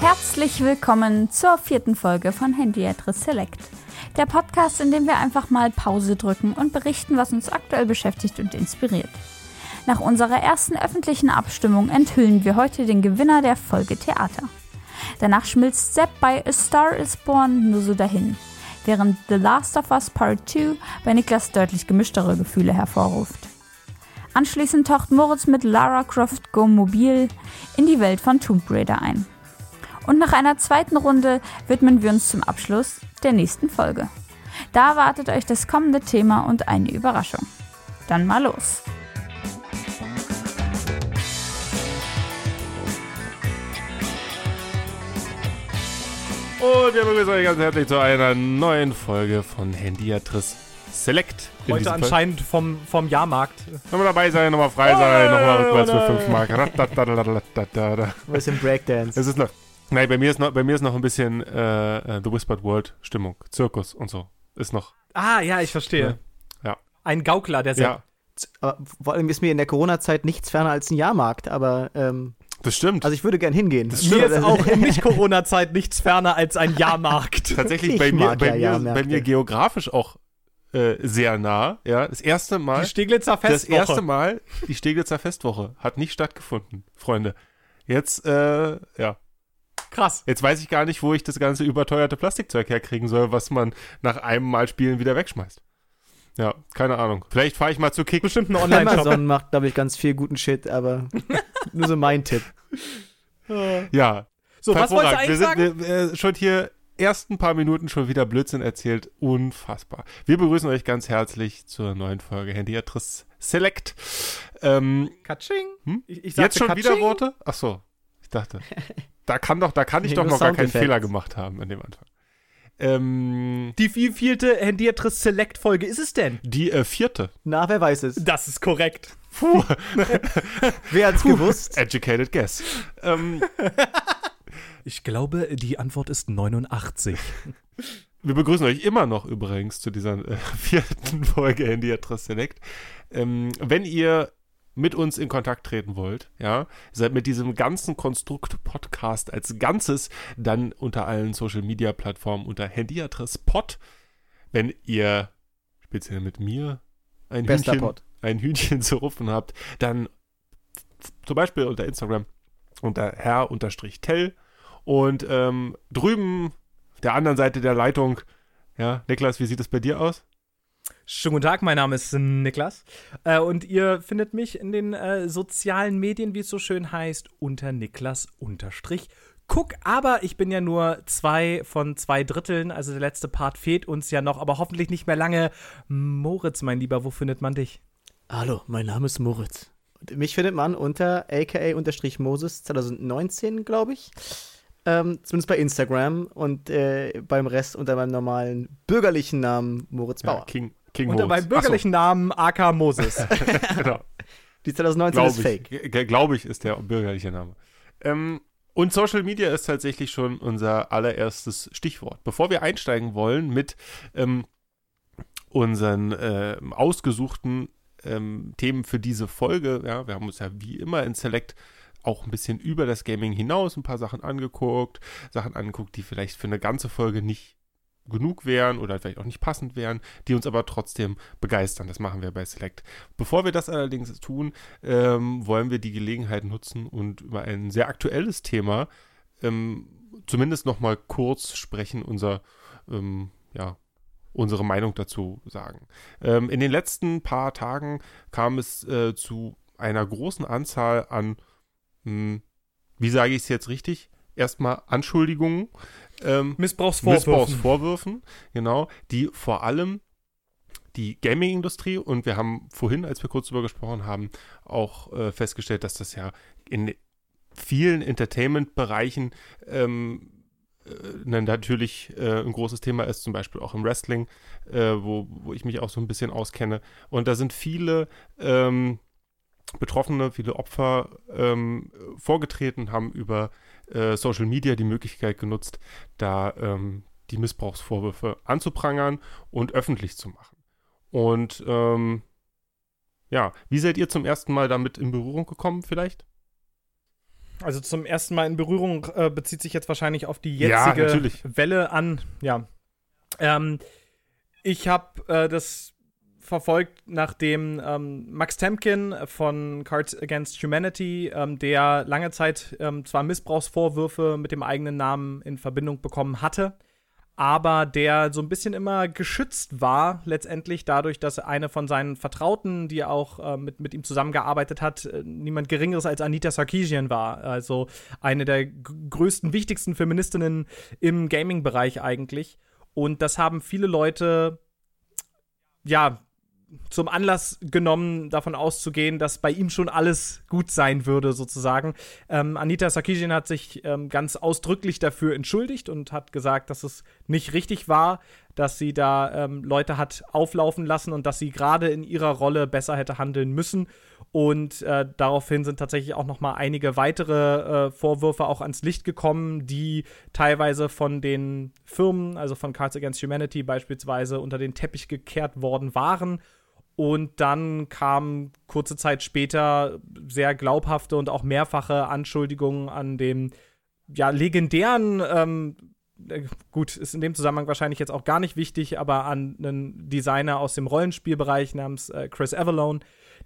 Herzlich willkommen zur vierten Folge von Handyadress Select. Der Podcast, in dem wir einfach mal Pause drücken und berichten, was uns aktuell beschäftigt und inspiriert. Nach unserer ersten öffentlichen Abstimmung enthüllen wir heute den Gewinner der Folge Theater. Danach schmilzt Sepp bei A Star is Born nur so dahin, während The Last of Us Part 2 bei Niklas deutlich gemischtere Gefühle hervorruft. Anschließend taucht Moritz mit Lara Croft Go Mobil in die Welt von Tomb Raider ein. Und nach einer zweiten Runde widmen wir uns zum Abschluss der nächsten Folge. Da wartet euch das kommende Thema und eine Überraschung. Dann mal los. Und wir begrüßen euch ganz herzlich zu einer neuen Folge von Handyatris Select. Heute anscheinend vom, vom Jahrmarkt. Nochmal dabei sein, nochmal frei sein, nochmal rückwärts für 5 Mark. Was im Breakdance. Es ist noch. Nein, bei mir ist noch, bei mir ist noch ein bisschen äh, äh, The Whispered World Stimmung. Zirkus und so. Ist noch. Ah, ja, ich verstehe. Ja. Ein Gaukler, der Ja, Aber vor allem ist mir in der Corona-Zeit nichts ferner als ein Jahrmarkt. Aber ähm, das stimmt. also ich würde gern hingehen. Das Mir stimmt. ist auch in Nicht-Corona-Zeit nichts ferner als ein Jahrmarkt. Tatsächlich Ich bei mir, bei, ja mir, bei mir geografisch auch äh, sehr nah. Ja, das erste Mal. Die Steglitzer Das Festwoche. erste Mal, die Steglitzer Festwoche hat nicht stattgefunden, Freunde. Jetzt, äh, ja. Krass. Jetzt weiß ich gar nicht, wo ich das ganze überteuerte Plastikzeug herkriegen soll, was man nach einem Mal Spielen wieder wegschmeißt. Ja, keine Ahnung. Vielleicht fahre ich mal zu Kick. Bestimmt ein Online-Shop. Amazon macht, glaube ich, ganz viel guten Shit, aber nur so mein Tipp. Ja, So, was wolltest du eigentlich wir sagen? sind wir, äh, schon hier ersten paar Minuten schon wieder Blödsinn erzählt. Unfassbar. Wir begrüßen euch ganz herzlich zur neuen Folge Handyatris Select. Ähm, Katsching. Hm? Ich, ich jetzt schon Katsching. wieder Worte? Ach so, ich dachte. Da kann doch, da kann ich Nee, doch noch gar keinen. Fehler gemacht haben an dem Anfang. Ähm, Die wievielte Handyatris Select-Folge ist es denn? die äh, vierte. Na, wer weiß es? Das ist korrekt. Puh, Wer hat's gewusst? educated guess. Ähm, Ich glaube, die Antwort ist 89. wir begrüßen euch immer noch übrigens zu dieser äh, vierten Folge Handyatris Select. Ähm, wenn ihr mit uns in Kontakt treten wollt, ja, seid mit diesem ganzen Konstrukt Podcast als Ganzes, dann unter allen Social Media Plattformen unter Handyatris Pod. Wenn ihr speziell mit mir ein Bester Hühnchen, Pod. ein Hühnchen zu rufen habt, dann zum Beispiel unter Instagram unter herr-tell und ähm, drüben auf der anderen Seite der Leitung, ja, Niklas, wie sieht es bei dir aus? Schönen guten Tag, mein Name ist Niklas. Äh, und ihr findet mich in den äh, sozialen Medien, wie es so schön heißt, unter Niklas unterstrich. Guck, aber ich bin ja nur zwei von zwei Dritteln, also der letzte Part fehlt uns ja noch, aber hoffentlich nicht mehr lange. Moritz, mein Lieber, wo findet man dich? Hallo, mein Name ist Moritz. Und mich findet man unter aka-moses 2019, glaube ich. Ähm, zumindest bei Instagram und äh, beim Rest unter meinem normalen bürgerlichen Namen Moritz Ja, Bauer. King, King Unter meinem bürgerlichen Namen AK Moses. So, genau. Die 2019 Glaube ist fake. ich. Glaube ich, ist der bürgerliche Name. Ähm, und Social Media ist tatsächlich schon unser allererstes Stichwort. Bevor wir einsteigen wollen mit ähm, unseren äh, ausgesuchten ähm, Themen für diese Folge, ja, wir haben uns ja wie immer in Select auch ein bisschen über das Gaming hinaus ein paar Sachen angeguckt, Sachen angeguckt, die vielleicht für eine ganze Folge nicht genug wären oder vielleicht auch nicht passend wären, die uns aber trotzdem begeistern. Das machen wir bei Select. Bevor wir das allerdings tun, ähm, wollen wir die Gelegenheit nutzen und über ein sehr aktuelles Thema ähm, zumindest noch mal kurz sprechen, unser, ähm, ja, unsere Meinung dazu sagen. Ähm, in den letzten paar Tagen kam es äh, zu einer großen Anzahl an, mh, wie sage ich es jetzt richtig? Erstmal Anschuldigungen, ähm, Missbrauchsvorwürfen. Missbrauchsvorwürfen, genau, die vor allem die Gaming-Industrie und wir haben vorhin, als wir kurz darüber gesprochen haben, auch äh, festgestellt, dass das ja in vielen Entertainment-Bereichen ähm, äh, ne, natürlich äh, ein großes Thema ist, zum Beispiel auch im Wrestling, äh, wo, wo ich mich auch so ein bisschen auskenne. Und da sind viele ähm, Betroffene, viele Opfer ähm, vorgetreten, haben über äh, Social Media die Möglichkeit genutzt, da ähm, die Missbrauchsvorwürfe anzuprangern und öffentlich zu machen. Und ähm, ja, wie seid ihr zum ersten Mal damit in Berührung gekommen vielleicht? Also zum ersten Mal in Berührung äh, bezieht sich jetzt wahrscheinlich auf die jetzige Ja, Welle an. Ja. Ähm, ich habe äh, das verfolgt, nachdem ähm, Max Temkin von Cards Against Humanity, ähm, der lange Zeit ähm, zwar Missbrauchsvorwürfe mit dem eigenen Namen in Verbindung bekommen hatte, aber der so ein bisschen immer geschützt war, letztendlich dadurch, dass eine von seinen Vertrauten, die auch äh, mit, mit ihm zusammengearbeitet hat, äh, niemand Geringeres als Anita Sarkeesian war. Also eine der größten, wichtigsten Feministinnen im Gaming-Bereich eigentlich. Und das haben viele Leute, ja, zum Anlass genommen, davon auszugehen, dass bei ihm schon alles gut sein würde, sozusagen. Ähm, Anita Sarkeesian hat sich ähm, ganz ausdrücklich dafür entschuldigt und hat gesagt, dass es nicht richtig war, dass sie da ähm, Leute hat auflaufen lassen und dass sie gerade in ihrer Rolle besser hätte handeln müssen. Und äh, daraufhin sind tatsächlich auch noch mal einige weitere äh, Vorwürfe auch ans Licht gekommen, die teilweise von den Firmen, also von Cards Against Humanity beispielsweise, unter den Teppich gekehrt worden waren. Und dann kamen kurze Zeit später sehr glaubhafte und auch mehrfache Anschuldigungen an dem ja, legendären, ähm, äh, gut, ist in dem Zusammenhang wahrscheinlich jetzt auch gar nicht wichtig, aber an einen Designer aus dem Rollenspielbereich namens äh, Chris Avalone,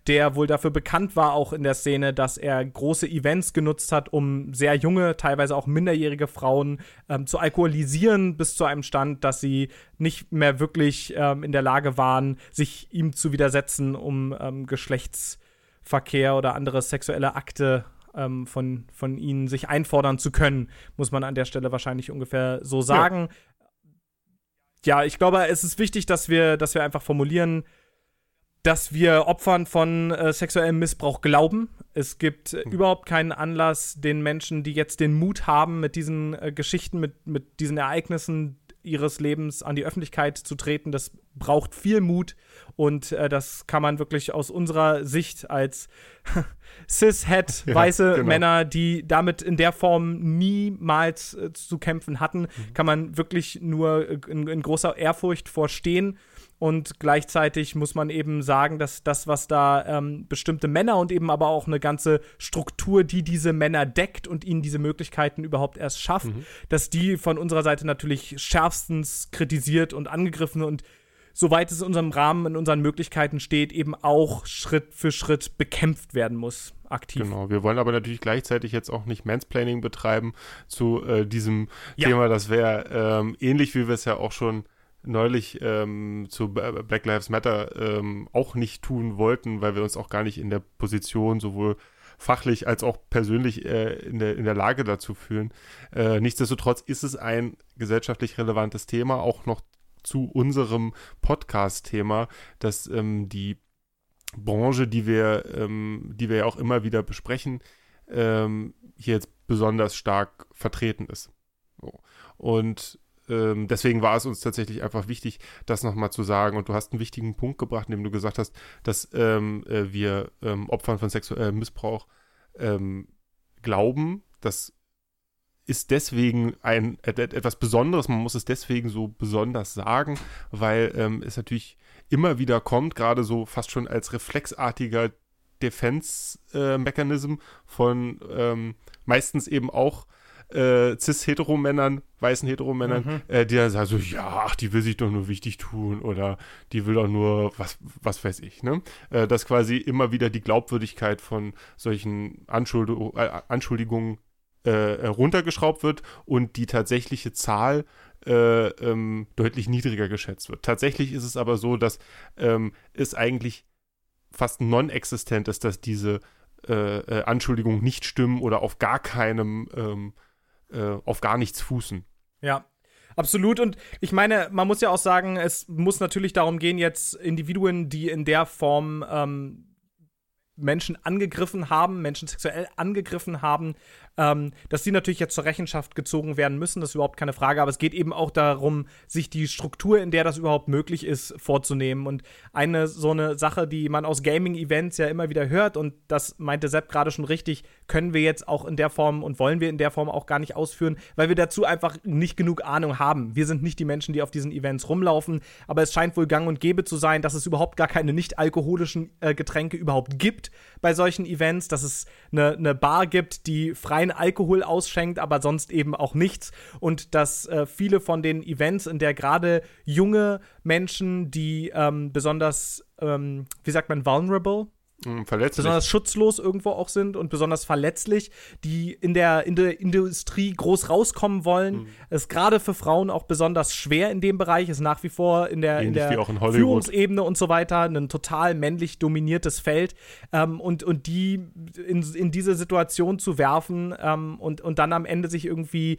der wohl dafür bekannt war, auch in der Szene, dass er große Events genutzt hat, um sehr junge, teilweise auch minderjährige Frauen ähm, zu alkoholisieren, bis zu einem Stand, dass sie nicht mehr wirklich ähm, in der Lage waren, sich ihm zu widersetzen, um ähm, Geschlechtsverkehr oder andere sexuelle Akte ähm, von, von ihnen sich einfordern zu können, muss man an der Stelle wahrscheinlich ungefähr so sagen. Ja, ja ich glaube, es ist wichtig, dass wir, dass wir einfach formulieren, dass wir Opfern von äh, sexuellem Missbrauch glauben. Es gibt Mhm. überhaupt keinen Anlass, den Menschen, die jetzt den Mut haben, mit diesen äh, Geschichten, mit, mit diesen Ereignissen ihres Lebens an die Öffentlichkeit zu treten. Das braucht viel Mut und äh, das kann man wirklich aus unserer Sicht als cis-het Ja, weiße genau. Männer, die damit in der Form niemals äh, zu kämpfen hatten, Mhm. kann man wirklich nur äh, in, in großer Ehrfurcht vorstehen. Und gleichzeitig muss man eben sagen, dass das, was da ähm, bestimmte Männer und eben aber auch eine ganze Struktur, die diese Männer deckt und ihnen diese Möglichkeiten überhaupt erst schafft, dass die von unserer Seite natürlich schärfstens kritisiert und angegriffen und soweit es in unserem Rahmen, in unseren Möglichkeiten steht, eben auch Schritt für Schritt bekämpft werden muss, aktiv. Genau, wir wollen aber natürlich gleichzeitig jetzt auch nicht Mansplaining betreiben zu äh, diesem Ja. Thema. Das wäre ähm, ähnlich, wie wir es ja auch schon neulich ähm, zu Black Lives Matter ähm, auch nicht tun wollten, weil wir uns auch gar nicht in der Position sowohl fachlich als auch persönlich äh, in, der, in der Lage dazu fühlen. Äh, nichtsdestotrotz ist es ein gesellschaftlich relevantes Thema, auch noch zu unserem Podcast-Thema, dass ähm, die Branche, die wir, ähm, die wir ja auch immer wieder besprechen, ähm, hier jetzt besonders stark vertreten ist. So. Und ähm, deswegen war es uns tatsächlich einfach wichtig, das nochmal zu sagen. Und du hast einen wichtigen Punkt gebracht, indem du gesagt hast, dass ähm, äh, wir ähm, Opfern von sexuellem Missbrauch glauben. Das ist deswegen ein et- etwas Besonderes. Man muss es deswegen so besonders sagen, weil ähm, es natürlich immer wieder kommt, gerade so fast schon als reflexartiger Defense-Mechanism von ähm, meistens eben auch äh, cis-Heteromännern, weißen Heteromännern, Mhm. äh, die dann sagen so, ja, ach, die will sich doch nur wichtig tun oder die will doch nur, was, was weiß ich, ne? Äh, dass quasi immer wieder die Glaubwürdigkeit von solchen Anschuld äh, Anschuldigungen äh, runtergeschraubt wird und die tatsächliche Zahl äh, ähm, deutlich niedriger geschätzt wird. Tatsächlich ist es aber so, dass ähm, es eigentlich fast non-existent ist, dass diese äh, äh, Anschuldigungen nicht stimmen oder auf gar keinem, ähm, äh, auf gar nichts fußen. Ja. Absolut. Und ich meine, man muss ja auch sagen, es muss natürlich darum gehen, jetzt Individuen, die in der Form ähm, Menschen angegriffen haben, Menschen sexuell angegriffen haben, ähm, dass die natürlich jetzt zur Rechenschaft gezogen werden müssen, das ist überhaupt keine Frage, aber es geht eben auch darum, sich die Struktur, in der das überhaupt möglich ist, vorzunehmen. Und eine so eine Sache, die man aus Gaming-Events ja immer wieder hört, und das meinte Sepp gerade schon richtig, können wir jetzt auch in der Form und wollen wir in der Form auch gar nicht ausführen, weil wir dazu einfach nicht genug Ahnung haben. Wir sind nicht die Menschen, die auf diesen Events rumlaufen, aber es scheint wohl gang und gäbe zu sein, dass es überhaupt gar keine nicht alkoholischen äh, Getränke überhaupt gibt bei solchen Events, dass es eine, eine Bar gibt, die frei Wein, Alkohol ausschenkt, aber sonst eben auch nichts. Und dass äh, viele von den Events, in der gerade junge Menschen, die ähm, besonders, ähm, wie sagt man, vulnerable, Verletzlich. besonders schutzlos irgendwo auch sind und besonders verletzlich, die in der, in der Industrie groß rauskommen wollen. Mhm. Ist gerade für Frauen auch besonders schwer in dem Bereich, ist nach wie vor in der, in der in. Führungsebene und so weiter ein total männlich dominiertes Feld. Ähm, und, und die in, in diese Situation zu werfen ähm, und, und dann am Ende sich irgendwie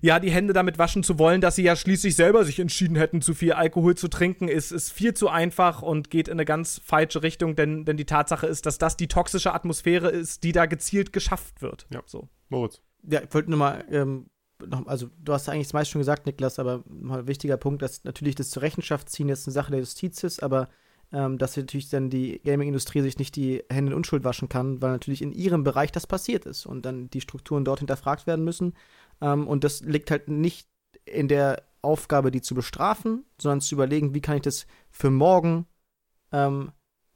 ja, die Hände damit waschen zu wollen, dass sie ja schließlich selber sich entschieden hätten, zu viel Alkohol zu trinken, ist, ist viel zu einfach und geht in eine ganz falsche Richtung, denn, denn die Tatsache ist, dass das die toxische Atmosphäre ist, die da gezielt geschafft wird. Ja. So. Moritz. Ja, ich wollte nur mal, ähm, noch, also du hast eigentlich das meiste schon gesagt, Niklas, aber mal ein wichtiger Punkt, dass natürlich das zur Rechenschaft ziehen jetzt eine Sache der Justiz ist, aber ähm, dass natürlich dann die Gaming-Industrie sich nicht die Hände in Unschuld waschen kann, weil natürlich in ihrem Bereich das passiert ist und dann die Strukturen dort hinterfragt werden müssen. Ähm, und das liegt halt nicht in der Aufgabe, die zu bestrafen, sondern zu überlegen, wie kann ich das für morgen ähm,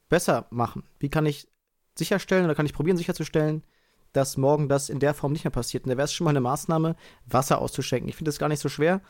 besser machen? Wie kann ich sicherstellen oder kann ich probieren sicherzustellen, dass morgen das in der Form nicht mehr passiert. Und da wäre es schon mal eine Maßnahme, Wasser auszuschenken. Ich finde das gar nicht so schwer.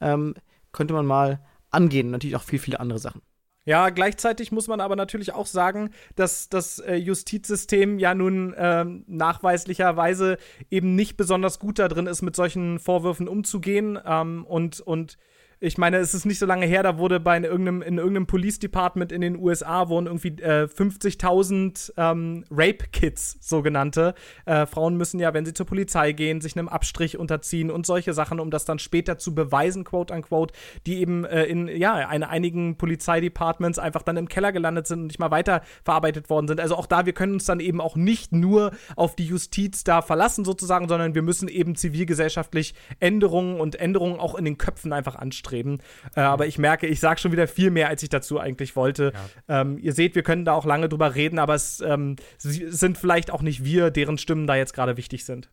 Ähm, könnte man mal angehen. Natürlich auch viel, viele andere Sachen. Ja, gleichzeitig muss man aber natürlich auch sagen, dass das äh, Justizsystem ja nun ähm, nachweislicherweise eben nicht besonders gut da drin ist, mit solchen Vorwürfen umzugehen. Ähm, und, und ich meine, es ist nicht so lange her, da wurde bei irgendeinem, in irgendeinem Police Department in den USA wurden irgendwie äh, 50.000 ähm, Rape-Kits, sogenannte. Äh, Frauen müssen ja, wenn sie zur Polizei gehen, sich einem Abstrich unterziehen und solche Sachen, um das dann später zu beweisen, quote unquote, die eben äh, in, ja, in einigen Polizeidepartments einfach dann im Keller gelandet sind und nicht mal weiterverarbeitet worden sind. Also auch da, wir können uns dann eben auch nicht nur auf die Justiz da verlassen, sozusagen, sondern wir müssen eben zivilgesellschaftlich Änderungen und Änderungen auch in den Köpfen einfach anstreben. Äh, aber ich merke, ich sage schon wieder viel mehr, als ich dazu eigentlich wollte. Ähm, ihr seht, wir können da auch lange drüber reden, aber es ähm, sind vielleicht auch nicht wir, deren Stimmen da jetzt gerade wichtig sind.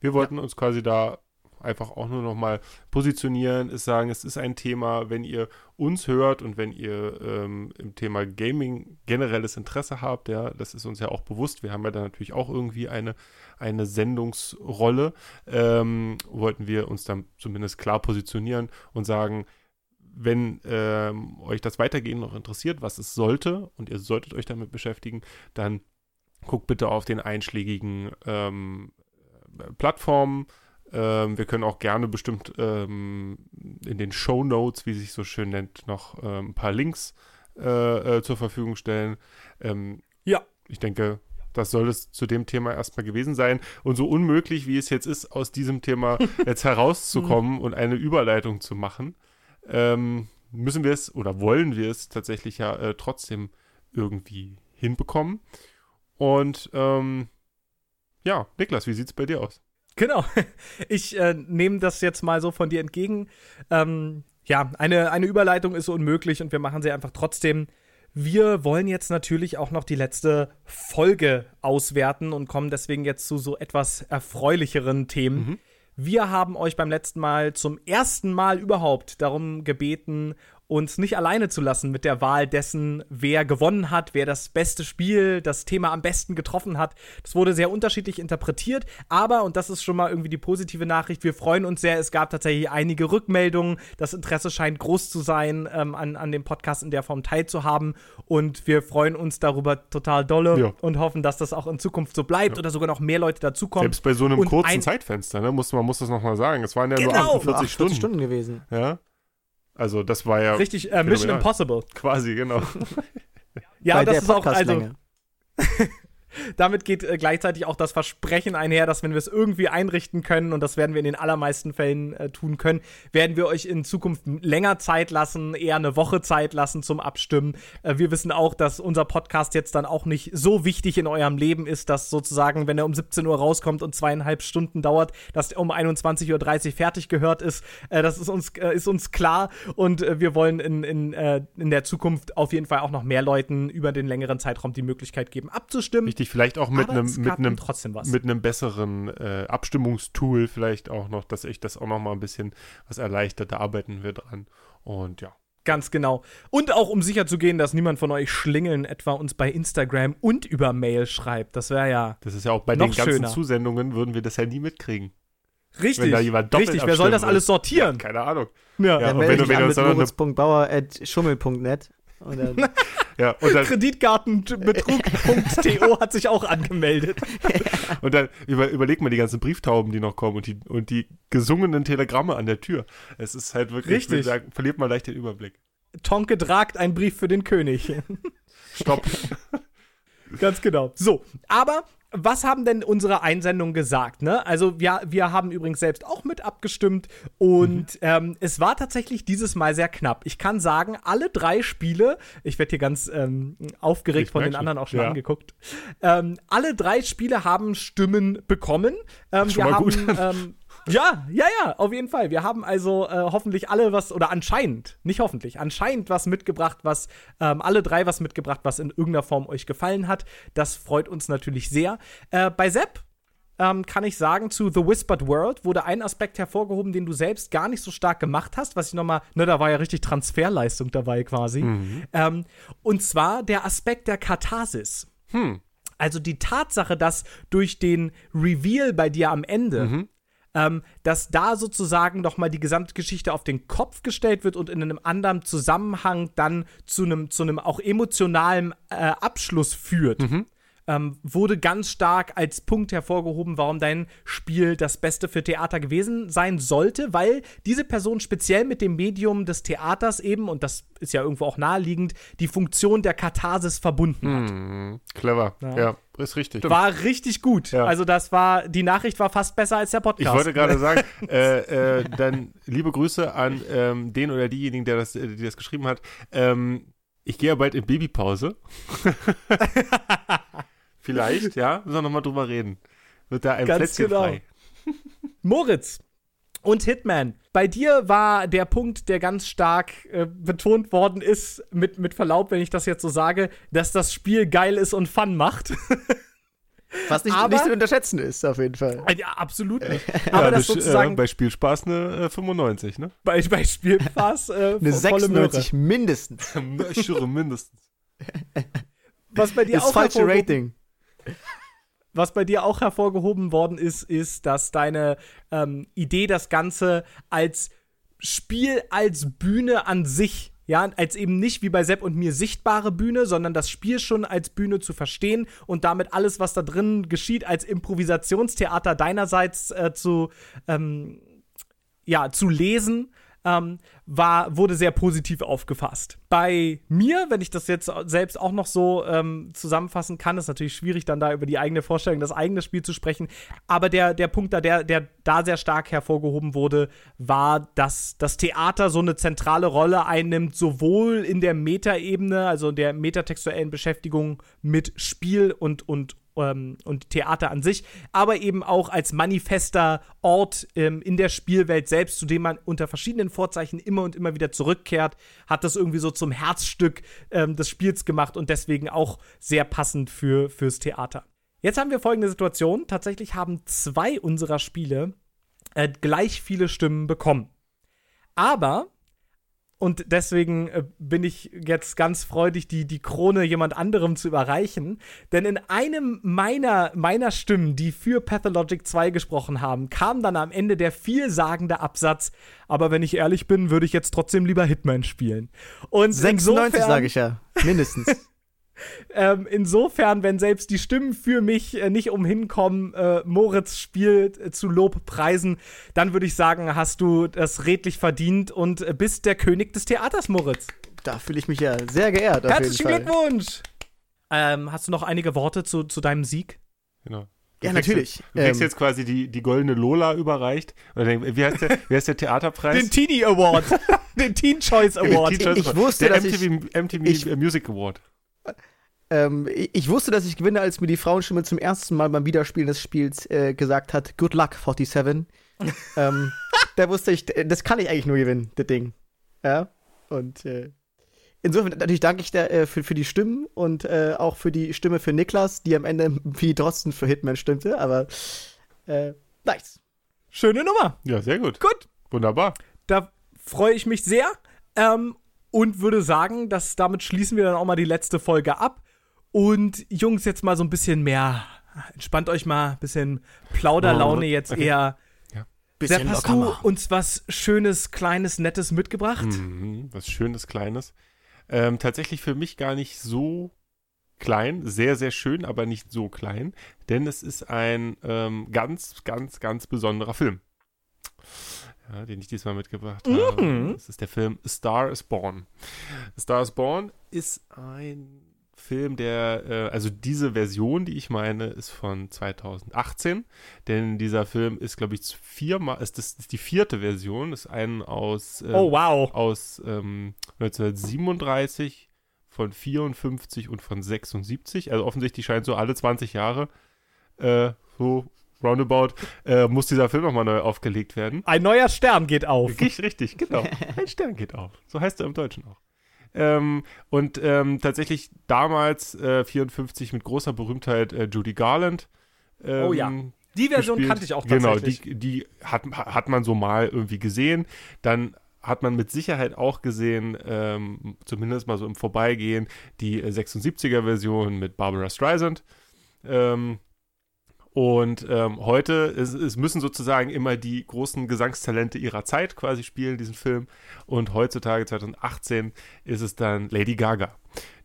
Wir wollten uns quasi da einfach auch nur noch mal positionieren, ist sagen, es ist ein Thema, wenn ihr uns hört und wenn ihr ähm, im Thema Gaming generelles Interesse habt, ja, das ist uns ja auch bewusst. Wir haben ja da natürlich auch irgendwie eine, eine Sendungsrolle, ähm, wollten wir uns dann zumindest klar positionieren und sagen, wenn ähm, euch das weitergehend noch interessiert, was es sollte und ihr solltet euch damit beschäftigen, dann guckt bitte auf den einschlägigen ähm, Plattformen. Ähm, wir können auch gerne bestimmt ähm, in den Show Notes, wie sich so schön nennt, noch ähm, ein paar Links äh, äh, zur Verfügung stellen. Ähm, Ja. Ich denke, das soll es zu dem Thema erstmal gewesen sein. Und so unmöglich, wie es jetzt ist, aus diesem Thema jetzt herauszukommen und eine Überleitung zu machen, ähm, müssen wir es oder wollen wir es tatsächlich ja äh, trotzdem irgendwie hinbekommen. Und ähm, ja, Niklas, wie sieht's bei dir aus? Genau. Ich äh, nehme das jetzt mal so von dir entgegen. Ähm, ja, eine, eine Überleitung ist so unmöglich und wir machen sie einfach trotzdem. Wir wollen jetzt natürlich auch noch die letzte Folge auswerten und kommen deswegen jetzt zu so etwas erfreulicheren Themen. Mhm. Wir haben euch beim letzten Mal zum ersten Mal überhaupt darum gebeten, uns nicht alleine zu lassen mit der Wahl dessen, wer gewonnen hat, wer das beste Spiel, das Thema am besten getroffen hat. Das wurde sehr unterschiedlich interpretiert, aber, und das ist schon mal irgendwie die positive Nachricht, wir freuen uns sehr, es gab tatsächlich einige Rückmeldungen, das Interesse scheint groß zu sein, ähm, an, an dem Podcast in der Form teilzuhaben und wir freuen uns darüber total dolle Ja. und hoffen, dass das auch in Zukunft so bleibt oder sogar noch mehr Leute dazukommen. Selbst bei so einem Und kurzen ein- Zeitfenster, ne, muss, man muss das nochmal sagen. Es waren ja nur Genau. 48 Stunden. Stunden gewesen. Ja. Also das war ja Richtig, äh, Mission. Impossible. quasi, genau. Ja, Bei das der ist auch, also. damit geht äh, gleichzeitig auch das Versprechen einher, dass wenn wir es irgendwie einrichten können, und das werden wir in den allermeisten Fällen äh, tun können, werden wir euch in Zukunft länger Zeit lassen, eher eine Woche Zeit lassen zum Abstimmen. Äh, wir wissen auch, dass unser Podcast jetzt dann auch nicht so wichtig in eurem Leben ist, dass sozusagen, wenn er um 17 Uhr rauskommt und zweieinhalb Stunden dauert, dass er um 21.30 Uhr fertig gehört ist. Äh, das ist uns, äh, ist uns klar und äh, wir wollen in, in, in der Zukunft auf jeden Fall auch noch mehr Leuten über den längeren Zeitraum die Möglichkeit geben, abzustimmen. Richtig, vielleicht auch mit einem mit einem trotzdem was. mit einem besseren äh, Abstimmungstool vielleicht auch noch, dass ich das auch noch mal ein bisschen was erleichtert. Da arbeiten wir dran. Und ja, Ganz genau. Und auch um sicher zu gehen, dass niemand von euch Schlingeln etwa uns bei Instagram und über Mail schreibt. Das wäre ja Das ist ja auch bei Noch den ganzen schöner. Zusendungen würden wir das ja nie mitkriegen. richtig. Wenn da jemand doppelt richtig, wer soll das alles sortieren? Keine Ahnung. Ja. Ja, Dann und wenn du- ich wenn an du mit eine- moritz.bauer.schummel.net. Und dann Ja, und dann, Kreditkartenbetrug.to hat sich auch angemeldet. und dann über, überleg mal die ganzen Brieftauben, die noch kommen und die, und die gesungenen Telegramme an der Tür. Es ist halt wirklich, Richtig. ich sagen, verliert man leicht den Überblick. Tonke tragt ein Brief für den König. Stopp. Ganz genau. So, aber was haben denn unsere Einsendungen gesagt? Ne? Also wir, wir haben übrigens selbst auch mit abgestimmt und ähm, es war tatsächlich dieses Mal sehr knapp. Ich kann sagen, alle drei Spiele, ich werde hier ganz ähm, aufgeregt Ich von den anderen auch schon ja. angeguckt. Ähm, alle drei Spiele haben Stimmen bekommen. Ähm, Schon wir mal haben, gut. ähm, ja, ja, ja, auf jeden Fall. Wir haben also äh, hoffentlich alle was, oder anscheinend, nicht hoffentlich, anscheinend was mitgebracht, was, ähm, alle drei was mitgebracht, was in irgendeiner Form euch gefallen hat. Das freut uns natürlich sehr. Äh, bei Sepp ähm, kann ich sagen, zu The Whispered World wurde ein Aspekt hervorgehoben, den du selbst gar nicht so stark gemacht hast, was ich nochmal, ne, da war ja richtig Transferleistung dabei quasi. Ähm, und zwar der Aspekt der Katharsis. Hm. Also die Tatsache, dass durch den Reveal bei dir am Ende, ähm, dass da sozusagen nochmal die gesamte Geschichte auf den Kopf gestellt wird und in einem anderen Zusammenhang dann zu einem, zu einem auch emotionalen äh, Abschluss führt. Ähm, wurde ganz stark als Punkt hervorgehoben, warum dein Spiel das Beste für Theater gewesen sein sollte, weil diese Person speziell mit dem Medium des Theaters eben, und das ist ja irgendwo auch naheliegend, die Funktion der Katharsis verbunden hat. Hm, clever. Ja. Ja. Ist richtig. War richtig gut. Ja. Also das war, die Nachricht war fast besser als der Podcast. Ich wollte gerade sagen, äh, äh, dann liebe Grüße an ähm, den oder diejenigen, der das, äh, die das geschrieben hat. Ähm, ich gehe ja bald in Babypause. Vielleicht, ja, müssen wir nochmal drüber reden. Wird da ein Ganz Plätzchen genau. frei. Moritz und Hitman. Bei dir war der Punkt, der ganz stark äh, betont worden ist, mit, mit Verlaub, wenn ich das jetzt so sage, dass das Spiel geil ist und Fun macht. Was nicht, Aber- nicht zu unterschätzen ist, auf jeden Fall. ja, absolut nicht. Ja, Aber das das, sozusagen äh, bei Spielspaß eine äh, 95, ne? bei, bei Spielpass äh, Eine volle Möhre. 96 mindestens. Ich schwöre, mindestens. Was bei dir Das auch falsche Rating. Was bei dir auch hervorgehoben worden ist, ist, dass deine ähm, Idee, das Ganze als Spiel, als Bühne an sich, ja, als eben nicht wie bei Sepp und mir sichtbare Bühne, sondern das Spiel schon als Bühne zu verstehen und damit alles, was da drin geschieht, als Improvisationstheater deinerseits äh, zu, ähm, ja, zu lesen, ähm, war, wurde sehr positiv aufgefasst. Bei mir, wenn ich das jetzt selbst auch noch so ähm, zusammenfassen kann, ist natürlich schwierig, dann da über die eigene Vorstellung, das eigene Spiel zu sprechen. Aber der, der Punkt, da, der, der da sehr stark hervorgehoben wurde, war, dass das Theater so eine zentrale Rolle einnimmt, sowohl in der Metaebene, also der metatextuellen Beschäftigung mit Spiel und, und ähm, und Theater an sich, aber eben auch als manifester Ort ähm, in der Spielwelt selbst, zu dem man unter verschiedenen Vorzeichen immer und immer wieder zurückkehrt, hat das irgendwie so zum Herzstück ähm, des Spiels gemacht und deswegen auch sehr passend für, fürs Theater. Jetzt haben wir folgende Situation. Tatsächlich haben zwei unserer Spiele äh, gleich viele Stimmen bekommen. Aber und deswegen äh, bin ich jetzt ganz freudig, die, die Krone jemand anderem zu überreichen. Denn in einem meiner, meiner Stimmen, die für Pathologic 2 gesprochen haben, kam dann am Ende der vielsagende Absatz, aber wenn ich ehrlich bin, würde ich jetzt trotzdem lieber Hitman spielen. Und 96 insofern, sage ich ja. Mindestens. ähm, insofern, wenn selbst die Stimmen für mich äh, nicht umhin kommen, äh, Moritz Spiel äh, zu Lob preisen, dann würde ich sagen, hast du das redlich verdient und äh, bist der König des Theaters, Moritz. da fühle ich mich ja sehr geehrt. Herzlichen. Glückwunsch! Ähm, hast du noch einige Worte zu, zu deinem Sieg? Genau. Du Ja, natürlich. Jetzt, du kriegst Ähm, jetzt quasi die, die goldene Lola überreicht. Oder denk, wie, heißt der, wie heißt der Theaterpreis? Den Teenie Award. Den Teen Choice Award. Teen Choice Ich Award. wusste, der dass ich- MTV, MTV ich- Music Award. Ähm, ich, wusste, dass ich gewinne, als mir die Frauenstimme zum ersten Mal beim Wiederspielen des Spiels äh, gesagt hat, Good luck, 47. ähm, da wusste ich, das kann ich eigentlich nur gewinnen, das Ding. Ja, und äh, insofern natürlich danke ich da, äh, für, für die Stimmen und äh, auch für die Stimme für Niklas, die am Ende wie trotzdem für Hitman stimmte, aber äh, nice. Schöne Nummer. Ja, sehr gut. Gut. Wunderbar. Da freue ich mich sehr. Ähm, und würde sagen, dass damit schließen wir dann auch mal die letzte Folge ab. Und Jungs, jetzt mal so ein bisschen mehr. Entspannt euch mal, ein bisschen Plauderlaune jetzt Okay. eher. Bisschen Sepp, hast du machen. uns was Schönes, Kleines, Nettes mitgebracht? Mhm, was Schönes, Kleines. Ähm, tatsächlich für mich gar nicht so klein, sehr, sehr schön, aber nicht so klein, denn es ist ein ähm, ganz, ganz, ganz besonderer Film, ja, den ich diesmal mitgebracht habe. Mhm. Das ist der Film A Star is Born. A Star is Born ist ein Film, der, äh, also diese Version, die ich meine, ist von 2018, denn dieser Film ist, glaube ich, viermal, ist das ist die vierte Version, ist ein aus äh, Oh, wow. aus ähm, 1937, von 54 und von 76. Also offensichtlich scheint so alle 20 Jahre, äh, so roundabout, äh, muss dieser Film nochmal neu aufgelegt werden. Ein neuer Stern geht auf. Richtig, richtig, genau. Ein Stern geht auf. So heißt er im Deutschen auch. Ähm, und ähm, tatsächlich damals äh, 54 mit großer Berühmtheit äh, Judy Garland. Ähm, Oh ja. Die Version gespielt. kannte ich auch Genau, tatsächlich. die, die hat, hat man so mal irgendwie gesehen. Dann hat man mit Sicherheit auch gesehen, ähm, zumindest mal so im Vorbeigehen, die äh, 76er-Version mit Barbara Streisand. Ähm, und ähm, heute, es, es müssen sozusagen immer die großen Gesangstalente ihrer Zeit quasi spielen, diesen Film. Und heutzutage, 2018, ist es dann Lady Gaga,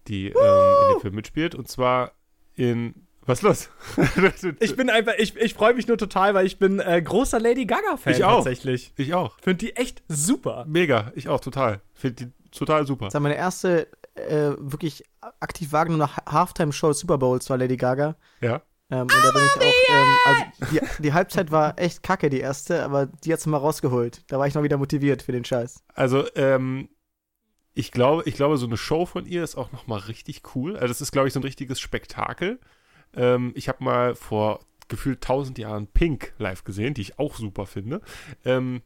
die ähm, in dem Film mitspielt. Und zwar in. Was ist los? Ich bin einfach, ich, ich freue mich nur total, weil ich bin äh, großer Lady Gaga-Fan Ich auch. tatsächlich. ich auch. Finde die echt super. Mega, ich auch total. Finde die total super. Das war meine erste äh, wirklich aktiv wahrgenommene Ha- Halftime-Show Super Bowls war Lady Gaga. Ja. Ähm, und da bin ich auch, ähm, also die, die Halbzeit war echt kacke, die erste, aber die hat's mal rausgeholt. Da war ich noch wieder motiviert für den Scheiß. Also, ähm, ich glaube, ich glaube, so eine Show von ihr ist auch nochmal richtig cool. Also, das ist, glaube ich, so ein richtiges Spektakel. Ähm, ich habe mal vor gefühlt tausend Jahren Pink live gesehen, die ich auch super finde. Ähm,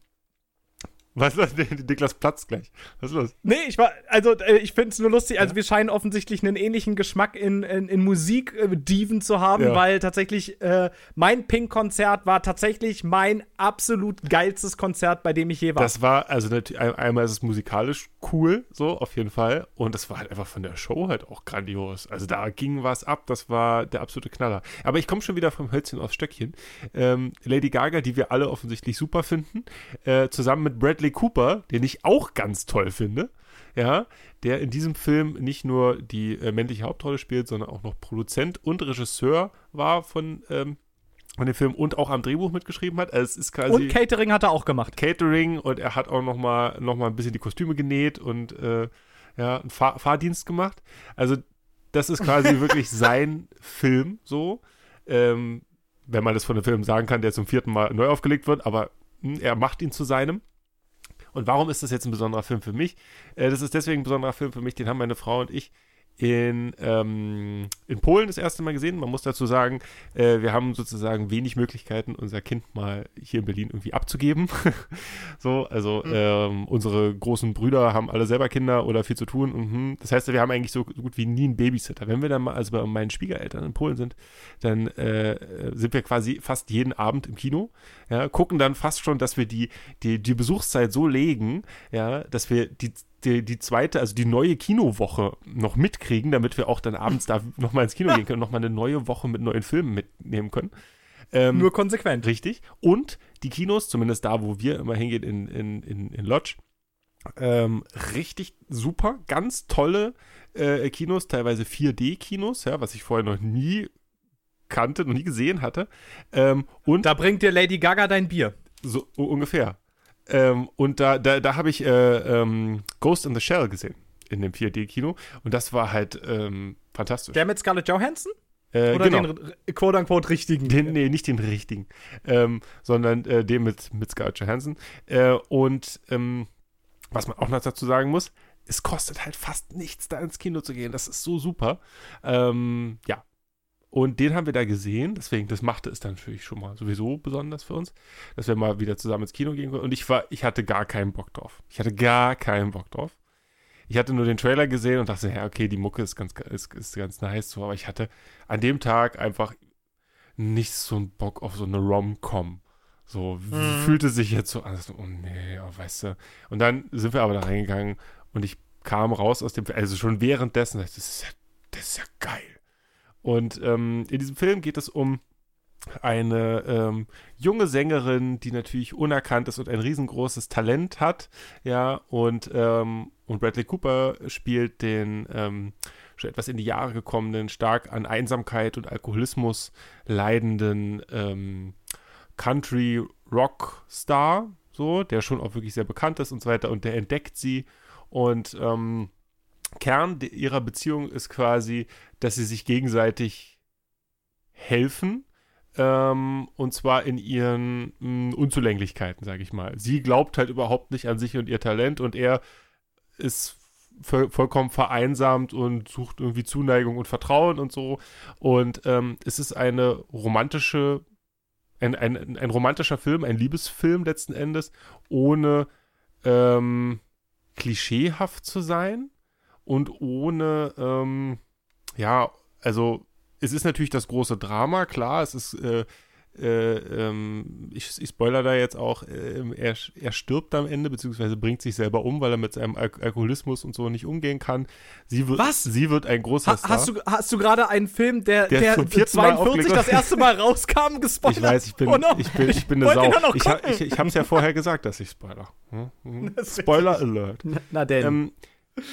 was ist das? Niklas Platz gleich. Was ist los? Nee, ich war, also äh, ich finde es nur lustig, also wir scheinen offensichtlich einen ähnlichen Geschmack in, in, in Musik äh, zu haben, Ja. weil tatsächlich äh, mein Pink-Konzert war tatsächlich mein absolut geilstes Konzert, bei dem ich je war. Das war, also einmal ist es musikalisch cool, so auf jeden Fall. Und das war halt einfach von der Show halt auch grandios. Also da ging was ab, das war der absolute Knaller. Aber ich komme schon wieder vom Hölzchen aufs Stöckchen. Ähm, Lady Gaga, die wir alle offensichtlich super finden, äh, zusammen mit Bradley Cooper, den ich auch ganz toll finde. Ja, der in diesem Film nicht nur die äh, männliche Hauptrolle spielt, sondern auch noch Produzent und Regisseur war von, ähm, von dem Film und auch am Drehbuch mitgeschrieben hat. Also es ist quasi Und Catering hat er auch gemacht. Catering und er hat auch noch mal, noch mal ein bisschen die Kostüme genäht und äh, ja, einen Fahr Fahrdienst gemacht. Also das ist quasi wirklich sein Film so. Ähm, wenn man das von einem Film sagen kann, der zum vierten Mal neu aufgelegt wird, aber hm, er macht ihn zu seinem. Und warum ist das jetzt ein besonderer Film für mich? Äh, das ist deswegen ein besonderer Film für mich, den haben meine Frau und ich in, ähm, in Polen das erste Mal gesehen. Man muss dazu sagen, äh, wir haben sozusagen wenig Möglichkeiten, unser Kind mal hier in Berlin irgendwie abzugeben. so, also ähm, unsere großen Brüder haben alle selber Kinder oder viel zu tun. Und, hm, das heißt, wir haben eigentlich so gut wie nie einen Babysitter. Wenn wir dann mal, also bei meinen Schwiegereltern in Polen sind, dann äh, sind wir quasi fast jeden Abend im Kino. Ja, gucken dann fast schon, dass wir die, die, die Besuchszeit so legen, ja, dass wir die, die, die zweite, also die neue Kinowoche noch mitkriegen, damit wir auch dann abends da nochmal ins Kino gehen können, nochmal eine neue Woche mit neuen Filmen mitnehmen können. Ähm, Nur konsequent. Richtig. Und die Kinos, zumindest da, wo wir immer hingehen in, in, in, in Lodge, ähm, richtig super, ganz tolle äh, Kinos, teilweise 4D-Kinos, ja, was ich vorher noch nie kannte, noch nie gesehen hatte. Ähm, und Da bringt dir Lady Gaga dein Bier. so ungefähr. Ähm, und da, da, da habe ich äh, ähm, Ghost in the Shell gesehen in dem 4D-Kino und das war halt ähm, fantastisch. Der mit Scarlett Johansson? äh, Oder genau. den quote-unquote richtigen? Den, nee, nicht den richtigen, ähm, sondern äh, den mit, mit Scarlett Johansson. Äh, und ähm, was man auch noch dazu sagen muss, es kostet halt fast nichts, da ins Kino zu gehen. Das ist so super. Ähm, ja. Und den haben wir da gesehen, deswegen, das machte es dann natürlich schon mal sowieso besonders für uns, dass wir mal wieder zusammen ins Kino gehen konnten. Und ich war, ich hatte gar keinen Bock drauf. Ich hatte gar keinen Bock drauf. Ich hatte nur den Trailer gesehen und dachte, ja, okay, die Mucke ist ganz, ist, ist ganz nice, so, aber ich hatte an dem Tag einfach nicht so einen Bock auf so eine Rom-Com. So, Mhm. fühlte sich jetzt so an, so, oh nee, oh, weißt du. Und dann sind wir aber da reingegangen und ich kam raus aus dem, also schon währenddessen, das ist ja, das ist ja geil. Und ähm, in diesem Film geht es um eine ähm, junge Sängerin, die natürlich unerkannt ist und ein riesengroßes Talent hat, ja, und, ähm, und Bradley Cooper spielt den ähm, schon etwas in die Jahre gekommenen, stark an Einsamkeit und Alkoholismus leidenden ähm, Country-Rock-Star, so, der schon auch wirklich sehr bekannt ist und so weiter, und der entdeckt sie. Und ähm, Kern ihrer Beziehung ist quasi, dass sie sich gegenseitig helfen. Ähm, und zwar in ihren mh, Unzulänglichkeiten, sage ich mal. Sie glaubt halt überhaupt nicht an sich und ihr Talent und er ist voll, vollkommen vereinsamt und sucht irgendwie Zuneigung und Vertrauen und so. Und ähm, es ist eine romantische, ein, ein, ein romantischer Film, ein Liebesfilm letzten Endes, ohne ähm, klischeehaft zu sein und ohne, ähm, ja, also es ist natürlich das große Drama, klar, es ist, äh, äh, ähm, ich, ich spoiler da jetzt auch, äh, er, er stirbt am Ende, beziehungsweise bringt sich selber um, weil er mit seinem Al Alkoholismus und so nicht umgehen kann. Sie wird, Was? Sie wird ein großer Ha Star. hast du, hast du gerade einen Film, der, Der der, zum vierten Mal 42 aufgelegt das erste Mal rauskam, gespoilert? ich weiß, ich bin, Oh no. ich bin, ich bin eine Sau. Ich, ich, ich habe es ja vorher gesagt, dass ich spoiler. Hm? Spoiler Alert. Na, na denn. Ähm,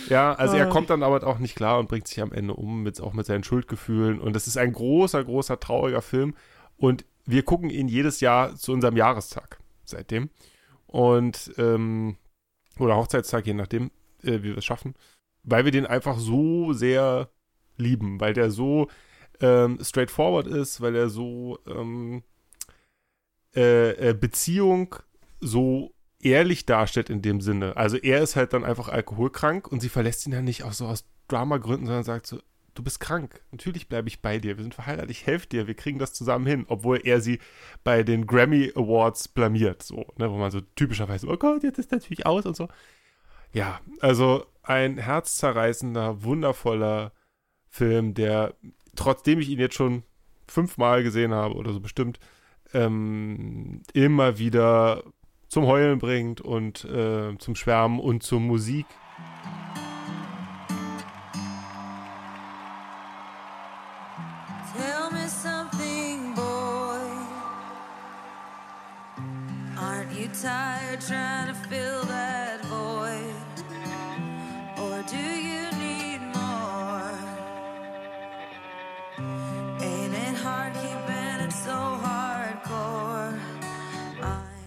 ja, also er Ah. kommt dann aber auch nicht klar und bringt sich am Ende um, mit, auch mit seinen Schuldgefühlen. Und das ist ein großer, großer, trauriger Film. Und wir gucken ihn jedes Jahr zu unserem Jahrestag seitdem. Und, ähm, oder Hochzeitstag, je nachdem, äh, wie wir es schaffen. Weil wir den einfach so sehr lieben, weil der so ähm, straightforward ist, weil er so ähm, äh, äh, Beziehung so ehrlich darstellt in dem Sinne. Also er ist halt dann einfach alkoholkrank und sie verlässt ihn dann nicht auch so aus Dramagründen, sondern sagt so, du bist krank. Natürlich bleibe ich bei dir. Wir sind verheiratet. Ich helfe dir. Wir kriegen das zusammen hin. Obwohl er sie bei den Grammy Awards blamiert. So, ne, wo man so typischerweise, oh Gott, jetzt ist natürlich aus und so. Ja, also ein herzzerreißender, wundervoller Film, der, trotzdem ich ihn jetzt schon fünfmal gesehen habe oder so bestimmt, ähm, immer wieder zum Heulen bringt und äh, zum Schwärmen und zur Musik.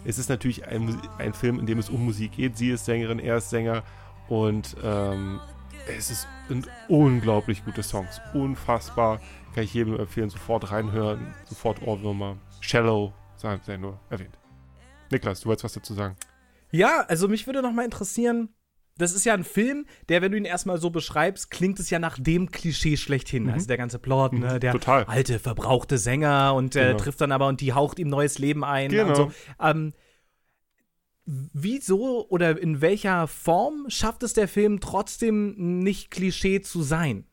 Es ist natürlich ein, ein Film, in dem es um Musik geht. Sie ist Sängerin, er ist Sänger und ähm, es ist sind unglaublich gute Songs. Unfassbar. Kann ich jedem empfehlen, sofort reinhören, sofort Ohrwürmer. Shallow, sei sei nur erwähnt. Niklas, du wolltest was dazu sagen? Ja, also mich würde noch mal interessieren, das ist ja ein Film, der, wenn du ihn erstmal so beschreibst, klingt es ja nach dem Klischee schlechthin. Also der ganze Plot, ne? Mhm, Der total. alte, verbrauchte Sänger und äh, Genau. trifft dann aber und die haucht ihm neues Leben ein Genau. und so. Ähm, wieso oder in welcher Form schafft es der Film trotzdem nicht Klischee zu sein?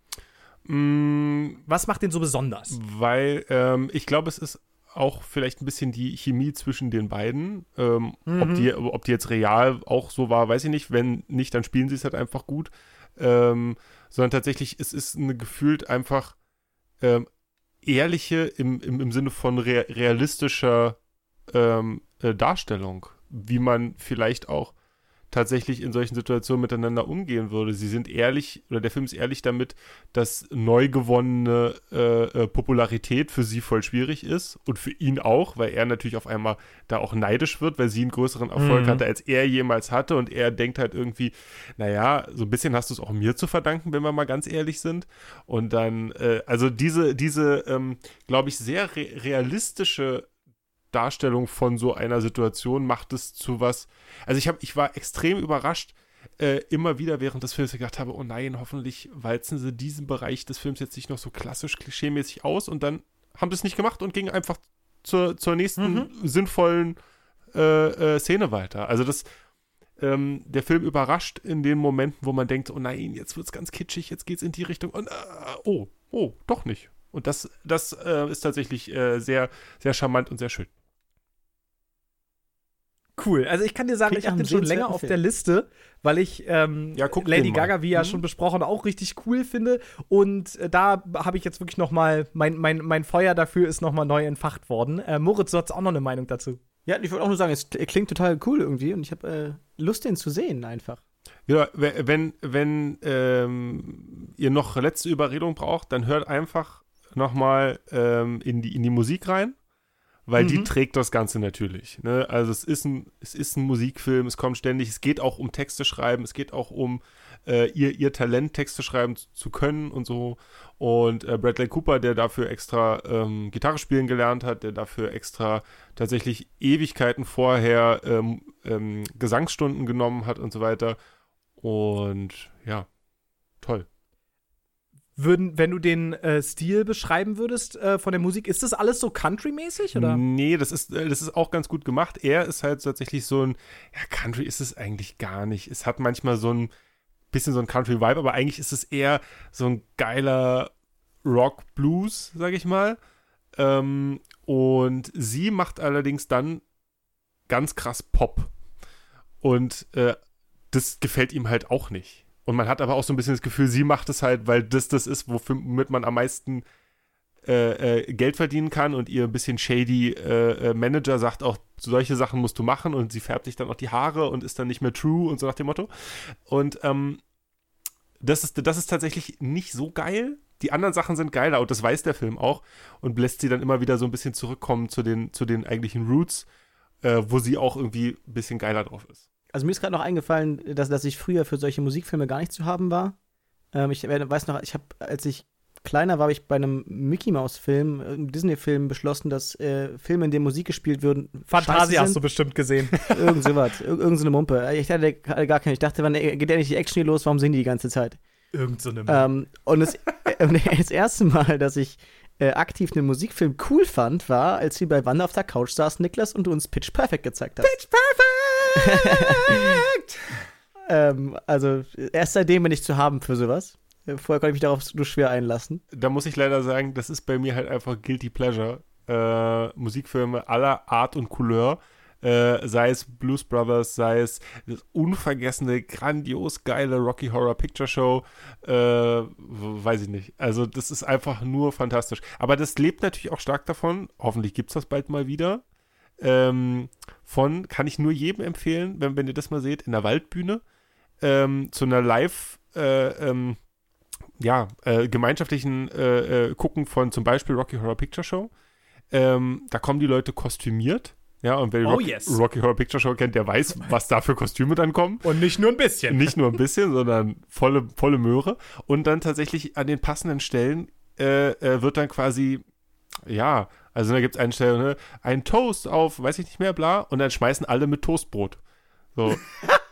Mm, Was macht den so besonders? weil ähm, ich glaube, es ist auch vielleicht ein bisschen die Chemie zwischen den beiden. Ähm, ob, die, ob die jetzt real auch so war, weiß ich nicht. Wenn nicht, dann spielen sie es halt einfach gut. Ähm, sondern tatsächlich, es ist eine gefühlt einfach ähm, ehrliche im, im, im Sinne von rea- realistischer ähm, äh, Darstellung, wie man vielleicht auch tatsächlich in solchen Situationen miteinander umgehen würde. Sie sind ehrlich, oder der Film ist ehrlich damit, dass neu gewonnene äh, äh, Popularität für sie voll schwierig ist und für ihn auch, weil er natürlich auf einmal da auch neidisch wird, weil sie einen größeren Erfolg Mhm. hatte, als er jemals hatte und er denkt halt irgendwie, naja, so ein bisschen hast du es auch mir zu verdanken, wenn wir mal ganz ehrlich sind. Und dann, äh, also diese, diese, ähm, glaube ich, sehr re realistische Darstellung von so einer Situation macht es zu was. Also ich habe, ich war extrem überrascht, äh, immer wieder während des Films gedacht habe, oh nein, hoffentlich walzen sie diesen Bereich des Films jetzt nicht noch so klassisch klischeemäßig aus und dann haben sie es nicht gemacht und gingen einfach zur, zur nächsten sinnvollen äh, äh, Szene weiter. Also das, ähm, der Film überrascht in den Momenten, wo man denkt, oh nein, jetzt wird es ganz kitschig, jetzt geht es in die Richtung und äh, oh, oh, doch nicht. Und das, das äh, ist tatsächlich äh, sehr, sehr charmant und sehr schön. Cool. Also ich kann dir sagen, Klingt ich habe den schon länger auf Film. der Liste, weil ich ähm, Ja, guck Lady mal. Gaga, wie ja Mhm. schon besprochen, auch richtig cool finde. Und äh, da habe ich jetzt wirklich noch mal, mein, mein, mein Feuer dafür ist noch mal neu entfacht worden. Äh, Moritz, du hast auch noch eine Meinung dazu. Ja, ich wollte auch nur sagen, es klingt total cool irgendwie und ich habe äh, Lust, den zu sehen einfach. Ja, we- wenn, wenn ähm, ihr noch letzte Überredung braucht, dann hört einfach nochmal ähm, in, die, in die Musik rein, weil die Mhm. trägt das Ganze natürlich. Ne? Also es ist, ein, es ist ein Musikfilm, es kommt ständig, es geht auch um Texte schreiben, es geht auch um äh, ihr, ihr Talent, Texte schreiben zu, zu können und so. Und äh, Bradley Cooper, der dafür extra ähm, Gitarre spielen gelernt hat, der dafür extra tatsächlich Ewigkeiten vorher ähm, ähm, Gesangsstunden genommen hat und so weiter. Und ja, toll. Würden, wenn du den äh, Stil beschreiben würdest äh, von der Musik, ist das alles so country-mäßig? Nee, das ist, äh, das ist auch ganz gut gemacht. Er ist halt tatsächlich so ein, ja, Country ist es eigentlich gar nicht. Es hat manchmal so ein bisschen so ein Country-Vibe, aber eigentlich ist es eher so ein geiler Rock-Blues, sag ich mal. Ähm, und sie macht allerdings dann ganz krass Pop. Und äh, das gefällt ihm halt auch nicht. Und man hat aber auch so ein bisschen das Gefühl, sie macht es halt, weil das das ist, womit man am meisten äh, äh, Geld verdienen kann und ihr ein bisschen shady äh, äh, Manager sagt auch, solche Sachen musst du machen und sie färbt sich dann auch die Haare und ist dann nicht mehr true und so nach dem Motto. Und ähm, das, ist, das ist tatsächlich nicht so geil. Die anderen Sachen sind geiler und das weiß der Film auch und lässt sie dann immer wieder so ein bisschen zurückkommen zu den, zu den eigentlichen Roots, äh, wo sie auch irgendwie ein bisschen geiler drauf ist. Also mir ist gerade noch eingefallen, dass, dass ich früher für solche Musikfilme gar nicht zu haben war. Ähm, ich weiß noch, ich habe, als ich kleiner war, habe ich bei einem Mickey Mouse Film, äh, einem Disney-Film beschlossen, dass äh, Filme, in denen Musik gespielt würden, Fantasie hast du bestimmt gesehen. Irgend sowas, ir irgend so eine Mumpe. Ich hatte gar keine, ich dachte, wann geht ja nicht die Action hier los, warum singen die die ganze Zeit? Irgend so eine. Ähm, und das, äh, das erste Mal, dass ich äh, aktiv einen Musikfilm cool fand, war, als wir bei Wander auf der Couch saßen, Niklas, und du uns Pitch Perfect gezeigt hast. Pitch Perfect! Ähm, also, erst seitdem bin ich zu haben für sowas. Vorher konnte ich mich darauf nur schwer einlassen. Da muss ich leider sagen, das ist bei mir halt einfach Guilty Pleasure. Äh, Musikfilme aller Art und Couleur. Äh, sei es Blues Brothers, sei es das unvergessene, grandios geile Rocky Horror Picture Show, äh, weiß ich nicht. Also das ist einfach nur fantastisch. Aber das lebt natürlich auch stark davon, hoffentlich gibt es das bald mal wieder, ähm, von, kann ich nur jedem empfehlen, wenn, wenn ihr das mal seht, in der Waldbühne, ähm, zu einer Live- äh, ähm, ja, äh, gemeinschaftlichen äh, äh, Gucken von zum Beispiel Rocky Horror Picture Show. Ähm, da kommen die Leute kostümiert. Ja, und wer Oh, Rocky, yes. Rocky Horror Picture Show kennt, der weiß, was da für Kostüme dann kommen. Und nicht nur ein bisschen. Nicht nur ein bisschen, sondern volle, volle Möhre. Und dann tatsächlich an den passenden Stellen äh, äh, wird dann quasi, ja, also da gibt es eine Stelle, ne, ein Toast auf, weiß ich nicht mehr, bla, und dann schmeißen alle mit Toastbrot. So.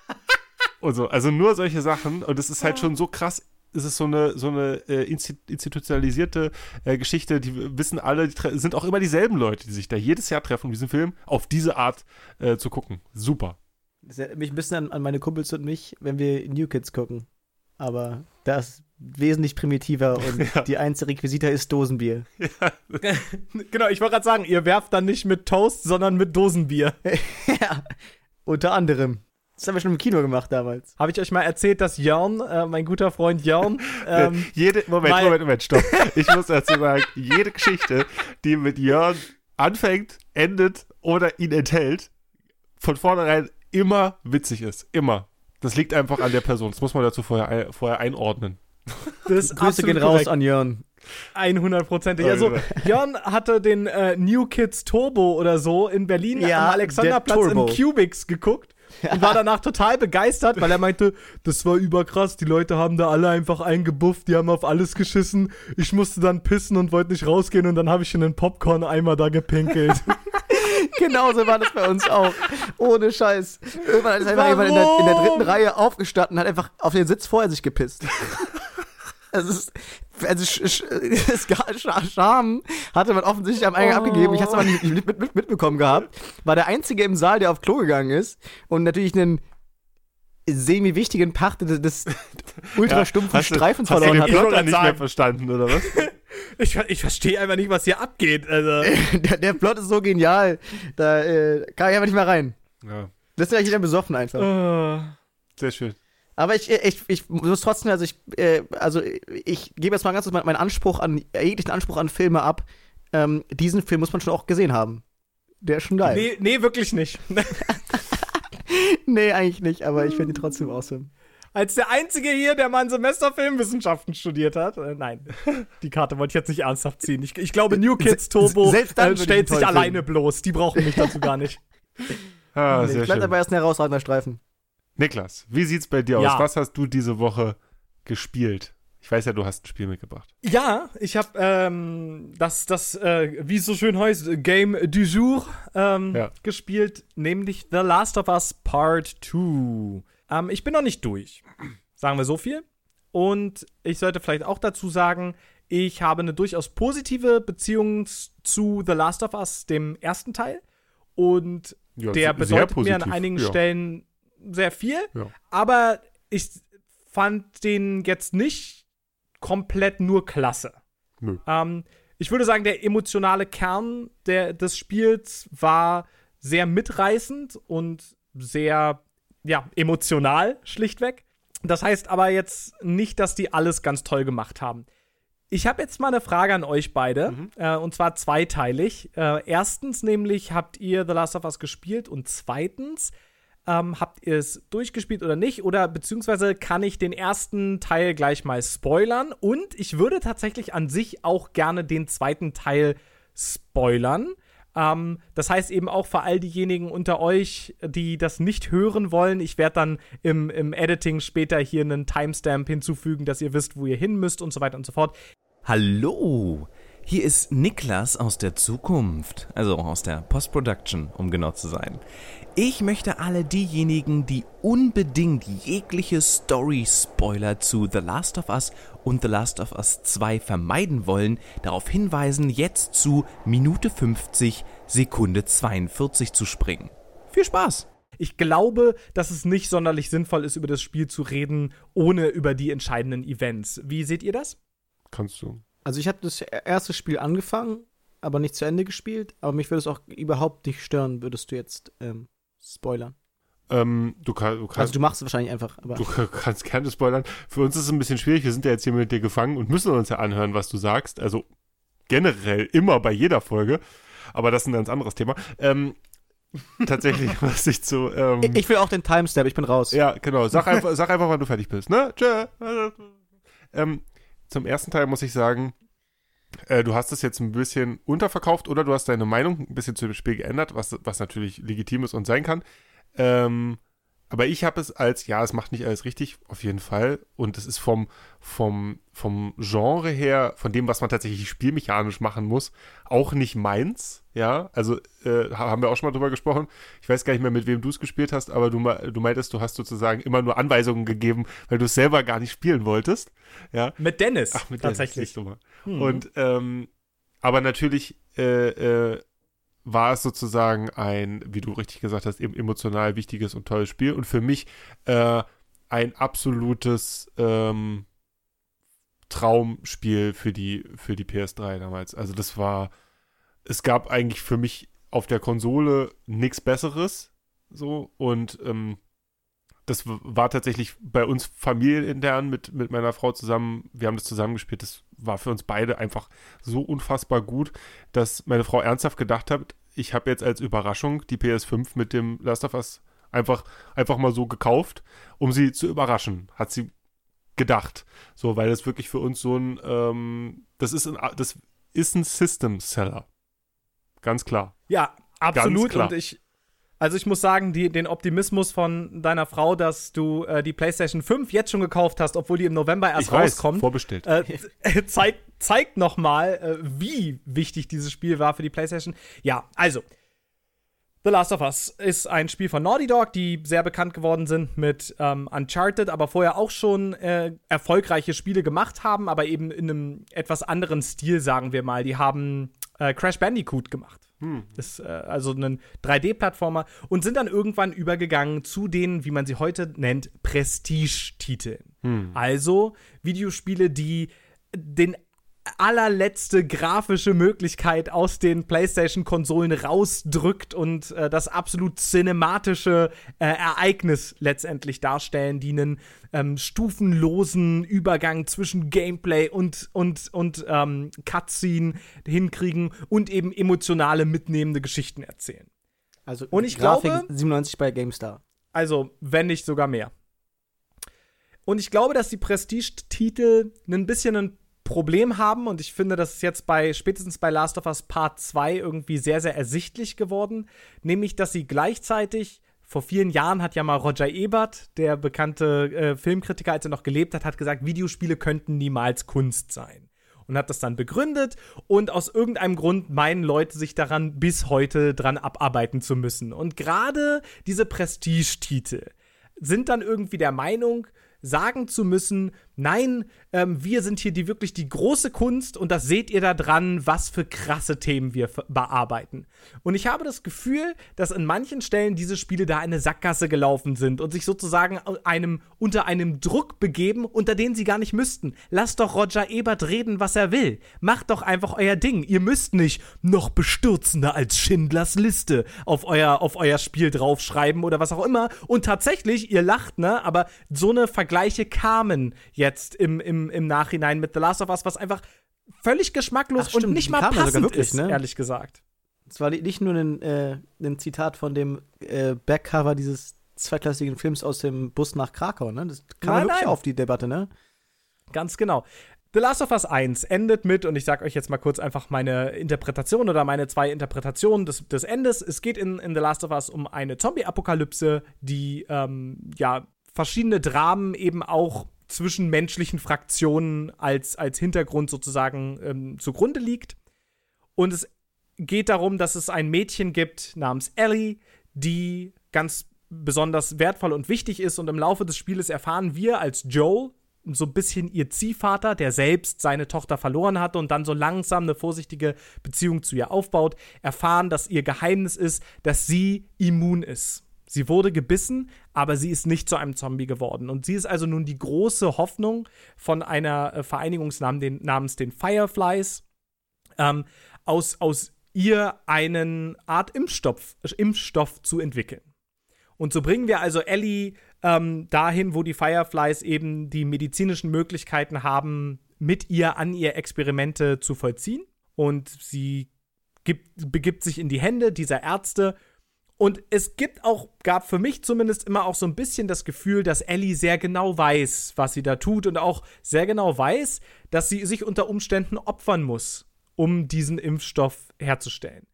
und so. Also nur solche Sachen. Und es ist halt schon so krass. Es ist so eine, so eine äh, insti- institutionalisierte äh, Geschichte, die wissen alle, die sind auch immer dieselben Leute, die sich da jedes Jahr treffen, um diesen Film auf diese Art äh, zu gucken. Super. Das erinnert mich ein bisschen an, an meine Kumpels und mich, wenn wir New Kids gucken. Aber das wesentlich primitiver und Ja. die einzige Requisita ist Dosenbier. genau, ich wollte gerade sagen, ihr werft dann nicht mit Toast, sondern mit Dosenbier. ja, unter anderem. Das haben wir schon im Kino gemacht damals. Habe ich euch mal erzählt, dass Jörn, äh, mein guter Freund Jörn, ähm, jede, Moment, weil- Moment, Moment, stopp. Ich muss dazu sagen, jede Geschichte, die mit Jörn anfängt, endet oder ihn enthält, von vornherein immer witzig ist. Immer. Das liegt einfach an der Person. Das muss man dazu vorher, vorher einordnen. Grüße gehen raus korrekt. an Jörn. 100%ig. Also, Jörn hatte den äh, New Kids Turbo oder so in Berlin Ja, am Alexanderplatz der im. Cubics geguckt und war danach total begeistert, weil er meinte, das war überkrass, die Leute haben da alle einfach eingebufft, die haben auf alles geschissen. Ich musste dann pissen und wollte nicht rausgehen und dann habe ich in den Popcorn-Eimer da gepinkelt. Genauso war das bei uns auch. Ohne Scheiß. Irgendwann ist einfach jemand in der, in der dritten? Reihe aufgestanden und hat einfach auf den Sitz vorher sich gepisst. Es ist, also Sch Sch das Ga- Sch Scham hatte man offensichtlich am Eingang Oh. abgegeben. Ich habe es aber nicht mit, mit, mit, mitbekommen gehabt. War der Einzige im Saal, der auf Klo gegangen ist und natürlich einen semi-wichtigen Part des, ultrastumpfen du- Streifens hast du verloren den hat. Plot wollte dann nicht mehr verstanden, oder was? ich ich verstehe einfach nicht, was hier abgeht. Also, Der, der Plot ist so genial. Da äh, kam ich einfach nicht mehr rein. ja. Das ist ja jeder besoffen einfach. Äh, Sehr schön. Aber ich, ich, ich muss trotzdem, also ich, äh, also ich gebe jetzt mal ganz kurz meinen Anspruch an, jeglichen Anspruch an Filme ab. Ähm, diesen Film muss man schon auch gesehen haben. Der ist schon geil. Nee, nee, nee, wirklich nicht. eigentlich nicht, aber ich finde ihn trotzdem awesome. Als der Einzige hier, der mal ein Semester Filmwissenschaften studiert hat. Äh, nein, die Karte wollte ich jetzt nicht ernsthaft ziehen. Ich, ich glaube, New Kids Turbo äh, ich stellt sich alleine finden. bloß. Die brauchen mich dazu gar nicht. Ah, nee, sehr bleibt schön. aber erst ein herausragender Streifen. Niklas, wie sieht's bei dir Ja. aus? Was hast du diese Woche gespielt? Ich weiß ja, du hast ein Spiel mitgebracht. Ja, ich habe ähm, das, das äh, wie es so schön heißt, Game du Jour ähm, Ja. gespielt, nämlich The Last of Us Part 2. Ähm, ich bin noch nicht durch, sagen wir so viel. Und ich sollte vielleicht auch dazu sagen, ich habe eine durchaus positive Beziehung zu The Last of Us, dem ersten Teil. Und Ja, der bedeutet mir an einigen ja. Stellen sehr viel. Ja. Aber ich fand den jetzt nicht komplett nur klasse. Nö. Ähm, ich würde sagen, der emotionale Kern der, des Spiels war sehr mitreißend und sehr, ja, emotional, schlichtweg. Das heißt aber jetzt nicht, dass die alles ganz toll gemacht haben. Ich habe jetzt mal eine Frage an euch beide, äh, und zwar zweiteilig. Äh, erstens nämlich, habt ihr The Last of Us gespielt? Und zweitens, ähm, habt ihr es durchgespielt oder nicht? Oder beziehungsweise kann ich den ersten Teil gleich mal spoilern? Und ich würde tatsächlich an sich auch gerne den zweiten Teil spoilern. Ähm, das heißt eben auch für all diejenigen unter euch, die das nicht hören wollen, ich werde dann im, im Editing später hier einen Timestamp hinzufügen, dass ihr wisst, wo ihr hin müsst und so weiter und so fort. Hallo, hier ist Niklas aus der Zukunft, also aus der Post-Production, um genau zu sein. Ich möchte alle diejenigen, die unbedingt jegliche Story-Spoiler zu The Last of Us und The Last of Us 2 vermeiden wollen, darauf hinweisen, jetzt zu Minute 50, Sekunde 42 zu springen. Viel Spaß! Ich glaube, dass es nicht sonderlich sinnvoll ist, über das Spiel zu reden, ohne über die entscheidenden Events. Wie seht ihr das? Kannst du. Also ich habe das erste Spiel angefangen, aber nicht zu Ende gespielt. Aber mich würde es auch überhaupt nicht stören, würdest du jetzt ähm, spoilern. Ähm, du, kann, du, kannst, Also du machst es wahrscheinlich einfach, aber du kannst gerne spoilern. Für uns ist es ein bisschen schwierig. Wir sind ja jetzt hier mit dir gefangen und müssen uns ja anhören, was du sagst. Also generell immer bei jeder Folge. Aber das ist ein ganz anderes Thema. Ähm, tatsächlich, was ich zu. Ähm, ich, ich will auch den Timestamp, ich bin raus. Ja, genau. Sag einfach, sag einfach, wann du fertig bist, ne? Tschö. Ähm, zum ersten Teil muss ich sagen, äh, du hast es jetzt ein bisschen unterverkauft oder du hast deine Meinung ein bisschen zu dem Spiel geändert, was, was natürlich legitim ist und sein kann. Ähm, aber ich habe es als, ja, es macht nicht alles richtig, auf jeden Fall. Und es ist vom, vom, vom Genre her, von dem, was man tatsächlich spielmechanisch machen muss, auch nicht meins. Ja, also äh, haben wir auch schon mal drüber gesprochen. Ich weiß gar nicht mehr, mit wem du es gespielt hast, aber du, du meintest, du hast sozusagen immer nur Anweisungen gegeben, weil du es selber gar nicht spielen wolltest. Ja, Mit Dennis, Ach, mit tatsächlich. Du mal. Und ähm, aber natürlich äh, äh, war es sozusagen ein, wie du richtig gesagt hast, eben emotional wichtiges und tolles Spiel und für mich äh, ein absolutes ähm, Traumspiel für die für die PS3 damals. Also das war, es gab eigentlich für mich auf der Konsole nichts Besseres, so und ähm, das war tatsächlich bei uns familienintern mit, mit meiner Frau zusammen. Wir haben das zusammengespielt. Das war für uns beide einfach so unfassbar gut, dass meine Frau ernsthaft gedacht hat, ich habe jetzt als Überraschung die PS5 mit dem Last of Us einfach, einfach mal so gekauft, um sie zu überraschen. Hat sie gedacht. So, weil das wirklich für uns so ein, ähm, das ist ein, das ist ein System Seller. Ganz klar. Ja, absolut. klar. Und ich, also ich muss sagen, die, den Optimismus von deiner Frau, dass du äh, die PlayStation 5 jetzt schon gekauft hast, obwohl die im November erst ich weiß, rauskommt, vorbestellt. äh, zeigt, zeigt nochmal, äh, wie wichtig dieses Spiel war für die PlayStation. Ja, also. The Last of Us ist ein Spiel von Naughty Dog, die sehr bekannt geworden sind mit ähm, Uncharted, aber vorher auch schon äh, erfolgreiche Spiele gemacht haben, aber eben in einem etwas anderen Stil, sagen wir mal. Die haben äh, Crash Bandicoot gemacht. Ist äh, also ein 3D-Plattformer und sind dann irgendwann übergegangen zu den, wie man sie heute nennt, Prestige-Titeln. Also Videospiele, die den allerletzte grafische Möglichkeit aus den PlayStation-Konsolen rausdrückt und äh, das absolut cinematische äh, Ereignis letztendlich darstellen, die einen ähm, stufenlosen Übergang zwischen Gameplay und, und, und ähm, Cutscene hinkriegen und eben emotionale, mitnehmende Geschichten erzählen. Also Und ich Grafik glaube- 97 bei GameStar. Also, wenn nicht sogar mehr. Und ich glaube, dass die Prestige-Titel ein bisschen ein Problem haben und ich finde, das ist jetzt bei spätestens bei Last of Us Part 2 irgendwie sehr, sehr ersichtlich geworden, nämlich dass sie gleichzeitig vor vielen Jahren hat ja mal Roger Ebert, der bekannte äh, Filmkritiker, als er noch gelebt hat, hat gesagt, Videospiele könnten niemals Kunst sein. Und hat das dann begründet und aus irgendeinem Grund meinen Leute sich daran bis heute dran abarbeiten zu müssen. Und gerade diese Prestige-Titel sind dann irgendwie der Meinung, sagen zu müssen, nein, ähm, wir sind hier die wirklich die große Kunst und das seht ihr da dran, was für krasse Themen wir bearbeiten. Und ich habe das Gefühl, dass in manchen Stellen diese Spiele da eine Sackgasse gelaufen sind und sich sozusagen einem unter einem Druck begeben, unter den sie gar nicht müssten. Lasst doch Roger Ebert reden, was er will. Macht doch einfach euer Ding. Ihr müsst nicht noch bestürzender als Schindlers Liste auf euer, auf euer Spiel draufschreiben oder was auch immer. Und tatsächlich, ihr lacht, ne? Aber so eine Vergleiche kamen jetzt im, im, im Nachhinein mit The Last of Us, was einfach völlig geschmacklos Ach, und nicht mal passend wirklich, ist, ne? ehrlich gesagt. Es war nicht nur ein, äh, ein Zitat von dem äh, Backcover dieses zweitklassigen Films aus dem Bus nach Krakau, ne? Das kam Nein, ja wirklich nein. auf die Debatte, ne? Ganz genau. The Last of Us 1 endet mit, und ich sag euch jetzt mal kurz einfach meine Interpretation oder meine zwei Interpretationen des, des Endes. Es geht in, in The Last of Us um eine Zombie-Apokalypse, die ähm, ja verschiedene Dramen eben auch zwischen menschlichen Fraktionen als, als Hintergrund sozusagen ähm, zugrunde liegt. Und es geht darum, dass es ein Mädchen gibt namens Ellie, die ganz besonders wertvoll und wichtig ist. Und im Laufe des Spieles erfahren wir als Joel so ein bisschen ihr Ziehvater, der selbst seine Tochter verloren hatte und dann so langsam eine vorsichtige Beziehung zu ihr aufbaut, erfahren, dass ihr Geheimnis ist, dass sie immun ist. Sie wurde gebissen, aber sie ist nicht zu einem Zombie geworden. Und sie ist also nun die große Hoffnung von einer äh, Vereinigungsnamen den, namens den Fireflies, ähm, aus, aus ihr einen Art Impfstoff, Impfstoff zu entwickeln. Und so bringen wir also Ellie ähm, dahin, wo die Fireflies eben die medizinischen Möglichkeiten haben, mit ihr an ihr Experimente zu vollziehen. Und sie gibt, begibt sich in die Hände dieser Ärzte. Und es gibt auch, gab für mich zumindest immer auch so ein bisschen das Gefühl, dass Ellie sehr genau weiß, was sie da tut und auch sehr genau weiß, dass sie sich unter Umständen opfern muss, um diesen Impfstoff herzustellen.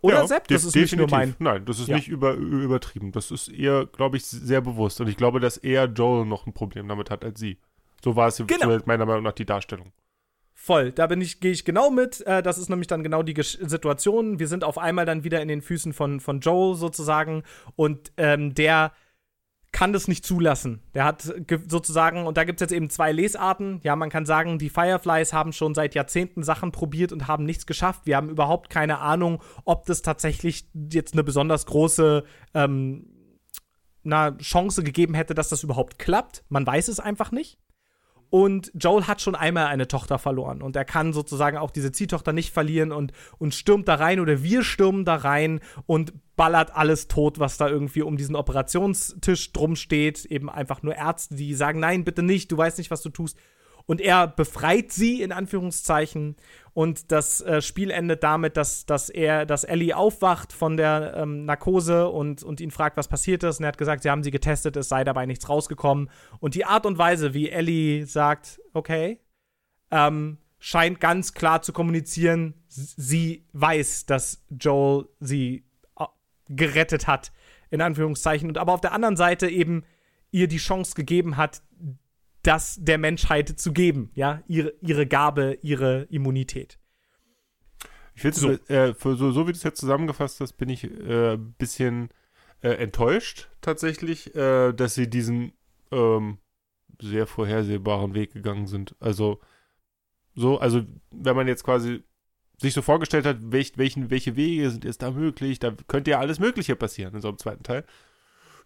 Oder Ja, Sepp, das ist nicht nur mein. Nein, das ist Ja. nicht über, übertrieben. Das ist eher, glaube ich, sehr bewusst. Und ich glaube, dass eher Joel noch ein Problem damit hat als sie. So war es Genau. meiner Meinung nach die Darstellung. Voll, da bin ich, gehe ich genau mit. Äh, das ist nämlich dann genau die Gesch Situation. Wir sind auf einmal dann wieder in den Füßen von, von Joel sozusagen und ähm, der kann das nicht zulassen. Der hat ge- sozusagen, und da gibt es jetzt eben zwei Lesarten. Ja, man kann sagen, die Fireflies haben schon seit Jahrzehnten Sachen probiert und haben nichts geschafft. Wir haben überhaupt keine Ahnung, ob das tatsächlich jetzt eine besonders große ähm, na, Chance gegeben hätte, dass das überhaupt klappt. Man weiß es einfach nicht. Und Joel hat schon einmal eine Tochter verloren und er kann sozusagen auch diese Ziehtochter nicht verlieren und, und stürmt da rein oder wir stürmen da rein und ballert alles tot, was da irgendwie um diesen Operationstisch drum steht. Eben einfach nur Ärzte, die sagen, nein, bitte nicht, du weißt nicht, was du tust. Und er befreit sie in Anführungszeichen. Und das äh, Spiel endet damit, dass, dass er, dass Ellie aufwacht von der ähm, Narkose und, und ihn fragt, was passiert ist. Und er hat gesagt, sie haben sie getestet, es sei dabei nichts rausgekommen. Und die Art und Weise, wie Ellie sagt, okay, ähm, scheint ganz klar zu kommunizieren, sie weiß, dass Joel sie äh, gerettet hat, in Anführungszeichen. Und aber auf der anderen Seite eben ihr die Chance gegeben hat, das der Menschheit zu geben, ja, ihre, ihre Gabe, ihre Immunität. Ich finde, So. so. äh, für so, so wie du es jetzt zusammengefasst hast, bin ich äh, ein bisschen äh, enttäuscht tatsächlich, äh, dass sie diesen ähm, sehr vorhersehbaren Weg gegangen sind. Also so, also wenn man jetzt quasi sich so vorgestellt hat, welch, welchen, welche Wege sind jetzt da möglich, da könnte ja alles Mögliche passieren in so einem zweiten Teil.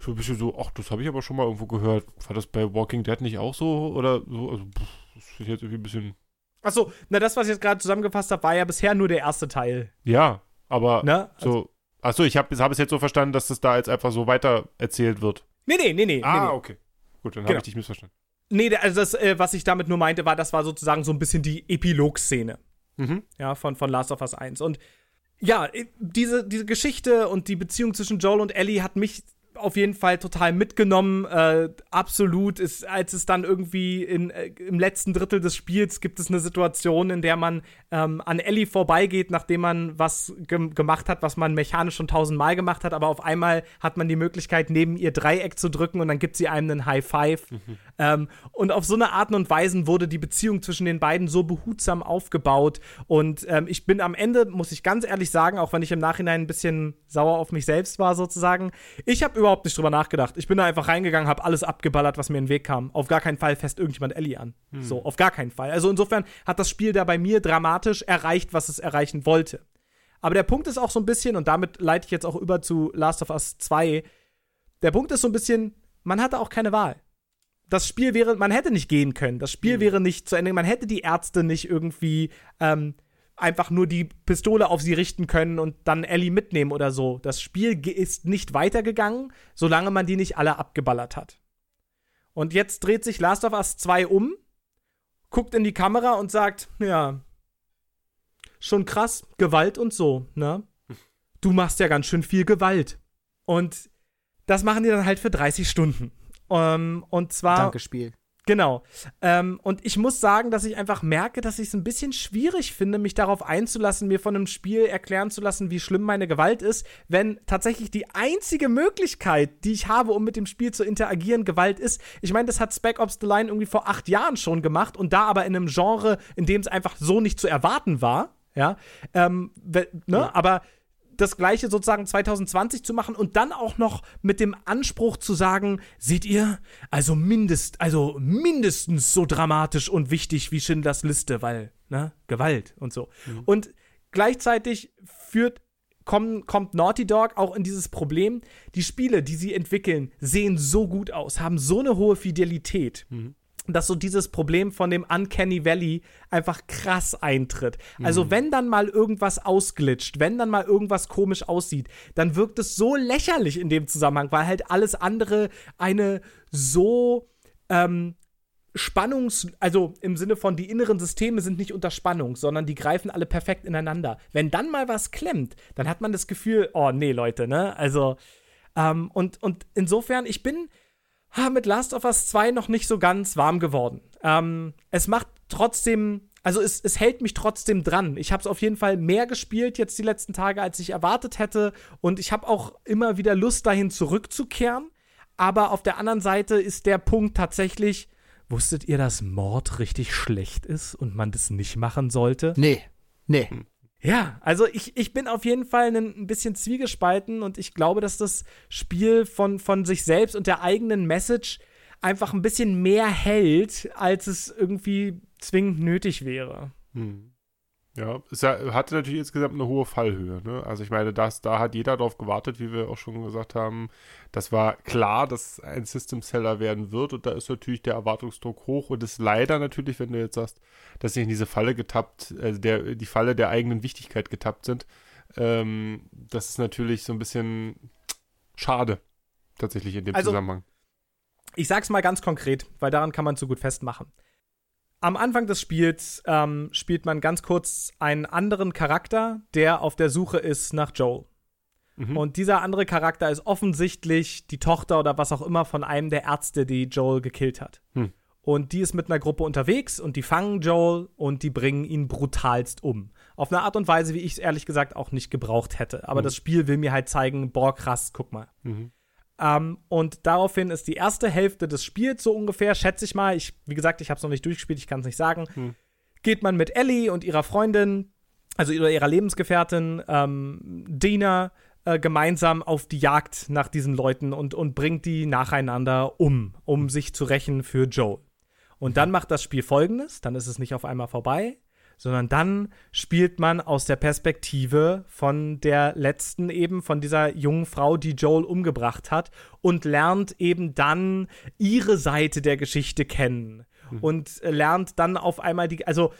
So ein bisschen so, ach, das habe ich aber schon mal irgendwo gehört. War das bei Walking Dead nicht auch so? Oder so? Also, pff, das finde ich jetzt irgendwie ein bisschen Achso, na, das, was ich jetzt gerade zusammengefasst habe, war ja bisher nur der erste Teil. Ja, aber Ne? so. Achso, ich habe hab es jetzt so verstanden, dass das da jetzt einfach so weiter erzählt wird. Nee, nee, nee, nee. nee, nee. okay. Gut, dann habe Genau. ich dich missverstanden. Nee, also das, äh, was ich damit nur meinte, war, das war sozusagen so ein bisschen die Epilog-Szene. Mhm. Ja, von, von Last of Us 1. Und ja, diese, diese Geschichte und die Beziehung zwischen Joel und Ellie hat mich auf jeden Fall total mitgenommen. Äh, absolut. Ist, als es dann irgendwie in, äh, im letzten Drittel des Spiels gibt es eine Situation, in der man ähm, an Ellie vorbeigeht, nachdem man was gem gemacht hat, was man mechanisch schon tausendmal gemacht hat, aber auf einmal hat man die Möglichkeit, neben ihr Dreieck zu drücken und dann gibt sie einem einen High Five. Ähm, und auf so eine Art und Weise wurde die Beziehung zwischen den beiden so behutsam aufgebaut. Und ähm, ich bin am Ende, muss ich ganz ehrlich sagen, auch wenn ich im Nachhinein ein bisschen sauer auf mich selbst war, sozusagen, ich habe überhaupt nicht drüber nachgedacht. Ich bin da einfach reingegangen, habe alles abgeballert, was mir in den Weg kam. Auf gar keinen Fall fest irgendjemand Ellie an. So, auf gar keinen Fall. Also insofern hat das Spiel da bei mir dramatisch erreicht, was es erreichen wollte. Aber der Punkt ist auch so ein bisschen, und damit leite ich jetzt auch über zu Last of Us 2, der Punkt ist so ein bisschen, man hatte auch keine Wahl. Das Spiel wäre, man hätte nicht gehen können. Das Spiel wäre nicht zu Ende. Man hätte die Ärzte nicht irgendwie ähm, einfach nur die Pistole auf sie richten können und dann Ellie mitnehmen oder so. Das Spiel ist nicht weitergegangen, solange man die nicht alle abgeballert hat. Und jetzt dreht sich Last of Us 2 um, guckt in die Kamera und sagt, ja, schon krass, Gewalt und so, ne? Du machst ja ganz schön viel Gewalt. Und das machen die dann halt für 30 Stunden. Ähm, und zwar. Danke, Spiel. Genau. Ähm, und ich muss sagen, dass ich einfach merke, dass ich es ein bisschen schwierig finde, mich darauf einzulassen, mir von einem Spiel erklären zu lassen, wie schlimm meine Gewalt ist, wenn tatsächlich die einzige Möglichkeit, die ich habe, um mit dem Spiel zu interagieren, Gewalt ist. Ich meine, das hat Spec Ops The Line irgendwie vor acht Jahren schon gemacht und da aber in einem Genre, in dem es einfach so nicht zu erwarten war. Ja. Ähm, ne? Aber das gleiche sozusagen 2020 zu machen und dann auch noch mit dem Anspruch zu sagen, seht ihr, also mindest, also mindestens so dramatisch und wichtig wie Schindlers Liste, weil, ne, Gewalt und so. Und gleichzeitig führt kommen, kommt Naughty Dog auch in dieses Problem, die Spiele, die sie entwickeln, sehen so gut aus, haben so eine hohe Fidelität dass so dieses Problem von dem Uncanny Valley einfach krass eintritt. Also wenn dann mal irgendwas ausglitscht, wenn dann mal irgendwas komisch aussieht, dann wirkt es so lächerlich in dem Zusammenhang, weil halt alles andere eine so ähm, Spannungs, also im Sinne von die inneren Systeme sind nicht unter Spannung, sondern die greifen alle perfekt ineinander. Wenn dann mal was klemmt, dann hat man das Gefühl, oh nee, Leute, ne? Also, ähm, und, und insofern, ich bin mit Last of Us 2 noch nicht so ganz warm geworden. Ähm, es macht trotzdem, also es, es hält mich trotzdem dran. Ich habe es auf jeden Fall mehr gespielt jetzt die letzten Tage, als ich erwartet hätte. Und ich habe auch immer wieder Lust dahin zurückzukehren. Aber auf der anderen Seite ist der Punkt tatsächlich, wusstet ihr, dass Mord richtig schlecht ist und man das nicht machen sollte? Nee. Nee. Ja, also ich, ich bin auf jeden Fall ein, ein bisschen zwiegespalten und ich glaube, dass das Spiel von, von sich selbst und der eigenen Message einfach ein bisschen mehr hält, als es irgendwie zwingend nötig wäre. Hm. Ja, es ha- hatte natürlich insgesamt eine hohe Fallhöhe. Ne? Also ich meine, das, da hat jeder darauf gewartet, wie wir auch schon gesagt haben. Das war klar, dass ein System-Seller werden wird und da ist natürlich der Erwartungsdruck hoch und ist leider natürlich, wenn du jetzt sagst, dass sie in diese Falle getappt, äh, der, die Falle der eigenen Wichtigkeit getappt sind, ähm, das ist natürlich so ein bisschen schade, tatsächlich in dem Also- Zusammenhang. Ich sag's mal ganz konkret, weil daran kann man so gut festmachen. Am Anfang des Spiels ähm, spielt man ganz kurz einen anderen Charakter, der auf der Suche ist nach Joel. Mhm. Und dieser andere Charakter ist offensichtlich die Tochter oder was auch immer von einem der Ärzte, die Joel gekillt hat. Hm. Und die ist mit einer Gruppe unterwegs und die fangen Joel und die bringen ihn brutalst um. Auf eine Art und Weise, wie ich es ehrlich gesagt auch nicht gebraucht hätte. Aber Mhm. das Spiel will mir halt zeigen, boah, krass, guck mal. Mhm. Ähm, und daraufhin ist die erste Hälfte des Spiels so ungefähr, schätze ich mal, ich, wie gesagt, ich habe es noch nicht durchgespielt, ich kann es nicht sagen, Hm. geht man mit Ellie und ihrer Freundin, also ihrer, ihrer Lebensgefährtin ähm, Dina, äh, gemeinsam auf die Jagd nach diesen Leuten und, und bringt die nacheinander um, um sich zu rächen für Joel. Und dann macht das Spiel folgendes, dann ist es nicht auf einmal vorbei, sondern dann spielt man aus der Perspektive von der letzten eben, von dieser jungen Frau, die Joel umgebracht hat und lernt eben dann ihre Seite der Geschichte kennen und äh, lernt dann auf einmal die, also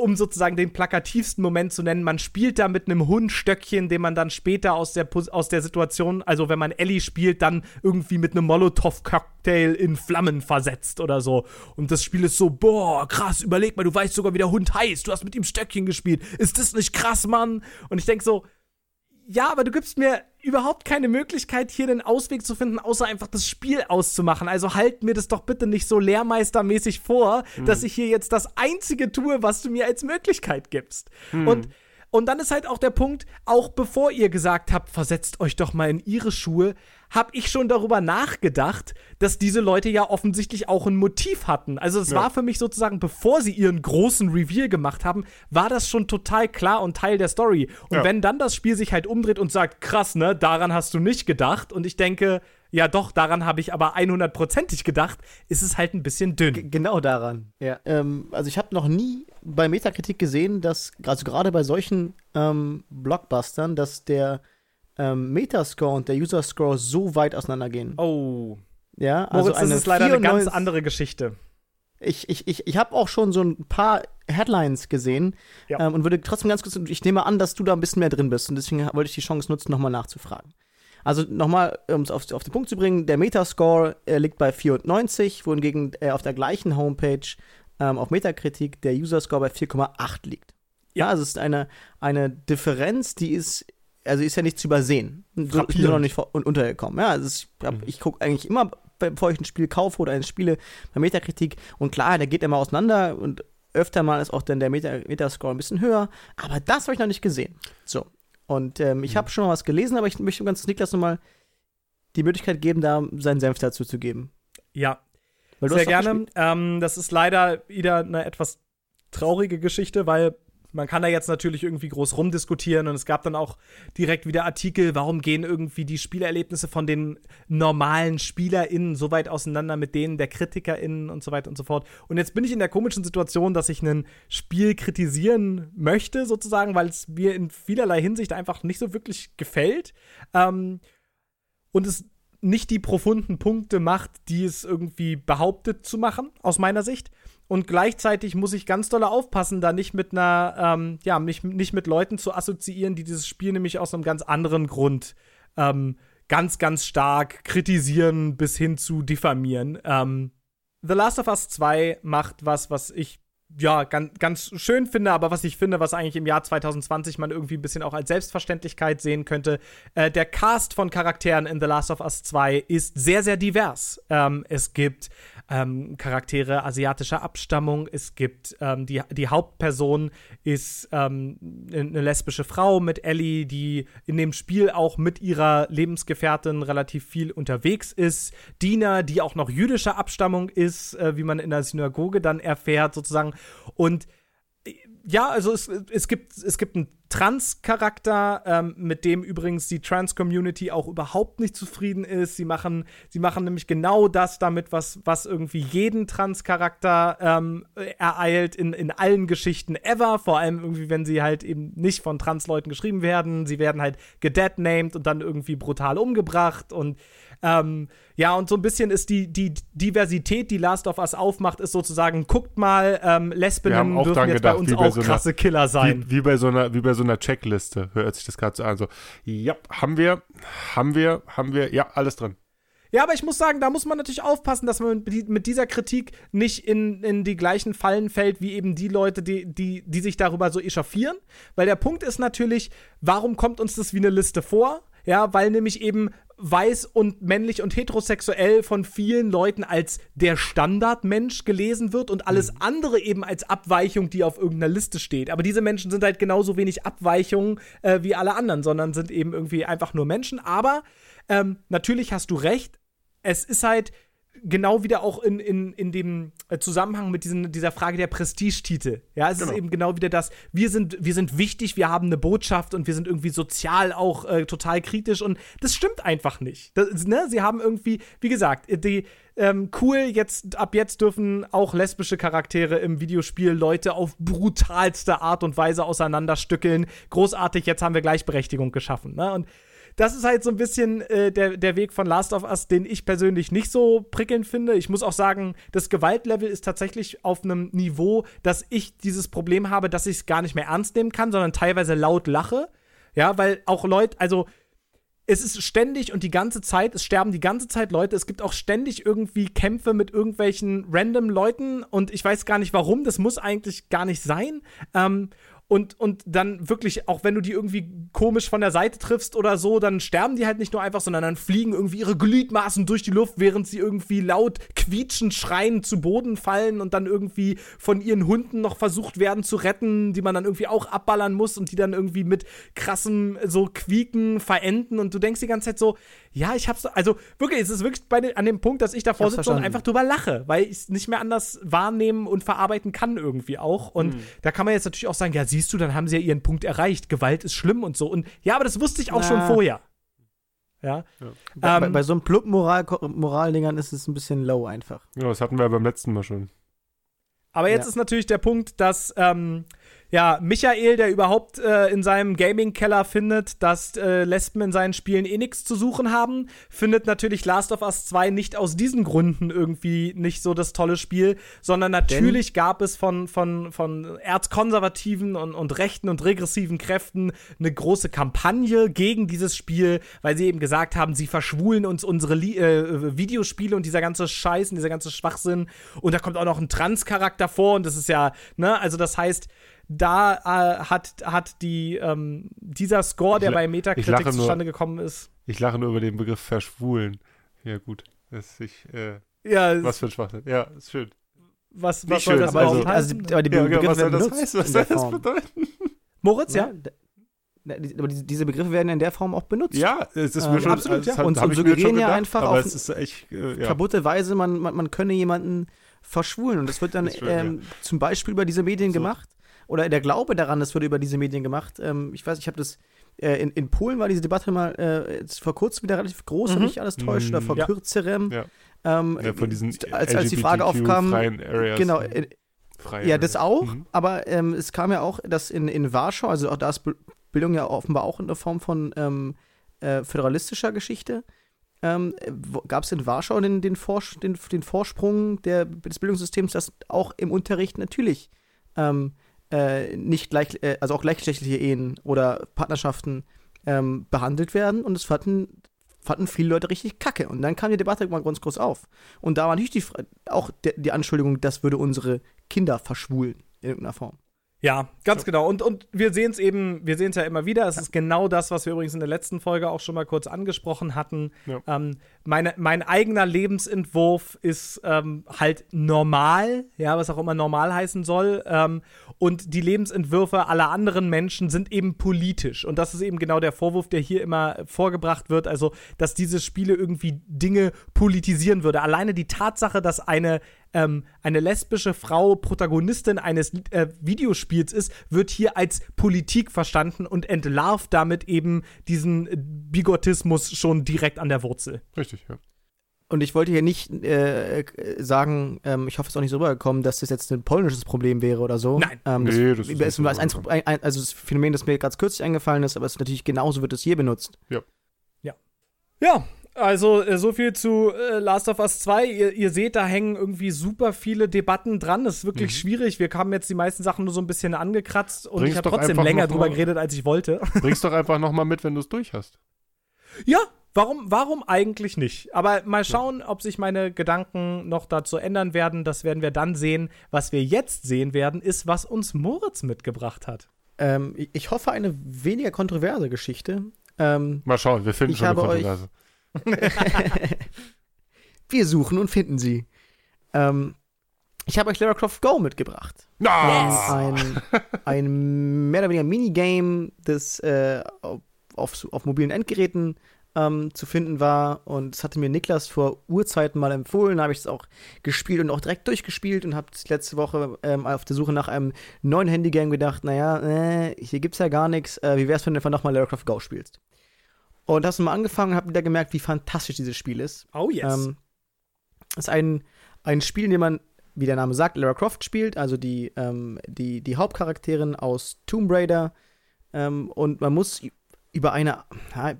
um sozusagen den plakativsten Moment zu nennen, man spielt da mit einem Hundstöckchen, den man dann später aus der, aus der Situation, also wenn man Ellie spielt, dann irgendwie mit einem Molotow-Cocktail in Flammen versetzt oder so. Und das Spiel ist so, boah, krass, überleg mal, du weißt sogar, wie der Hund heißt, du hast mit ihm Stöckchen gespielt. Ist das nicht krass, Mann? Und ich denke so, ja, aber du gibst mir überhaupt keine Möglichkeit, hier einen Ausweg zu finden, außer einfach das Spiel auszumachen. Also halt mir das doch bitte nicht so lehrmeistermäßig vor, dass ich hier jetzt das Einzige tue, was du mir als Möglichkeit gibst. Und und dann ist halt auch der Punkt, auch bevor ihr gesagt habt, versetzt euch doch mal in ihre Schuhe, habe ich schon darüber nachgedacht, dass diese Leute ja offensichtlich auch ein Motiv hatten. Also es Ja. war für mich sozusagen, bevor sie ihren großen Reveal gemacht haben, war das schon total klar und Teil der Story. Und Ja. wenn dann das Spiel sich halt umdreht und sagt, krass, ne, daran hast du nicht gedacht und ich denke, ja doch, daran habe ich aber 100%ig gedacht, ist es halt ein bisschen dünn. G- Genau daran. Ja. Ähm, also ich habe noch nie bei Metakritik gesehen, dass, also gerade bei solchen ähm, Blockbustern, dass der ähm, Metascore und der User-Score so weit auseinandergehen. Oh, Ja, also Moritz, das ist leider eine ganz 94 andere Geschichte. Ich, ich, ich, ich habe auch schon so ein paar Headlines gesehen Ja. ähm, und würde trotzdem ganz kurz, ich nehme an, dass du da ein bisschen mehr drin bist und deswegen wollte ich die Chance nutzen, nochmal nachzufragen. Also nochmal, um es auf, auf den Punkt zu bringen, der Metascore äh, liegt bei 94, wohingegen äh, auf der gleichen Homepage ähm, auf Metakritik der User-Score bei 4,8 liegt. Ja, also es ist eine, eine Differenz, die ist, also ist ja nicht zu übersehen. So Frappierend. noch nicht vor- un- untergekommen. Ja, also ich, hab- ich gucke eigentlich immer, bevor ich ein Spiel kaufe oder ein Spiele bei Metakritik und klar, der geht immer auseinander und öfter mal ist auch dann der Meta Metascore ein bisschen höher, aber das habe ich noch nicht gesehen. So. Und ähm, ich habe schon mal was gelesen, aber ich möchte ganz Niklas nochmal die Möglichkeit geben, da seinen Senf dazu zu geben. Ja, Sehr gerne. Ähm, das ist leider wieder eine etwas traurige Geschichte, weil man kann da jetzt natürlich irgendwie groß rumdiskutieren und es gab dann auch direkt wieder Artikel, warum gehen irgendwie die Spielerlebnisse von den normalen SpielerInnen so weit auseinander mit denen der KritikerInnen und so weiter und so fort. Und jetzt bin ich in der komischen Situation, dass ich ein Spiel kritisieren möchte, sozusagen, weil es mir in vielerlei Hinsicht einfach nicht so wirklich gefällt. Ähm, und es nicht die profunden Punkte macht, die es irgendwie behauptet zu machen, aus meiner Sicht. Und gleichzeitig muss ich ganz doll aufpassen, da nicht mit einer, ähm, ja, mich nicht mit Leuten zu assoziieren, die dieses Spiel nämlich aus einem ganz anderen Grund ähm, ganz, ganz stark kritisieren bis hin zu diffamieren. Ähm, The Last of Us 2 macht was, was ich ja, ganz, ganz schön finde, aber was ich finde, was eigentlich im Jahr 2020 man irgendwie ein bisschen auch als Selbstverständlichkeit sehen könnte. Äh, der Cast von Charakteren in The Last of Us 2 ist sehr, sehr divers. Ähm, es gibt ähm, Charaktere asiatischer Abstammung, es gibt ähm, die, die Hauptperson ist ähm, eine lesbische Frau mit Ellie, die in dem Spiel auch mit ihrer Lebensgefährtin relativ viel unterwegs ist. Dina, die auch noch jüdischer Abstammung ist, äh, wie man in der Synagoge dann erfährt, sozusagen. Und ja, also es, es, gibt, es gibt einen Trans-Charakter, ähm, mit dem übrigens die Trans-Community auch überhaupt nicht zufrieden ist. Sie machen, sie machen nämlich genau das damit, was, was irgendwie jeden Trans-Charakter ähm, ereilt in, in allen Geschichten ever. Vor allem irgendwie, wenn sie halt eben nicht von Trans-Leuten geschrieben werden. Sie werden halt gedeadnamed und dann irgendwie brutal umgebracht und ähm, ja, und so ein bisschen ist die, die Diversität, die Last of Us aufmacht, ist sozusagen, guckt mal, ähm, Lesbinnen dürfen jetzt bei gedacht, uns wie bei auch so einer- krasse Killer sein. Wie, wie, bei so einer, wie bei so einer Checkliste hört sich das gerade so an. So, ja, haben wir, haben wir, haben wir, ja, alles drin. Ja, aber ich muss sagen, da muss man natürlich aufpassen, dass man mit dieser Kritik nicht in, in die gleichen Fallen fällt, wie eben die Leute, die, die, die sich darüber so echauffieren. Weil der Punkt ist natürlich, warum kommt uns das wie eine Liste vor? Ja, weil nämlich eben weiß und männlich und heterosexuell von vielen Leuten als der Standardmensch gelesen wird und alles andere eben als Abweichung, die auf irgendeiner Liste steht. Aber diese Menschen sind halt genauso wenig Abweichungen äh, wie alle anderen, sondern sind eben irgendwie einfach nur Menschen. Aber ähm, natürlich hast du recht, es ist halt genau wieder auch in, in, in dem äh, Zusammenhang mit diesen, dieser Frage der Prestigetitel. Ja, es ist eben genau wieder das, wir sind, wir sind wichtig, wir haben eine Botschaft und wir sind irgendwie sozial auch äh, total kritisch und das stimmt einfach nicht. Das, ne? Sie haben irgendwie, wie gesagt, die, ähm, cool, jetzt, ab jetzt dürfen auch lesbische Charaktere im Videospiel Leute auf brutalste Art und Weise auseinanderstückeln. Großartig, jetzt haben wir Gleichberechtigung geschaffen. Ne? Und das ist halt so ein bisschen äh, der, der Weg von Last of Us, den ich persönlich nicht so prickelnd finde. Ich muss auch sagen, das Gewaltlevel ist tatsächlich auf einem Niveau, dass ich dieses Problem habe, dass ich es gar nicht mehr ernst nehmen kann, sondern teilweise laut lache. Ja, weil auch Leute, also es ist ständig und die ganze Zeit, es sterben die ganze Zeit Leute. Es gibt auch ständig irgendwie Kämpfe mit irgendwelchen random Leuten und ich weiß gar nicht warum. Das muss eigentlich gar nicht sein. Ähm, und, und dann wirklich, auch wenn du die irgendwie komisch von der Seite triffst oder so, dann sterben die halt nicht nur einfach, sondern dann fliegen irgendwie ihre Gliedmaßen durch die Luft, während sie irgendwie laut quietschend schreien zu Boden fallen und dann irgendwie von ihren Hunden noch versucht werden zu retten, die man dann irgendwie auch abballern muss und die dann irgendwie mit krassem so Quieken verenden. Und du denkst die ganze Zeit so, ja, ich hab's, also wirklich, es ist wirklich bei an dem Punkt, dass ich davor sitze und einfach drüber lache, weil ich es nicht mehr anders wahrnehmen und verarbeiten kann irgendwie auch. Und Hm. da kann man jetzt natürlich auch sagen, ja, siehst du, dann haben sie ja ihren Punkt erreicht. Gewalt ist schlimm und so. Und ja, aber das wusste ich auch schon Na. vorher. Ja. Bei, Ähm, bei, bei so einem Plupp-Moral-Dingern ist es ein bisschen low einfach. Ja, das hatten wir beim letzten Mal schon. Aber jetzt Ja. ist natürlich der Punkt, dass ähm, ja, Michael, der überhaupt äh, in seinem Gaming-Keller findet, dass äh, Lesben in seinen Spielen eh nichts zu suchen haben, findet natürlich Last of Us 2 nicht aus diesen Gründen irgendwie nicht so das tolle Spiel, sondern natürlich gab es von, von, von erzkonservativen und, und rechten und regressiven Kräften eine große Kampagne gegen dieses Spiel, weil sie eben gesagt haben, sie verschwulen uns unsere Li äh, Videospiele und dieser ganze Scheiß und dieser ganze Schwachsinn. Und da kommt auch noch ein Trans-Charakter vor und das ist ja, ne, also das heißt, da äh, hat, hat die, ähm, dieser Score, der bei Metacritic lache nur- zustande gekommen ist. Ich lache nur über den Begriff verschwulen. Ja, gut. Das ich, äh, Ja, was für ein Schwachsinn. Ja, ist schön. was, was soll schön, das Aber, also- also, heißen? die, aber die Ja, Begriffe was soll werden das benutzt heißen? Was in soll der das Form. bedeuten? Moritz, ja? Ja, aber die, diese Begriffe werden in der Form auch benutzt. Ja, es ist Ähm, mir schon absolut, das ja. Und- und suggerieren ja einfach auf- es ist echt, äh, ja. kaputte Weise, man, man, man könne jemanden verschwulen. Und das wird dann schön, ähm, zum Beispiel über diese Medien So. gemacht. Oder der Glaube daran, das wird über diese Medien gemacht. Ähm, ich weiß, ich habe das. Äh, in, in Polen war diese Debatte mal äh, vor kurzem wieder relativ groß, wenn Mhm. mich nicht alles täuscht, oder vor Ja. kürzerem. Ja. Ähm, Ja, von diesen als, als die Frage aufkam, Areas. genau, äh, Freie ja, das auch, Mhm. aber ähm, es kam ja auch, dass in, in Warschau, also auch da ist Bi- Bildung ja offenbar auch in der Form von ähm, äh, föderalistischer Geschichte, ähm, gab es in Warschau den, den, Vors den, den Vorsprung der, des Bildungssystems, dass auch im Unterricht natürlich ähm, äh, nicht gleich, äh, also auch gleichgeschlechtliche Ehen oder Partnerschaften ähm, behandelt werden und das fanden, fanden viele Leute richtig kacke. Und dann kam die Debatte mal ganz groß auf. Und da war natürlich die, auch die Anschuldigung, das würde unsere Kinder verschwulen in irgendeiner Form. Ja, ganz genau. Und, und wir sehen es eben, wir sehen es ja immer wieder. Es ist genau das, was wir übrigens in der letzten Folge auch schon mal kurz angesprochen hatten. Ja. Ähm, meine, mein eigener Lebensentwurf ist ähm, halt normal, ja, was auch immer normal heißen soll. Ähm, und die Lebensentwürfe aller anderen Menschen sind eben politisch. Und das ist eben genau der Vorwurf, der hier immer vorgebracht wird. Also, dass diese Spiele irgendwie Dinge politisieren würde. Alleine die Tatsache, dass eine ähm, eine lesbische Frau Protagonistin eines äh, Videospiels ist, wird hier als Politik verstanden und entlarvt damit eben diesen äh, Bigottismus schon direkt an der Wurzel. Richtig, ja. Und ich wollte hier nicht äh, sagen, ähm, ich hoffe, es ist auch nicht so rübergekommen, dass das jetzt ein polnisches Problem wäre oder so. Nein. Ähm, das, Nee, das ist ist, so ein, ein, also das Phänomen, das mir ganz kürzlich eingefallen ist, aber es ist natürlich genauso wird es hier benutzt. Ja, also äh, so viel zu äh, Last of Us 2. Ihr, ihr seht, da hängen irgendwie super viele Debatten dran. Das ist wirklich schwierig. Wir haben jetzt die meisten Sachen nur so ein bisschen angekratzt und Bring's ich habe trotzdem länger drüber mal- geredet, als ich wollte. Bring's doch einfach nochmal mit, wenn du es durch hast. Ja, warum, warum eigentlich nicht? Aber mal schauen, ob sich meine Gedanken noch dazu ändern werden. Das werden wir dann sehen. Was wir jetzt sehen werden, ist, was uns Moritz mitgebracht hat. Ähm, ich, hoffe, eine weniger kontroverse Geschichte. Ähm, Mal schauen, wir finden Ich schon eine habe euch- Kontroverse. wir suchen und finden sie. Ähm, ich habe euch Lara Croft Go mitgebracht. Ah! Ein, ein mehr oder weniger Minigame, das äh, auf, auf, auf mobilen Endgeräten ähm, zu finden war. Und das hatte mir Niklas vor Urzeiten mal empfohlen. Da habe ich es auch gespielt und auch direkt durchgespielt und habe letzte Woche ähm, auf der Suche nach einem neuen Handygame gedacht, naja, äh, hier gibt's ja gar nichts. Äh, wie wär's, wenn du einfach nochmal Lara Croft Go spielst? Und hast mal angefangen und hab wieder gemerkt, wie fantastisch dieses Spiel ist. Oh yes. Ähm, ist ein, ein Spiel, in dem man, wie der Name sagt, Lara Croft spielt, also die, ähm, die, die Hauptcharakterin aus Tomb Raider. Ähm, und man muss über eine, ja,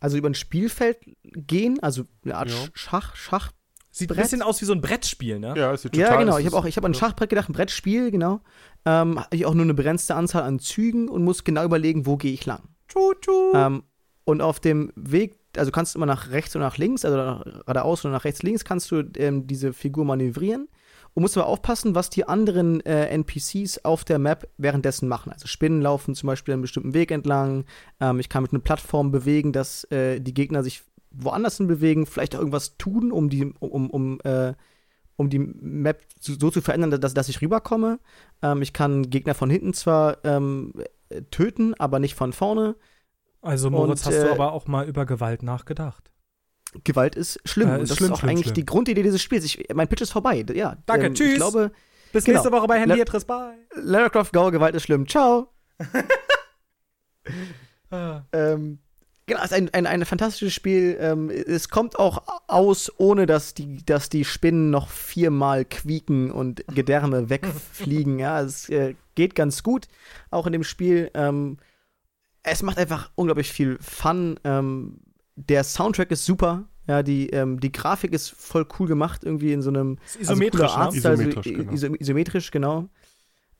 also über ein Spielfeld gehen, also eine Art Ja. Schach, Schach. Sieht ein bisschen aus wie so ein Brettspiel, ne? Ja, es sieht Ja, total- genau. es Ich ist- habe auch, ich habe an ein Schachbrett gedacht, ein Brettspiel, genau. Ähm, habe ich auch nur eine begrenzte Anzahl an Zügen und muss genau überlegen, wo gehe ich lang. Ähm, und auf dem Weg, also kannst du immer nach rechts oder nach links, also nach, geradeaus oder nach rechts, links, kannst du ähm, diese Figur manövrieren und musst aber aufpassen, was die anderen äh, NPCs auf der Map währenddessen machen. Also Spinnen laufen zum Beispiel einen bestimmten Weg entlang. Ähm, ich kann mit einer Plattform bewegen, dass äh, die Gegner sich woanders hin bewegen, vielleicht auch irgendwas tun, um die, um, um, äh, um die Map so, so zu verändern, dass, dass ich rüberkomme. Ähm, ich kann Gegner von hinten zwar ähm, äh, töten, aber nicht von vorne. Also, Moritz, Und, hast du äh, aber auch mal über Gewalt nachgedacht. Gewalt ist schlimm. Äh, und ist das schlimm, ist auch schlimm, eigentlich schlimm. die Grundidee dieses Spiels. Ich, mein Pitch ist vorbei. Ja, Danke, ähm, tschüss. Ich glaube, Bis genau. nächste Woche bei Adress. Bye. Lara Croft Go, Gewalt ist schlimm. Ciao. Ah. Ähm, genau, es ist ein, ein, ein fantastisches Spiel. Ähm, es kommt auch aus, ohne dass die, dass die Spinnen noch viermal quieken und Gedärme wegfliegen. ja, es äh, geht ganz gut, auch in dem Spiel. Ähm, es macht einfach unglaublich viel Fun. Ähm, der Soundtrack ist super. Ja, die, ähm, die Grafik ist voll cool gemacht, irgendwie in so einem isometrisch, also cooler ne? Artstyle, so Isometrisch, i- genau. iso isometrisch, genau.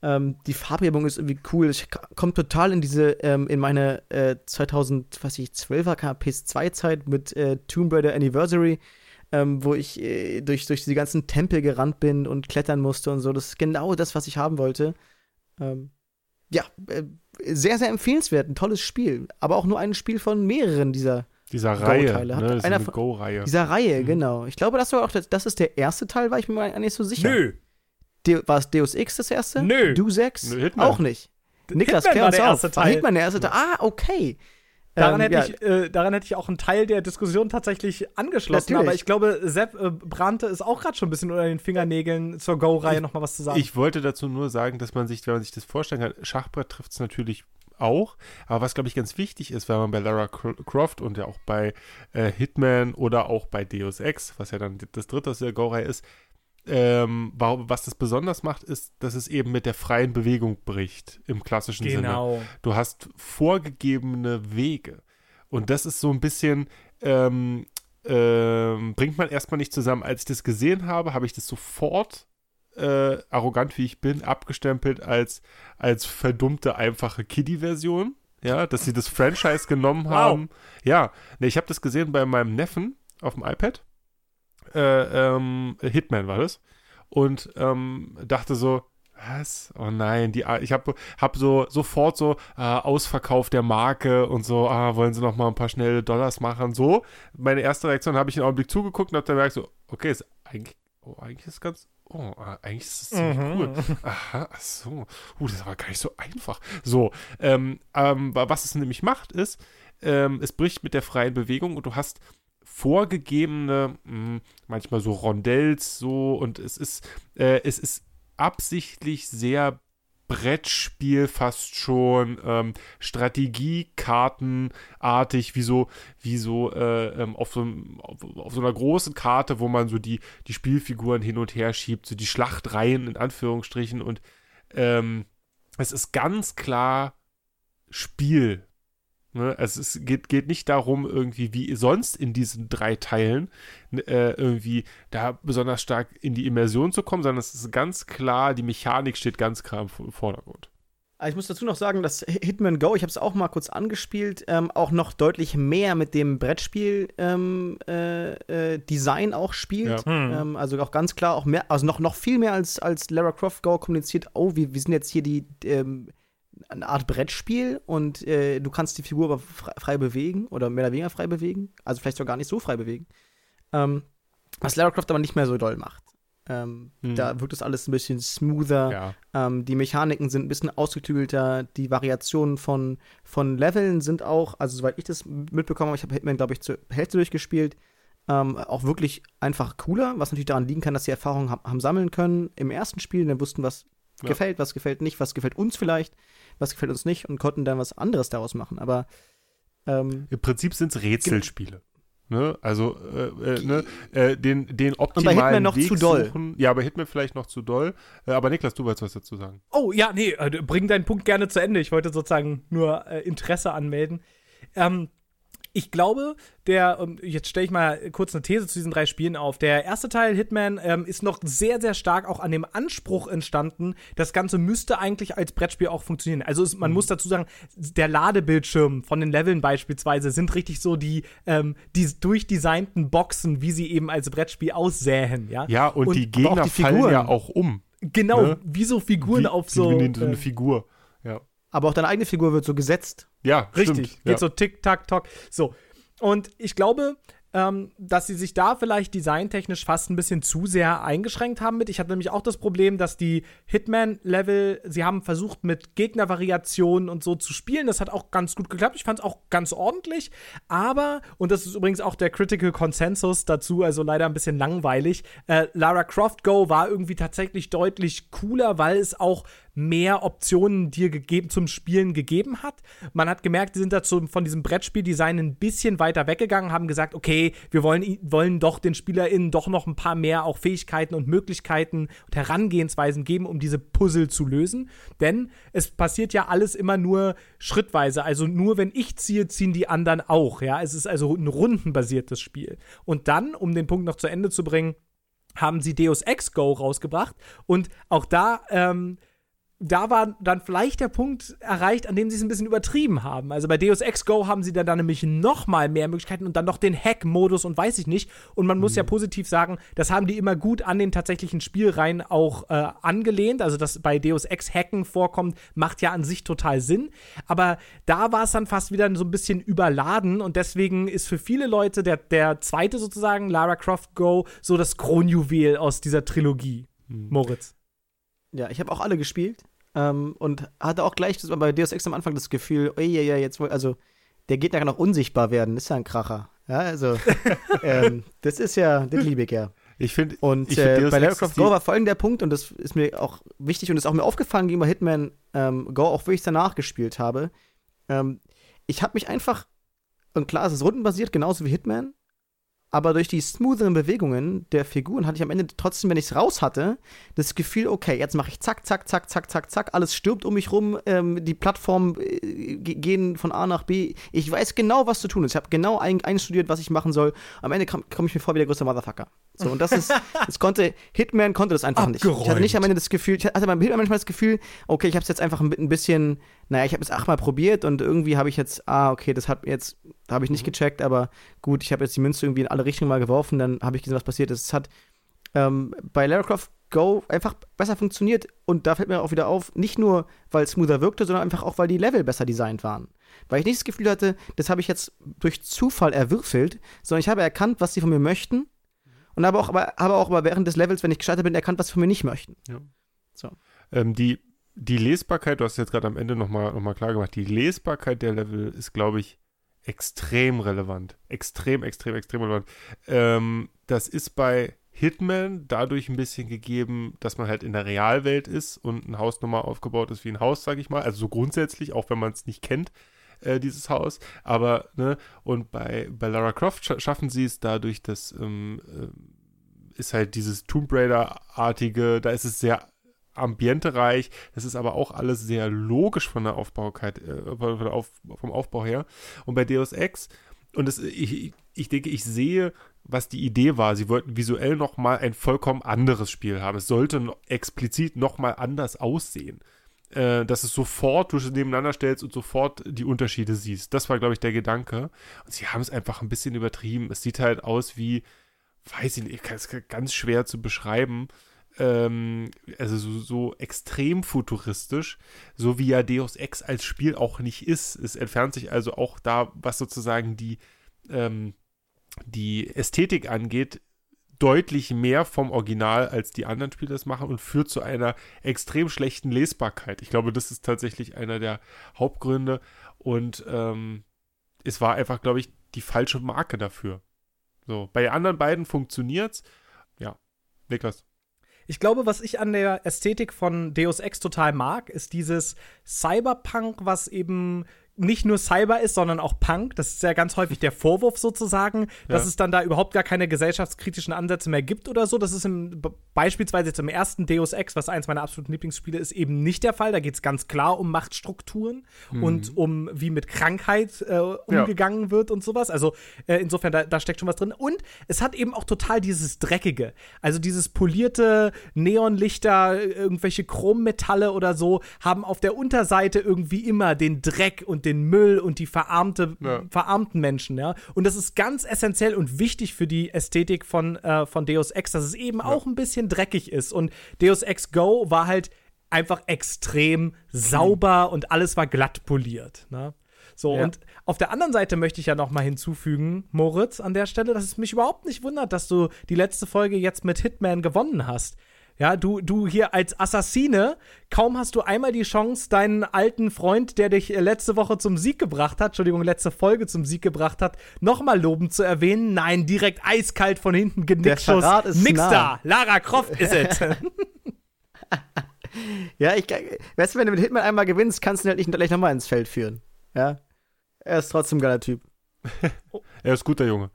Ähm, die Farbgebung ist irgendwie cool. Ich komme total in diese, ähm, in meine äh, 2012er PS2-Zeit mit äh, Tomb Raider Anniversary, ähm, wo ich äh, durch, durch die ganzen Tempel gerannt bin und klettern musste und so. Das ist genau das, was ich haben wollte. Ähm, ja, äh, sehr, sehr empfehlenswert. Ein tolles Spiel. Aber auch nur ein Spiel von mehreren dieser, Dieser Reihe, ne? Das ist eine Go-Reihe. dieser Reihe, Mhm. genau. Ich glaube, das war auch das, das ist der erste Teil, war ich mir gar nicht so sicher. Nö. De war es Deus Ex das erste? Nö. Du 6? Nö, Hitman. Auch nicht. Niklas, Hitman klär war uns der auf. erste War Teil. Hitman der erste Teil? Ah, okay. Daran, Ähm, hätte ja, ich, äh, daran hätte ich auch einen Teil der Diskussion tatsächlich angeschlossen, Natürlich. aber ich glaube, Sepp äh, Brante ist auch gerade schon ein bisschen unter den Fingernägeln zur Go-Reihe nochmal was zu sagen. Ich wollte dazu nur sagen, dass man sich, wenn man sich das vorstellen kann, Schachbrett trifft es natürlich auch. Aber was, glaube ich, ganz wichtig ist, wenn man bei Lara Cro- Croft und ja auch bei äh, Hitman oder auch bei Deus Ex, was ja dann das dritte aus der Go-Reihe ist, ähm, warum, was das besonders macht, ist, dass es eben mit der freien Bewegung bricht, im klassischen Sinne. genau. Du hast vorgegebene Wege. Und das ist so ein bisschen, ähm, ähm, bringt man erstmal nicht zusammen. Als ich das gesehen habe, habe ich das sofort, äh, arrogant wie ich bin, abgestempelt als, als verdummte, einfache Kiddie-Version. Ja, dass sie das Franchise genommen Wow. haben. Ja, ne, ich habe das gesehen bei meinem Neffen auf dem iPad. Äh, ähm, Hitman war das. Und ähm, dachte so, was? Oh nein, die, ich habe hab so sofort so äh, Ausverkauf der Marke und so, ah, wollen sie noch mal ein paar schnelle Dollars machen, so. Meine erste Reaktion habe ich einen Augenblick zugeguckt und habe dann gemerkt so, okay, ist eigentlich, oh, eigentlich ist ganz, oh, eigentlich ist es ziemlich Mhm. cool. Aha, ach so, uh, das ist aber gar nicht so einfach. So, ähm, ähm, wa- was es nämlich macht, ist, ähm, es bricht mit der freien Bewegung und du hast vorgegebene, mh, manchmal so Rondells so und es ist, äh, es ist absichtlich sehr Brettspiel fast schon, ähm, Strategiekartenartig, wie so, wie so äh, ähm, auf, so auf, auf so einer großen Karte, wo man so die, die Spielfiguren hin und her schiebt, so die Schlachtreihen in Anführungsstrichen und ähm, es ist ganz klar Spiel. Ne? Also es geht, geht nicht darum, irgendwie wie sonst in diesen drei Teilen n- äh, irgendwie da besonders stark in die Immersion zu kommen, sondern es ist ganz klar, die Mechanik steht ganz klar im Vo- Vordergrund. Ah, Ich muss dazu noch sagen, dass Hitman Go, ich habe es auch mal kurz angespielt, ähm, auch noch deutlich mehr mit dem Brettspiel-Design äh, äh, Design auch spielt. Ja. Hm. Ähm, also auch ganz klar, auch mehr, also noch, noch viel mehr als, als Lara Croft Go kommuniziert, oh, wir, wir sind jetzt hier die ähm, eine Art Brettspiel und äh, du kannst die Figur aber frei, frei bewegen oder mehr oder weniger frei bewegen. Also vielleicht sogar gar nicht so frei bewegen. Ähm, was Lara Croft aber nicht mehr so doll macht. Ähm, Hm. Da wirkt das alles ein bisschen smoother. Ja. Ähm, die Mechaniken sind ein bisschen ausgeklügelter. Die Variationen von, von Leveln sind auch, also soweit ich das mitbekommen habe, ich habe Hitman, glaube ich, zur Hälfte durchgespielt, ähm, auch wirklich einfach cooler, was natürlich daran liegen kann, dass sie Erfahrungen haben, haben sammeln können im ersten Spiel, dann wussten, was Ja. gefällt, was gefällt nicht, was gefällt uns vielleicht, was gefällt uns nicht und konnten dann was anderes daraus machen. Aber ähm, Im Prinzip sind es Rätselspiele. Ne? Also äh, äh, ne? äh, den, den optimalen Hitman noch Weg zu doll. suchen. Ja, bei Hitman vielleicht noch zu doll. Äh, aber Niklas, du wolltest was dazu sagen. Oh, ja, nee, äh, bring deinen Punkt gerne zu Ende. Ich wollte sozusagen nur äh, Interesse anmelden. Ähm, Ich glaube, der, ähm, jetzt stelle ich mal kurz eine These zu diesen drei Spielen auf. Der erste Teil, Hitman, ähm, ist noch sehr, sehr stark auch an dem Anspruch entstanden. Das Ganze müsste eigentlich als Brettspiel auch funktionieren. Also es, man Mhm. muss dazu sagen, der Ladebildschirm von den Leveln beispielsweise sind richtig so die, ähm, die durchdesignten Boxen, wie sie eben als Brettspiel aussähen. Ja, Ja, und, Und die Gegner die fallen ja auch um. genau, ne? wie so Figuren Wie- auf wie so. eine, so eine äh, Figur. Aber auch deine eigene Figur wird so gesetzt. ja Richtig, stimmt. geht ja. so tick, tack, tock. So. Und ich glaube, ähm, dass sie sich da vielleicht designtechnisch fast ein bisschen zu sehr eingeschränkt haben mit. Ich hatte nämlich auch das Problem, dass die Hitman-Level, sie haben versucht, mit Gegnervariationen und so zu spielen. Das hat auch ganz gut geklappt. Ich fand es auch ganz ordentlich. Aber, und das ist übrigens auch der Critical Consensus dazu, also leider ein bisschen langweilig, äh, Lara Croft Go war irgendwie tatsächlich deutlich cooler, weil es auch mehr Optionen dir gegeben zum Spielen gegeben hat. Man hat gemerkt, die sind dazu von diesem Brettspieldesign ein bisschen weiter weggegangen, haben gesagt, okay, wir wollen, wollen doch den SpielerInnen doch noch ein paar mehr auch Fähigkeiten und Möglichkeiten und Herangehensweisen geben, um diese Puzzle zu lösen. Denn es passiert ja alles immer nur schrittweise. Also nur wenn ich ziehe, ziehen die anderen auch. Ja, es ist also ein rundenbasiertes Spiel. Und dann, um den Punkt noch zu Ende zu bringen, haben sie Deus Ex Go rausgebracht und auch da ähm, da war dann vielleicht der Punkt erreicht, an dem sie es ein bisschen übertrieben haben. Also bei Deus Ex Go haben sie dann, dann nämlich noch mal mehr Möglichkeiten und dann noch den Hack-Modus und weiß ich nicht. Und man muss ja positiv sagen, das haben die immer gut an den tatsächlichen Spielreihen auch äh, angelehnt. Also dass bei Deus Ex Hacken vorkommt, macht ja an sich total Sinn. Aber da war es dann fast wieder so ein bisschen überladen und deswegen ist für viele Leute der, der zweite sozusagen, Lara Croft Go, so das Kronjuwel aus dieser Trilogie. Moritz. Ja, ich habe auch alle gespielt ähm, und hatte auch gleich das war bei Deus Ex am Anfang das Gefühl, ey, ja, ja, jetzt wohl, also der Gegner kann auch unsichtbar werden, ist ja ein Kracher. Ja, also ähm, das ist ja, das liebe ich ja. Ich finde, Und ich äh, bei Lara Croft Go war folgender Punkt, und das ist mir auch wichtig und ist auch mir aufgefallen gegenüber Hitman ähm, Go, auch wo ich es danach gespielt habe. Ähm, ich habe mich einfach, und klar, es ist rundenbasiert, genauso wie Hitman, aber durch die smootheren Bewegungen der Figuren hatte ich am Ende trotzdem, wenn ich es raus hatte, das Gefühl, okay, jetzt mache ich zack, zack, zack, zack, zack, zack, alles stirbt um mich rum, ähm, die Plattformen äh, ge- gehen von A nach B. Ich weiß genau, was zu tun ist. Ich habe genau ein, einstudiert, was ich machen soll. Am Ende komme komm ich mir vor wie der größte Motherfucker. So, und das ist, das konnte, Hitman konnte das einfach nicht. Ich hatte nicht am Ende das Gefühl, ich hatte beim Hitman manchmal das Gefühl, okay, ich habe es jetzt einfach ein, bisschen, naja, ich habe es achtmal probiert und irgendwie habe ich jetzt, ah, okay, das hat jetzt, da habe ich nicht gecheckt, aber gut, ich habe jetzt die Münze irgendwie in alle Richtungen mal geworfen, dann habe ich gesehen, was passiert ist. Es hat ähm, bei Lara Croft Go einfach besser funktioniert und da fällt mir auch wieder auf, nicht nur, weil es smoother wirkte, sondern einfach auch, weil die Level besser designt waren. Weil ich nicht das Gefühl hatte, das habe ich jetzt durch Zufall erwürfelt, sondern ich habe erkannt, was sie von mir möchten und habe auch, aber, habe auch aber während des Levels, wenn ich gescheitert bin, erkannt, was sie von mir nicht möchten. Ähm, die, die Lesbarkeit, du hast es jetzt gerade am Ende nochmal noch mal klar gemacht, die Lesbarkeit der Level ist, glaube ich, extrem relevant. Extrem, extrem, extrem relevant. Ähm, das ist bei Hitman dadurch ein bisschen gegeben, dass man halt in der Realwelt ist und ein Haus nochmal aufgebaut ist wie ein Haus, sage ich mal. Also so grundsätzlich, auch wenn man es nicht kennt, äh, dieses Haus. Aber, ne, und bei, bei Lara Croft scha schaffen sie es dadurch, dass ähm, ähm, ist halt dieses Tomb Raider-artige, da ist es sehr ambientereich, das ist aber auch alles sehr logisch von der Aufbaukeit, äh, von der Auf, vom Aufbau her. Und bei Deus Ex, und das, ich, ich denke, ich sehe, was die Idee war. Sie wollten visuell nochmal ein vollkommen anderes Spiel haben. Es sollte explizit nochmal anders aussehen. Äh, dass es sofort, du es nebeneinander stellst und sofort die Unterschiede siehst. Das war, glaube ich, der Gedanke. Und sie haben es einfach ein bisschen übertrieben. Es sieht halt aus wie, weiß ich nicht, es ganz schwer zu beschreiben. Ähm, also so, so extrem futuristisch, so wie ja Deus Ex als Spiel auch nicht ist. Es entfernt sich also auch da, was sozusagen die, ähm, die Ästhetik angeht, deutlich mehr vom Original, als die anderen Spiele das machen und führt zu einer extrem schlechten Lesbarkeit. Ich glaube, das ist tatsächlich einer der Hauptgründe und ähm, es war einfach, glaube ich, die falsche Marke dafür. So, bei anderen beiden funktioniert's. Ja, Niklas. Ich glaube, was ich an der Ästhetik von Deus Ex total mag, ist dieses Cyberpunk, was eben nicht nur Cyber ist, sondern auch Punk. Das ist ja ganz häufig der Vorwurf sozusagen, dass Ja. es dann da überhaupt gar keine gesellschaftskritischen Ansätze mehr gibt oder so. Das ist im, beispielsweise jetzt im ersten Deus Ex, was eins meiner absoluten Lieblingsspiele ist, eben nicht der Fall. Da geht es ganz klar um Machtstrukturen und um wie mit Krankheit äh, umgegangen wird und sowas. Also äh, insofern, da, da steckt schon was drin. Und es hat eben auch total dieses Dreckige. Also dieses polierte Neonlichter, irgendwelche Chrommetalle oder so, haben auf der Unterseite irgendwie immer den Dreck und den Müll und die verarmte, Ja. verarmten Menschen, ja. Und das ist ganz essentiell und wichtig für die Ästhetik von, äh, von Deus Ex, dass es eben auch ein bisschen dreckig ist. Und Deus Ex Go war halt einfach extrem sauber und alles war glatt poliert. Ne? So, Ja. und auf der anderen Seite möchte ich ja noch mal hinzufügen, Moritz, an der Stelle, dass es mich überhaupt nicht wundert, dass du die letzte Folge jetzt mit Hitman gewonnen hast. Ja, du, du hier als Assassine, kaum hast du einmal die Chance, deinen alten Freund, der dich äh, letzte Woche zum Sieg gebracht hat, Entschuldigung, letzte Folge zum Sieg gebracht hat, nochmal lobend zu erwähnen. Nein, direkt eiskalt von hinten Genickschuss. Verrat ist Nix nah. da. Lara Croft ist es. Ja, ich, weißt du, wenn du mit Hitman einmal gewinnst, kannst du ihn halt nicht gleich nochmal ins Feld führen. Ja. Er ist trotzdem ein geiler Typ. Er ist guter Junge.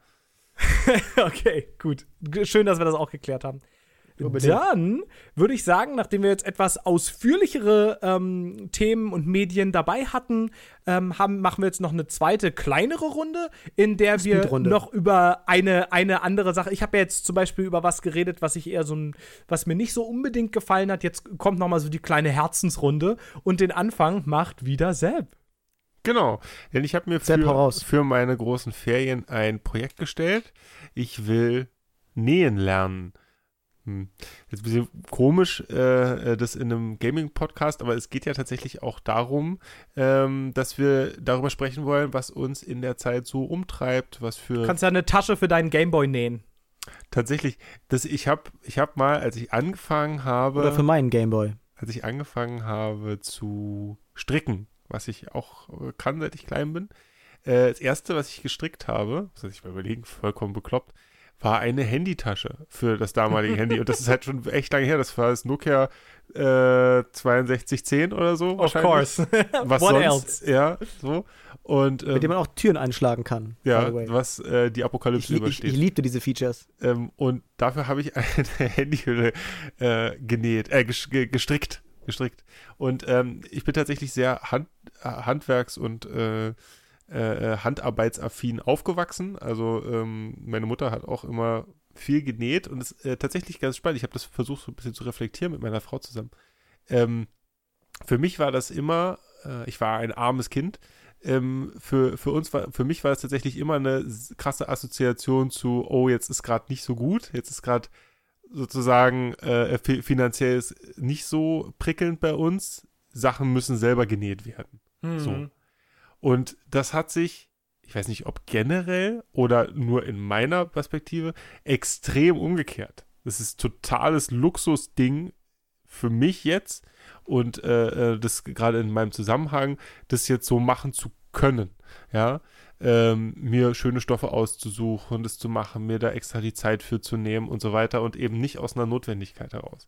okay, gut. Schön, dass wir das auch geklärt haben. Unbedingt. Dann würde ich sagen, nachdem wir jetzt etwas ausführlichere ähm, Themen und Medien dabei hatten, ähm, haben, machen wir jetzt noch eine zweite, kleinere Runde, in der wir noch über eine, eine andere Sache. Ich habe ja jetzt zum Beispiel über was geredet, was ich eher so ein, was mir nicht so unbedingt gefallen hat. Jetzt kommt noch mal so die kleine Herzensrunde und den Anfang macht wieder Sepp. Genau, denn ich habe mir für, für meine großen Ferien ein Projekt gestellt. Ich will nähen lernen. Hm. Jetzt ein bisschen komisch, äh, äh, das in einem Gaming-Podcast, aber es geht ja tatsächlich auch darum, ähm, dass wir darüber sprechen wollen, was uns in der Zeit so umtreibt, was für Du kannst ja eine Tasche für deinen Gameboy nähen. tatsächlich, das ich habe, ich habe mal, als ich angefangen habe, Oder für meinen Gameboy. als ich angefangen habe zu stricken, was ich auch äh, kann, seit ich klein bin, äh, das erste, was ich gestrickt habe, das heißt, ich mal überlegen, vollkommen bekloppt, war eine Handytasche für das damalige Handy. Und das ist halt schon echt lange her. Das war das Nokia äh, 6210 oder so. Of course. Was What sonst? else? Ja, so. Und ähm, Mit dem man auch Türen einschlagen kann. ja, was äh, die Ich, Apokalypse ich, ich übersteht. liebte diese Features. Ähm, und dafür habe ich eine Handyhülle äh, genäht, äh, ges ge gestrickt. Gestrickt. Und ähm, ich bin tatsächlich sehr Hand, äh, handwerks- und äh, äh, handarbeitsaffin aufgewachsen. Also ähm, meine Mutter hat auch immer viel genäht und ist äh, tatsächlich ganz spannend. Ich habe das versucht, so ein bisschen zu reflektieren mit meiner Frau zusammen. Ähm, für mich war das immer, äh, ich war ein armes Kind. Ähm, für, für uns war, für mich war es tatsächlich immer eine krasse Assoziation zu, oh, jetzt ist gerade nicht so gut, jetzt ist gerade sozusagen äh, fi finanziell ist nicht so prickelnd bei uns. Sachen müssen selber genäht werden. So. Und das hat sich, ich weiß nicht, ob generell oder nur in meiner Perspektive, extrem umgekehrt. Das ist totales Luxusding für mich jetzt und äh, äh, das gerade in meinem Zusammenhang, das jetzt so machen zu können. Ja, ähm, mir schöne Stoffe auszusuchen, das zu machen, mir da extra die Zeit für zu nehmen und so weiter und eben nicht aus einer Notwendigkeit heraus.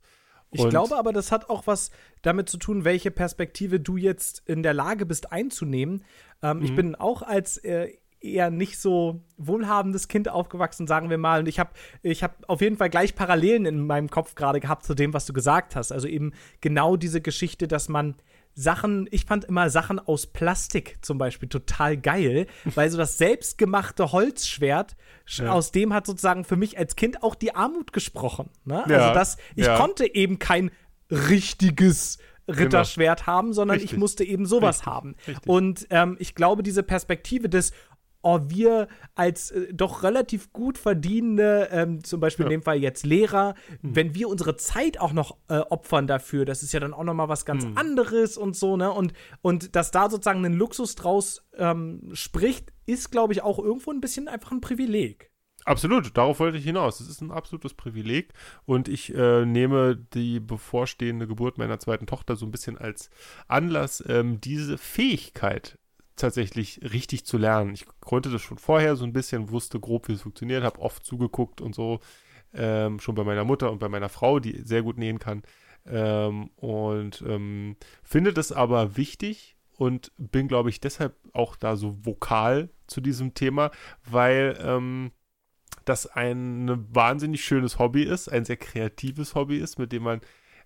Ich Und- glaube aber, das hat auch was damit zu tun, welche Perspektive du jetzt in der Lage bist einzunehmen. Ähm, Ich Mhm. bin auch als äh, eher nicht so wohlhabendes Kind aufgewachsen, sagen wir mal. Und ich habe ich hab auf jeden Fall gleich Parallelen in meinem Kopf gerade gehabt zu dem, was du gesagt hast. Also eben genau diese Geschichte, dass man Sachen, ich fand immer Sachen aus Plastik zum Beispiel total geil, weil so das selbstgemachte Holzschwert, sch- Ja. aus dem hat sozusagen für mich als Kind auch die Armut gesprochen. Ne? Ja, Also das, ich ja. konnte eben kein richtiges Ritterschwert haben, sondern ich Richtig. musste eben sowas Richtig. haben. Richtig. Und ähm, ich glaube, diese Perspektive des Oh, wir als äh, doch relativ gut verdienende, ähm, zum Beispiel in Ja. dem Fall jetzt Lehrer, Mhm. wenn wir unsere Zeit auch noch äh, opfern dafür, das ist ja dann auch noch mal was ganz Mhm. anderes und so, ne? Und, und dass da sozusagen ein Luxus draus ähm, spricht, ist, glaube ich, auch irgendwo ein bisschen einfach ein Privileg. Absolut, darauf wollte ich hinaus. Es ist ein absolutes Privileg und ich äh, nehme die bevorstehende Geburt meiner zweiten Tochter so ein bisschen als Anlass, ähm, diese Fähigkeit tatsächlich richtig zu lernen. Ich konnte das schon vorher so ein bisschen, wusste grob, wie es funktioniert, habe oft zugeguckt und so, ähm, schon bei meiner Mutter und bei meiner Frau, die sehr gut nähen kann. Ähm, und ähm, finde das aber wichtig und bin, glaube ich, deshalb auch da so vokal zu diesem Thema, weil ähm, das ein wahnsinnig schönes Hobby ist, ein sehr kreatives Hobby ist, mit dem man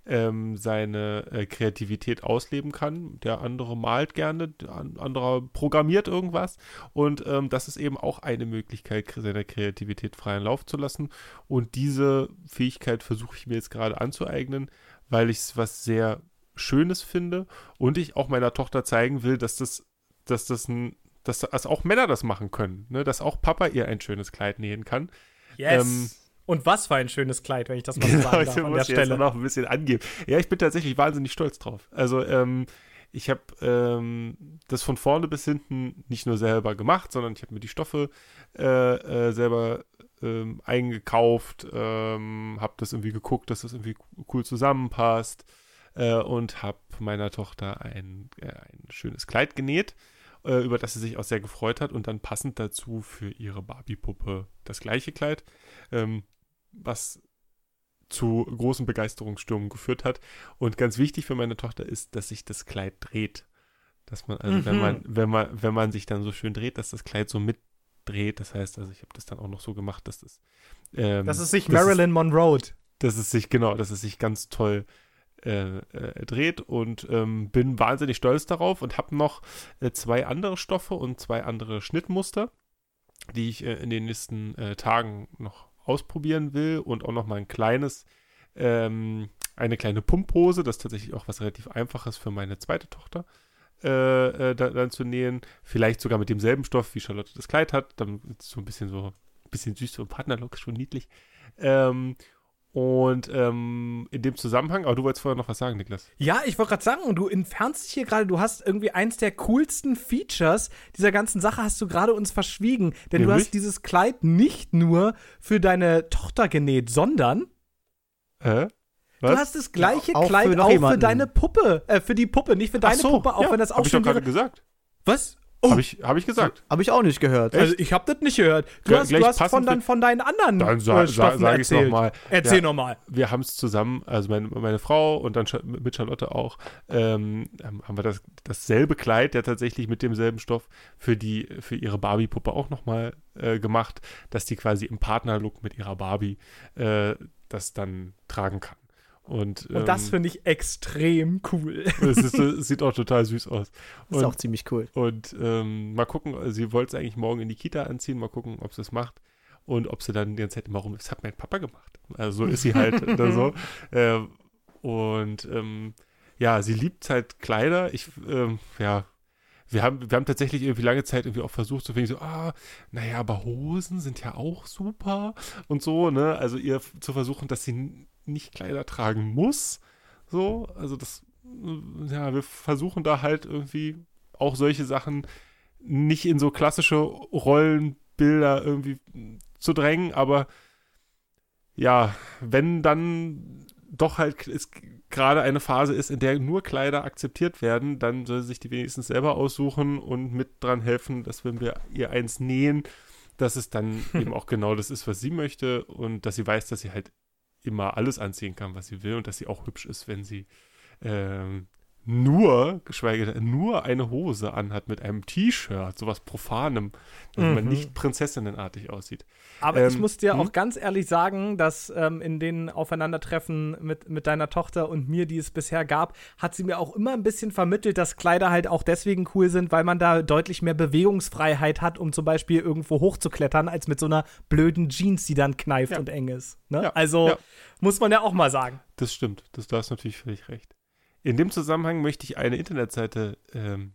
ähm, seine äh, Kreativität ausleben kann. Der andere malt gerne, der an- andere programmiert irgendwas. Und ähm, das ist eben auch eine Möglichkeit, seiner Kreativität freien Lauf zu lassen. Und diese Fähigkeit versuche ich mir jetzt gerade anzueignen, weil ich es was sehr Schönes finde und ich auch meiner Tochter zeigen will, dass das, dass das ein dass, dass auch Männer das machen können, ne? dass auch Papa ihr ein schönes Kleid nähen kann. Yes. Ähm, Und was für ein schönes Kleid, wenn ich das mal so Genau, sagen ich darf an der Stelle. noch ein bisschen angeben. Ja, ich bin tatsächlich wahnsinnig stolz drauf. Also, ähm, ich habe ähm, das von vorne bis hinten nicht nur selber gemacht, sondern ich habe mir die Stoffe äh, äh, selber ähm, eingekauft, ähm, habe das irgendwie geguckt, dass das irgendwie cool zusammenpasst äh, und habe meiner Tochter ein, äh, ein schönes Kleid genäht, äh, über das sie sich auch sehr gefreut hat und dann passend dazu für ihre Barbie-Puppe das gleiche Kleid, ähm, was zu großen Begeisterungsstürmen geführt hat. Und ganz wichtig für meine Tochter ist, dass sich das Kleid dreht. Dass man, also wenn Mhm. man, wenn man, wenn man sich dann so schön dreht, dass das Kleid so mitdreht. Das heißt, also ich habe das dann auch noch so gemacht, dass das ähm, Das ist sich Marilyn Monroe. dass es sich, genau, dass es sich ganz toll äh, äh, dreht und ähm, bin wahnsinnig stolz darauf und habe noch äh, zwei andere Stoffe und zwei andere Schnittmuster, die ich äh, in den nächsten äh, Tagen noch ausprobieren will und auch noch mal ein kleines, ähm, eine kleine Pumphose, das ist tatsächlich auch was relativ einfaches für meine zweite Tochter. Äh, äh, da, dann zu nähen, vielleicht sogar mit demselben Stoff, wie Charlotte das Kleid hat, dann so ein bisschen so, ein bisschen süß und Partnerlook, schon niedlich. Ähm, und ähm, in dem Zusammenhang, aber du wolltest vorher noch was sagen, Niklas. Ja, ich wollte gerade sagen, du entfernst dich hier gerade, du hast irgendwie eins der coolsten Features dieser ganzen Sache hast du gerade uns verschwiegen. Denn du Nämlich? hast dieses Kleid nicht nur für deine Tochter genäht, sondern Hä? du hast das gleiche Ja, auch für Kleid noch auch für jemanden. deine Puppe, äh, für die Puppe, nicht für deine so, Puppe, auch ja, wenn das auch hab ich doch schon gerade gesagt. Was? Oh, Habe ich, hab ich gesagt. Habe ich auch nicht gehört. also ich habe das nicht gehört. Du Gl- hast, du hast von, dein, von deinen anderen Dann sa- äh, sa- sag erzählt. noch mal. Erzähl Ja. nochmal. Wir haben es zusammen, also meine, meine Frau und dann mit Charlotte auch, ähm, haben wir das, dasselbe Kleid, der tatsächlich mit demselben Stoff für die, für ihre Barbie-Puppe auch nochmal äh, gemacht, dass die quasi im Partnerlook mit ihrer Barbie äh, das dann tragen kann. Und, Und das ähm, finde ich extrem cool. es, ist, es sieht auch total süß aus. Das ist Und- auch ziemlich cool. Und ähm, mal gucken, sie wollte es eigentlich morgen in die Kita anziehen, mal gucken, ob sie es macht. Und ob sie dann die ganze Zeit immer rum, das hat mein Papa gemacht. Also so ist sie halt oder so. Ähm, und ähm, ja, sie liebt halt Kleider. Ich, ähm, ja, wir haben, wir haben tatsächlich irgendwie lange Zeit irgendwie auch versucht, so irgendwie so, ah, naja, aber Hosen sind ja auch super und so, ne? Also ihr zu versuchen, dass sie nicht Kleider tragen muss. So, also das, äh, ja, wir versuchen da halt irgendwie auch solche Sachen nicht in so klassische Rollenbilder irgendwie zu drängen, aber ja, wenn dann doch halt es gerade eine Phase ist, in der nur Kleider akzeptiert werden, dann soll sie sich die wenigstens selber aussuchen und mit dran helfen, dass wenn wir ihr eins nähen, dass es dann eben auch genau das ist, was sie möchte und dass sie weiß, dass sie halt immer alles anziehen kann, was sie will und dass sie auch hübsch ist, wenn sie ähm, nur, geschweige denn, nur eine Hose anhat mit einem T-Shirt, sowas Profanem, dass man Mhm. nicht prinzessinnenartig aussieht. Aber ich Ähm, muss dir hm? auch ganz ehrlich sagen, dass ähm, in den Aufeinandertreffen mit, mit deiner Tochter und mir, die es bisher gab, hat sie mir auch immer ein bisschen vermittelt, dass Kleider halt auch deswegen cool sind, weil man da deutlich mehr Bewegungsfreiheit hat, um zum Beispiel irgendwo hochzuklettern, als mit so einer blöden Jeans, die dann kneift Ja. und eng ist. Ne? Ja, Also ja. muss man ja auch mal sagen. Das stimmt, das, da hast natürlich völlig recht. In dem Zusammenhang möchte ich eine Internetseite ähm,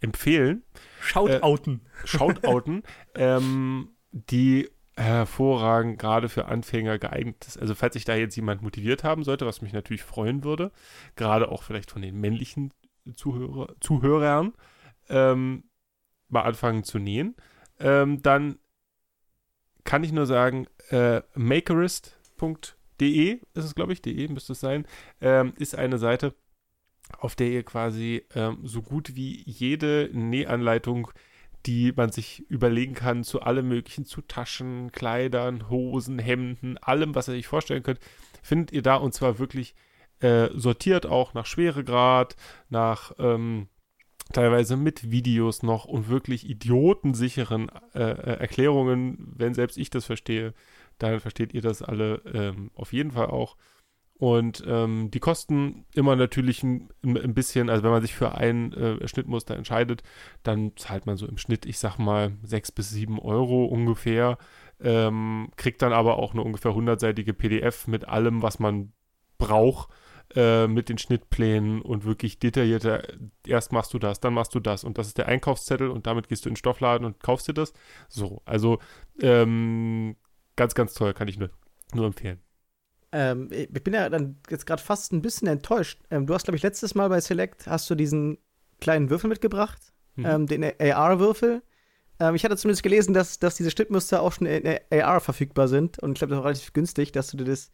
empfehlen, Shoutouten. Shoutouten, ähm, die hervorragend gerade für Anfänger geeignet ist. Also falls sich da jetzt jemand motiviert haben sollte, was mich natürlich freuen würde, gerade auch vielleicht von den männlichen Zuhörer, Zuhörern, ähm, mal anfangen zu nähen, ähm, dann kann ich nur sagen, äh, makerist.de ist es, glaube ich, de müsste es sein, ähm, ist eine Seite, auf der ihr quasi ähm, so gut wie jede Nähanleitung, die man sich überlegen kann, zu allem möglichen, zu Taschen, Kleidern, Hosen, Hemden, allem, was ihr euch vorstellen könnt, findet ihr da und zwar wirklich äh, sortiert auch nach Schweregrad, nach ähm, teilweise mit Videos noch und wirklich idiotensicheren äh, äh, Erklärungen. Wenn selbst ich das verstehe, dann versteht ihr das alle ähm, auf jeden Fall auch. Und ähm, die kosten immer natürlich ein, ein bisschen, also wenn man sich für ein äh, Schnittmuster entscheidet, dann zahlt man so im Schnitt, ich sag mal, sechs bis sieben Euro ungefähr, ähm, kriegt dann aber auch eine ungefähr hundertseitige PDF mit allem, was man braucht, äh, mit den Schnittplänen und wirklich detaillierter, erst machst du das, dann machst du das und das ist der Einkaufszettel und damit gehst du in den Stoffladen und kaufst dir das. So, also ähm, ganz, ganz toll, kann ich nur, nur empfehlen. Ähm, ich bin ja dann jetzt gerade fast ein bisschen enttäuscht. Ähm, du hast, glaube ich, letztes Mal bei Select hast du diesen kleinen Würfel mitgebracht, Mhm. ähm, den AR-Würfel. Ähm, ich hatte zumindest gelesen, dass, dass diese Schnittmuster auch schon in AR verfügbar sind. Und ich glaube, das ist auch relativ günstig, dass du dir das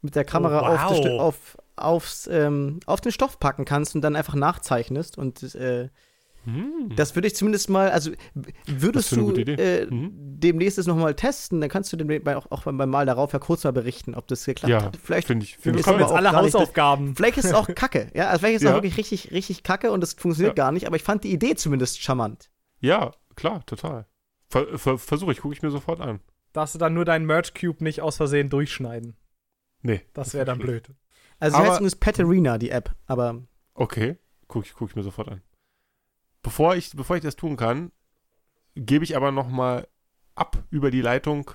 mit der Kamera Oh, auf, das, wow. Auf, aufs, ähm, auf den Stoff packen kannst und dann einfach nachzeichnest. Und äh, Hm. das würde ich zumindest mal, also würdest du äh, Mhm. demnächst das nochmal testen, dann kannst du dem auch, auch beim Mal darauf ja kurz mal berichten, ob das geklappt Ja, hat. Vielleicht finde ich, Wir ist bekommen jetzt auch alle gar nicht Hausaufgaben. Vielleicht ist es auch kacke, ja. Also vielleicht ist es Ja. auch wirklich richtig, richtig kacke und es funktioniert Ja. gar nicht, aber ich fand die Idee zumindest charmant. Ja, klar, total. Ver, ver, Versuche ich, gucke ich mir sofort an. Darfst du dann nur deinen Merch Cube nicht aus Versehen durchschneiden. Nee. Das wäre dann blöd. Also Aber- heißt übrigens Paterina, die App, aber Okay, gucke ich, guck ich mir sofort an. Bevor ich, bevor ich das tun kann, gebe ich aber noch mal ab über die Leitung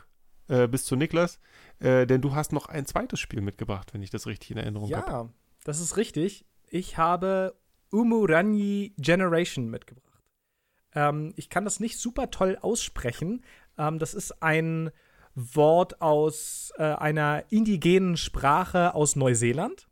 äh, bis zu Niklas, äh, denn du hast noch ein zweites Spiel mitgebracht, wenn ich das richtig in Erinnerung habe. Ja, das ist richtig. Ich habe Umurangi Generation mitgebracht. Ähm, ich kann das nicht super toll aussprechen. Ähm, das ist ein Wort aus äh, einer indigenen Sprache aus Neuseeland.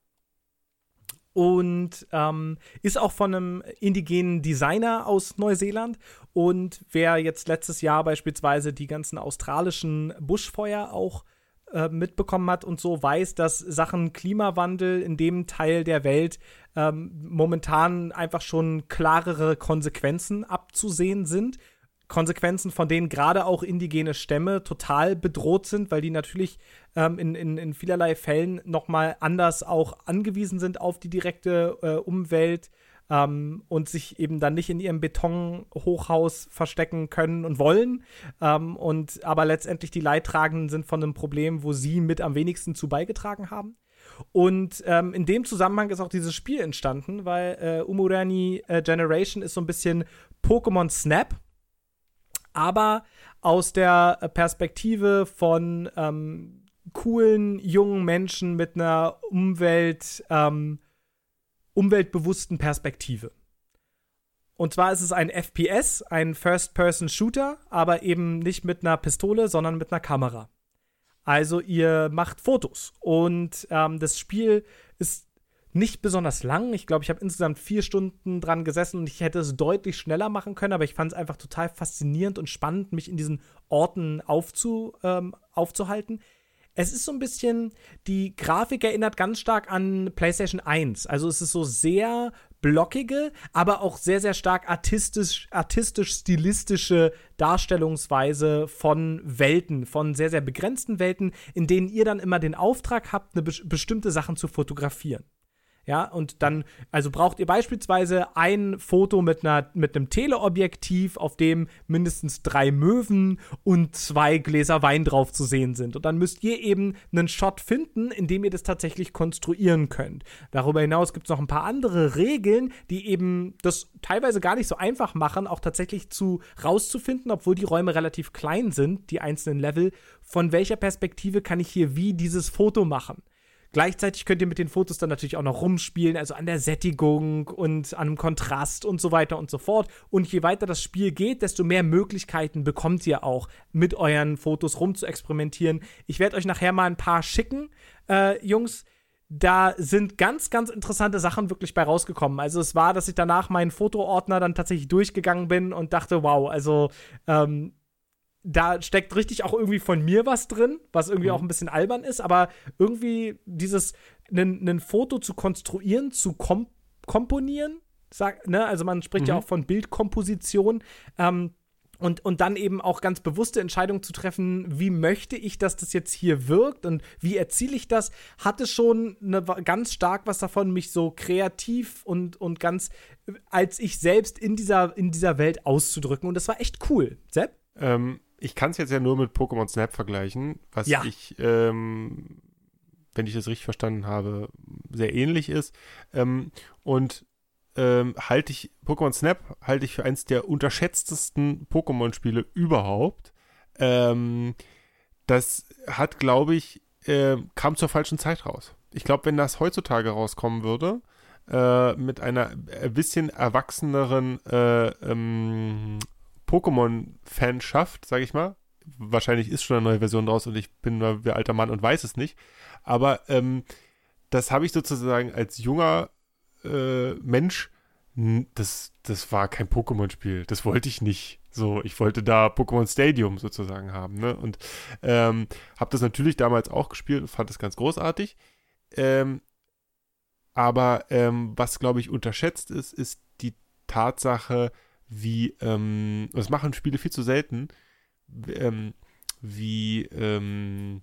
Und ähm, ist auch von einem indigenen Designer aus Neuseeland. Und wer jetzt letztes Jahr beispielsweise die ganzen australischen Buschfeuer auch äh, mitbekommen hat und so weiß, dass Sachen Klimawandel in dem Teil der Welt ähm, momentan einfach schon klarere Konsequenzen abzusehen sind. Konsequenzen, von denen gerade auch indigene Stämme total bedroht sind, weil die natürlich ähm, in, in, in vielerlei Fällen nochmal anders auch angewiesen sind auf die direkte äh, Umwelt ähm, und sich eben dann nicht in ihrem Betonhochhaus verstecken können und wollen. Ähm, und aber letztendlich die Leidtragenden sind von einem Problem, wo sie mit am wenigsten zu beigetragen haben. Und ähm, in dem Zusammenhang ist auch dieses Spiel entstanden, weil äh, Umurani äh, Generation ist so ein bisschen Pokémon Snap, aber aus der Perspektive von ähm, coolen jungen Menschen mit einer Umwelt, ähm, umweltbewussten Perspektive. Und zwar ist es ein FPS, ein First-Person-Shooter, aber eben nicht mit einer Pistole, sondern mit einer Kamera. Also ihr macht Fotos und ähm, das Spiel ist nicht besonders lang. Ich glaube, ich habe insgesamt vier Stunden dran gesessen und ich hätte es deutlich schneller machen können, aber ich fand es einfach total faszinierend und spannend, mich in diesen Orten aufzu, ähm, aufzuhalten. Es ist so ein bisschen, die Grafik erinnert ganz stark an PlayStation 1. Also es ist so sehr blockige, aber auch sehr, sehr stark artistisch, artistisch-stilistische Darstellungsweise von Welten, von sehr, sehr begrenzten Welten, in denen ihr dann immer den Auftrag habt, eine be bestimmte Sachen zu fotografieren. Ja, und dann, also braucht ihr beispielsweise ein Foto mit, einer, mit einem Teleobjektiv, auf dem mindestens drei Möwen und zwei Gläser Wein drauf zu sehen sind. Und dann müsst ihr eben einen Shot finden, in dem ihr das tatsächlich konstruieren könnt. Darüber hinaus gibt es noch ein paar andere Regeln, die eben das teilweise gar nicht so einfach machen, auch tatsächlich zu rauszufinden, obwohl die Räume relativ klein sind, die einzelnen Level, von welcher Perspektive kann ich hier wie dieses Foto machen. Gleichzeitig könnt ihr mit den Fotos dann natürlich auch noch rumspielen, also an der Sättigung und an dem Kontrast und so weiter und so fort. Und je weiter das Spiel geht, desto mehr Möglichkeiten bekommt ihr auch, mit euren Fotos rumzuexperimentieren. Ich werde euch nachher mal ein paar schicken, äh, Jungs. Da sind ganz, ganz interessante Sachen wirklich bei rausgekommen. Also es war, dass ich danach meinen Fotoordner dann tatsächlich durchgegangen bin und dachte, wow, also ähm, da steckt richtig auch irgendwie von mir was drin, was irgendwie auch ein bisschen albern ist, aber irgendwie dieses, ein Foto zu konstruieren, zu kom komponieren, sag, ne, also man spricht ja Mhm. auch von Bildkomposition, ähm, und, und dann eben auch ganz bewusste Entscheidungen zu treffen, wie möchte ich, dass das jetzt hier wirkt und wie erziele ich das, hatte schon eine, ganz stark was davon, mich so kreativ und, und ganz äh, als ich selbst in dieser, in dieser Welt auszudrücken. Und das war echt cool. Sepp? Ähm, ich kann es jetzt ja nur mit Pokémon Snap vergleichen, was Ja. ich, ähm, wenn ich das richtig verstanden habe, sehr ähnlich ist. Ähm, und ähm, halte ich, Pokémon Snap halte ich für eins der unterschätztesten Pokémon-Spiele überhaupt. Ähm, das hat, glaube ich, äh, kam zur falschen Zeit raus. Ich glaube, wenn das heutzutage rauskommen würde, äh, mit einer ein bisschen erwachseneren äh, ähm, Pokémon-Fanschaft, sage ich mal. Wahrscheinlich ist schon eine neue Version draus und ich bin nur wie alter Mann und weiß es nicht. Aber ähm, das habe ich sozusagen als junger äh, Mensch, das, das war kein Pokémon-Spiel. Das wollte ich nicht. So, ich wollte da Pokémon Stadium sozusagen haben. Ne? Und ähm, habe das natürlich damals auch gespielt und fand es ganz großartig. Ähm, aber ähm, was, glaube ich, unterschätzt ist, ist die Tatsache, wie, ähm, das machen Spiele viel zu selten, ähm, wie, ähm,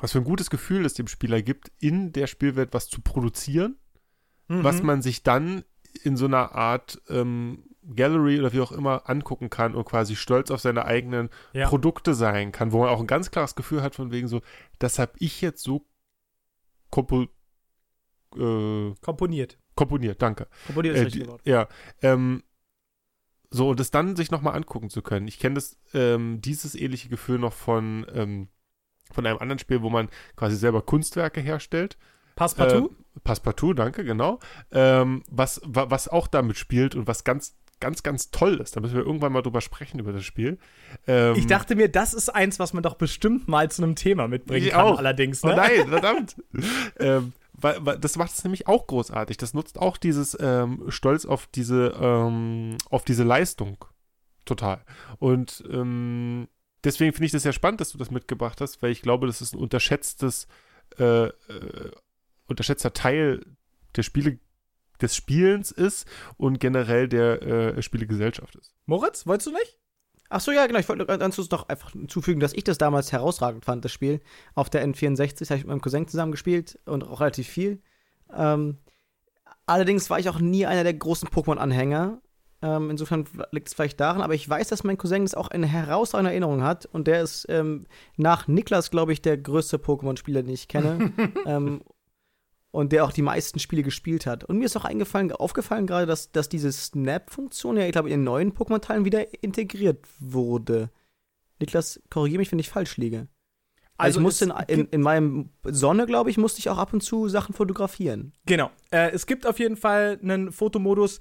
was für ein gutes Gefühl es dem Spieler gibt, in der Spielwelt was zu produzieren, was Mhm. man sich dann in so einer Art ähm, Gallery oder wie auch immer angucken kann und quasi stolz auf seine eigenen Ja. Produkte sein kann, wo man auch ein ganz klares Gefühl hat von wegen so, das habe ich jetzt so kompo äh, komponiert. komponiert, danke. Komponiert ist Äh, richtige Wort. ja, ähm, so und es dann sich nochmal angucken zu können. Ich kenne das, ähm, dieses ähnliche Gefühl noch von, ähm, von einem anderen Spiel, wo man quasi selber Kunstwerke herstellt. Passepartout? Äh, Passepartout, danke, genau. Ähm, was, wa, was auch damit spielt und was ganz, ganz, ganz toll ist. Da müssen wir irgendwann mal drüber sprechen, über das Spiel. Ähm, ich dachte mir, das ist eins, was man doch bestimmt mal zu einem Thema mitbringen Ich kann, auch. allerdings. Oh Ne? nein, verdammt. ähm, weil, weil das macht es nämlich auch großartig. Das nutzt auch dieses ähm, Stolz auf diese, ähm, auf diese Leistung total. Und ähm, deswegen finde ich das sehr spannend, dass du das mitgebracht hast, weil ich glaube, das ist ein unterschätztes, äh, äh, unterschätzter Teil der Spiele, des Spielens ist und generell der äh, Spielegesellschaft ist. Moritz, wolltest du nicht? Ach so, ja, genau. Ich wollte ganz kurz noch einfach hinzufügen, dass ich das damals herausragend fand, das Spiel. Auf der N64 das habe ich mit meinem Cousin zusammen gespielt und auch relativ viel. Ähm, allerdings war ich auch nie einer der großen Pokémon-Anhänger. Ähm, insofern liegt es vielleicht daran, aber ich weiß, dass mein Cousin das auch eine herausragende Erinnerung hat und der ist ähm, nach Niklas, glaube ich, der größte Pokémon-Spieler, den ich kenne. ähm, und der auch die meisten Spiele gespielt hat. Und mir ist auch eingefallen, aufgefallen gerade, dass, dass diese Snap-Funktion ja, ich glaube, in den neuen Pokémon-Teilen wieder integriert wurde. Niklas, korrigiere mich, wenn ich falsch liege. Also, ich musste in, in, in meinem Sonne, glaube ich, musste ich auch ab und zu Sachen fotografieren. Genau. Äh, es gibt auf jeden Fall einen Fotomodus.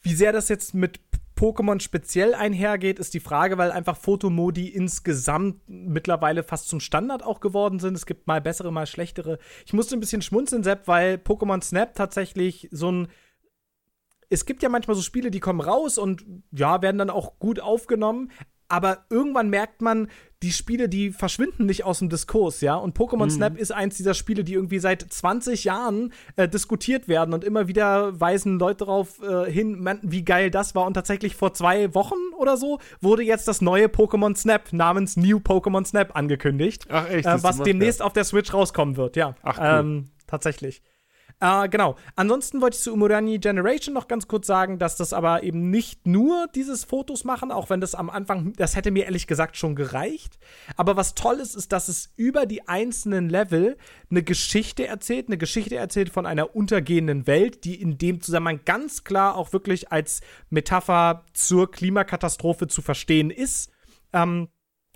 Wie sehr das jetzt mit Pokémon speziell einhergeht, ist die Frage, weil einfach Fotomodi insgesamt mittlerweile fast zum Standard auch geworden sind. Es gibt mal bessere, mal schlechtere. Ich musste ein bisschen schmunzeln, Sepp, weil Pokémon Snap tatsächlich so ein es gibt ja manchmal so Spiele, die kommen raus und ja, werden dann auch gut aufgenommen. Aber irgendwann merkt man, die Spiele, die verschwinden nicht aus dem Diskurs, ja. Und Pokémon Snap ist eins dieser Spiele, die irgendwie seit 20 Jahren äh, diskutiert werden und immer wieder weisen Leute darauf äh, hin, man, wie geil das war. Und tatsächlich vor zwei Wochen oder so wurde jetzt das neue Pokémon Snap namens New Pokémon Snap angekündigt. Ach echt? Äh, was demnächst auf der Switch rauskommen wird, ja. Ach, cool. ähm, tatsächlich. Äh, genau. Ansonsten wollte ich zu Umurani Generation noch ganz kurz sagen, dass das aber eben nicht nur dieses Fotos machen, auch wenn das am Anfang, das hätte mir ehrlich gesagt schon gereicht. Aber was toll ist, ist, dass es über die einzelnen Level eine Geschichte erzählt, eine Geschichte erzählt von einer untergehenden Welt, die in dem Zusammenhang ganz klar auch wirklich als Metapher zur Klimakatastrophe zu verstehen ist. Ähm,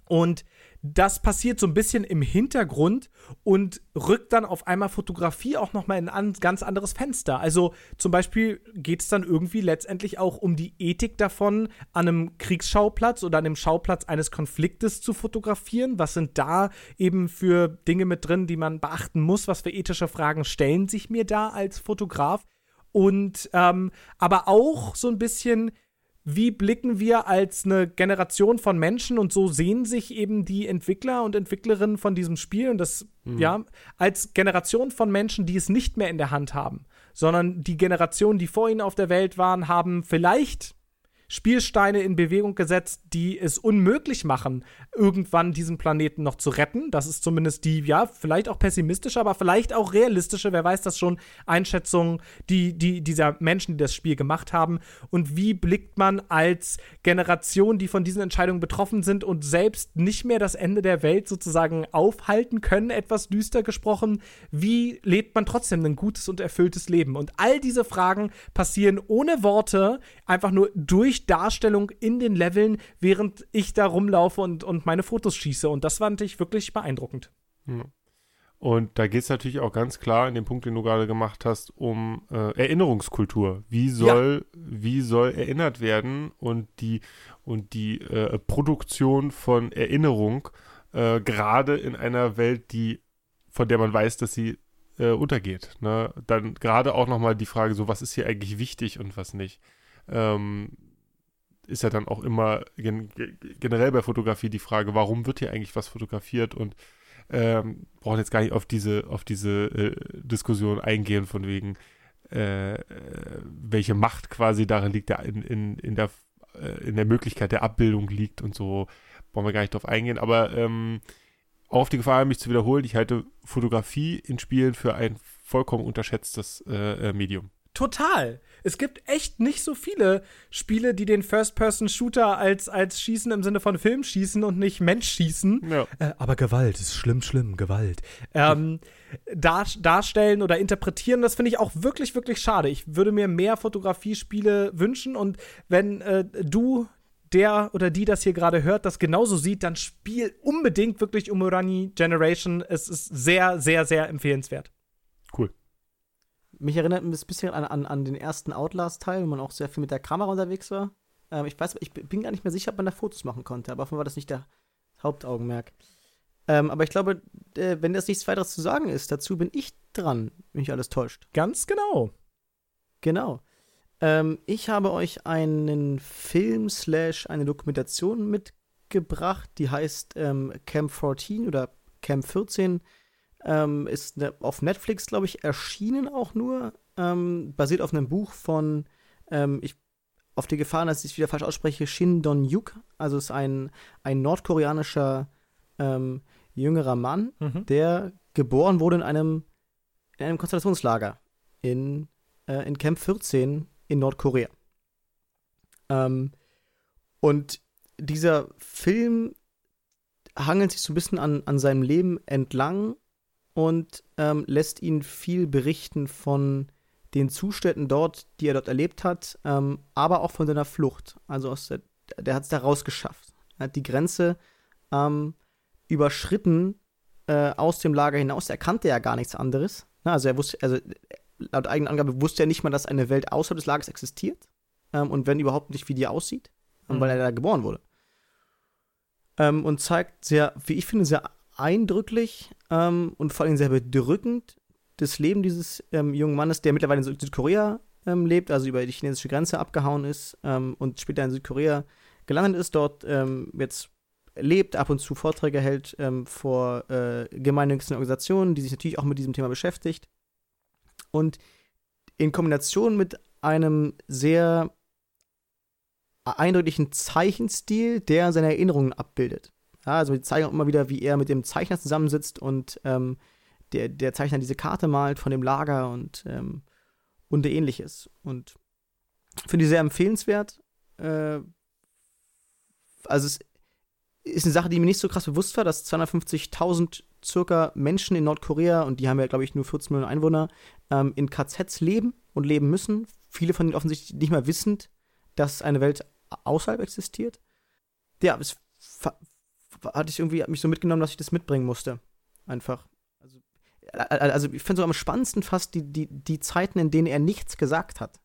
und das passiert so ein bisschen im Hintergrund und rückt dann auf einmal Fotografie auch noch mal in ein ganz anderes Fenster. Also zum Beispiel geht es dann irgendwie letztendlich auch um die Ethik davon, an einem Kriegsschauplatz oder an dem Schauplatz eines Konfliktes zu fotografieren. Was sind da eben für Dinge mit drin, die man beachten muss? Was für ethische Fragen stellen sich mir da als Fotograf? Und ähm, aber auch so ein bisschen wie blicken wir als eine Generation von Menschen und so sehen sich eben die Entwickler und Entwicklerinnen von diesem Spiel und das, ja, als Generation von Menschen, die es nicht mehr in der Hand haben, sondern die Generationen, die vor ihnen auf der Welt waren, haben vielleicht Spielsteine in Bewegung gesetzt, die es unmöglich machen, irgendwann diesen Planeten noch zu retten. Das ist zumindest die, ja, vielleicht auch pessimistische, aber vielleicht auch realistische, wer weiß das schon, Einschätzung, die, die dieser Menschen, die das Spiel gemacht haben. Und wie blickt man als Generation, die von diesen Entscheidungen betroffen sind und selbst nicht mehr das Ende der Welt sozusagen aufhalten können, etwas düster gesprochen, wie lebt man trotzdem ein gutes und erfülltes Leben? Und all diese Fragen passieren ohne Worte, einfach nur durch Darstellung in den Leveln, während ich da rumlaufe und, und meine Fotos schieße. Und das fand ich wirklich beeindruckend. Und da geht es natürlich auch ganz klar in dem Punkt, den du gerade gemacht hast, um äh, Erinnerungskultur. Wie soll, wie soll erinnert werden und die, und die äh, Produktion von Erinnerung äh, gerade in einer Welt, die, von der man weiß, dass sie äh, untergeht. Ne? Dann gerade auch nochmal die Frage, so was ist hier eigentlich wichtig und was nicht. Ähm, ist ja dann auch immer gen generell bei Fotografie die Frage, warum wird hier eigentlich was fotografiert und ähm, brauchen jetzt gar nicht auf diese, auf diese äh, Diskussion eingehen, von wegen, äh, äh, welche Macht quasi darin liegt, in, in, in, der, äh, in der Möglichkeit der Abbildung liegt und so, brauchen wir gar nicht drauf eingehen. Aber ähm, auf die Gefahr, mich zu wiederholen, ich halte Fotografie in Spielen für ein vollkommen unterschätztes äh, äh, Medium. Total. Es gibt echt nicht so viele Spiele, die den First-Person-Shooter als, als Schießen im Sinne von Film schießen und nicht Mensch schießen. Ja. Äh, aber Gewalt ist schlimm, schlimm, Gewalt. Ähm, dar darstellen oder interpretieren, das finde ich auch wirklich, wirklich schade. Ich würde mir mehr Fotografiespiele wünschen und wenn äh, du der oder die das hier gerade hört, das genauso sieht, dann spiel unbedingt wirklich Umurani Generation. Es ist sehr, sehr, sehr empfehlenswert. Mich erinnert ein bisschen an, an, an den ersten Outlast-Teil, wo man auch sehr viel mit der Kamera unterwegs war. Ähm, ich weiß, ich bin gar nicht mehr sicher, ob man da Fotos machen konnte, aber offenbar war das nicht der Hauptaugenmerk. Ähm, aber ich glaube, äh, wenn das nichts weiteres zu sagen ist, dazu bin ich dran, wenn mich alles täuscht. Ganz genau. Genau. Ähm, ich habe euch einen Film slash eine Dokumentation mitgebracht, die heißt ähm, Camp 14 oder Camp 14. Ähm, ist ne, auf Netflix, glaube ich, erschienen auch nur. Ähm, basiert auf einem Buch von, ähm, ich, auf die Gefahr, dass ich es wieder falsch ausspreche, Shin Don-yuk. Also ist ein, ein nordkoreanischer ähm, jüngerer Mann, Mhm. der geboren wurde in einem, in einem Konzentrationslager in, äh, in Camp 14 in Nordkorea. Ähm, und dieser Film hangelt sich so ein bisschen an, an seinem Leben entlang und ähm, lässt ihn viel berichten von den Zuständen dort, die er dort erlebt hat, ähm, aber auch von seiner Flucht. Also aus der, der hat es da rausgeschafft. Er hat die Grenze ähm, überschritten äh, aus dem Lager hinaus. Er kannte ja gar nichts anderes. Ne? Also er wusste, also laut eigener Angabe wusste er nicht mal, dass eine Welt außerhalb des Lagers existiert. Ähm, und wenn überhaupt nicht, wie die aussieht, ähm, Mhm. weil er da geboren wurde. Ähm, und zeigt sehr, wie ich finde, sehr eindrücklich ähm, und vor allem sehr bedrückend das Leben dieses ähm, jungen Mannes, der mittlerweile in Süd- Südkorea ähm, lebt, also über die chinesische Grenze abgehauen ist ähm, und später in Südkorea gelandet ist, dort ähm, jetzt lebt, ab und zu Vorträge hält ähm, vor äh, gemeinnützigen Organisationen, die sich natürlich auch mit diesem Thema beschäftigt. Und in Kombination mit einem sehr eindrücklichen Zeichenstil, der seine Erinnerungen abbildet. Ja, also wir zeigen auch immer wieder, wie er mit dem Zeichner zusammensitzt und ähm, der, der Zeichner diese Karte malt von dem Lager und, ähm, und ähnliches. Und finde ich sehr empfehlenswert. Äh, also es ist eine Sache, die mir nicht so krass bewusst war, dass 250.000 circa Menschen in Nordkorea, und die haben ja, glaube ich, nur 14 Millionen Einwohner, ähm, in KZs leben und leben müssen. Viele von denen offensichtlich nicht mal wissend, dass eine Welt außerhalb existiert. Ja, es hatte ich irgendwie mich so mitgenommen, dass ich das mitbringen musste. Einfach. Also, also ich finde so am spannendsten fast die, die, die Zeiten, in denen er nichts gesagt hat.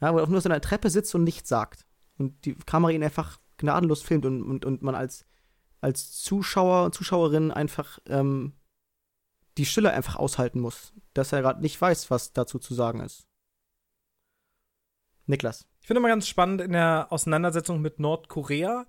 Ja, wo er auch nur auf seiner Treppe sitzt und nichts sagt. Und die Kamera ihn einfach gnadenlos filmt und, und, und man als, als Zuschauer und Zuschauerin einfach ähm, die Stille einfach aushalten muss. Dass er gerade nicht weiß, was dazu zu sagen ist. Niklas. Ich finde mal ganz spannend in der Auseinandersetzung mit Nordkorea,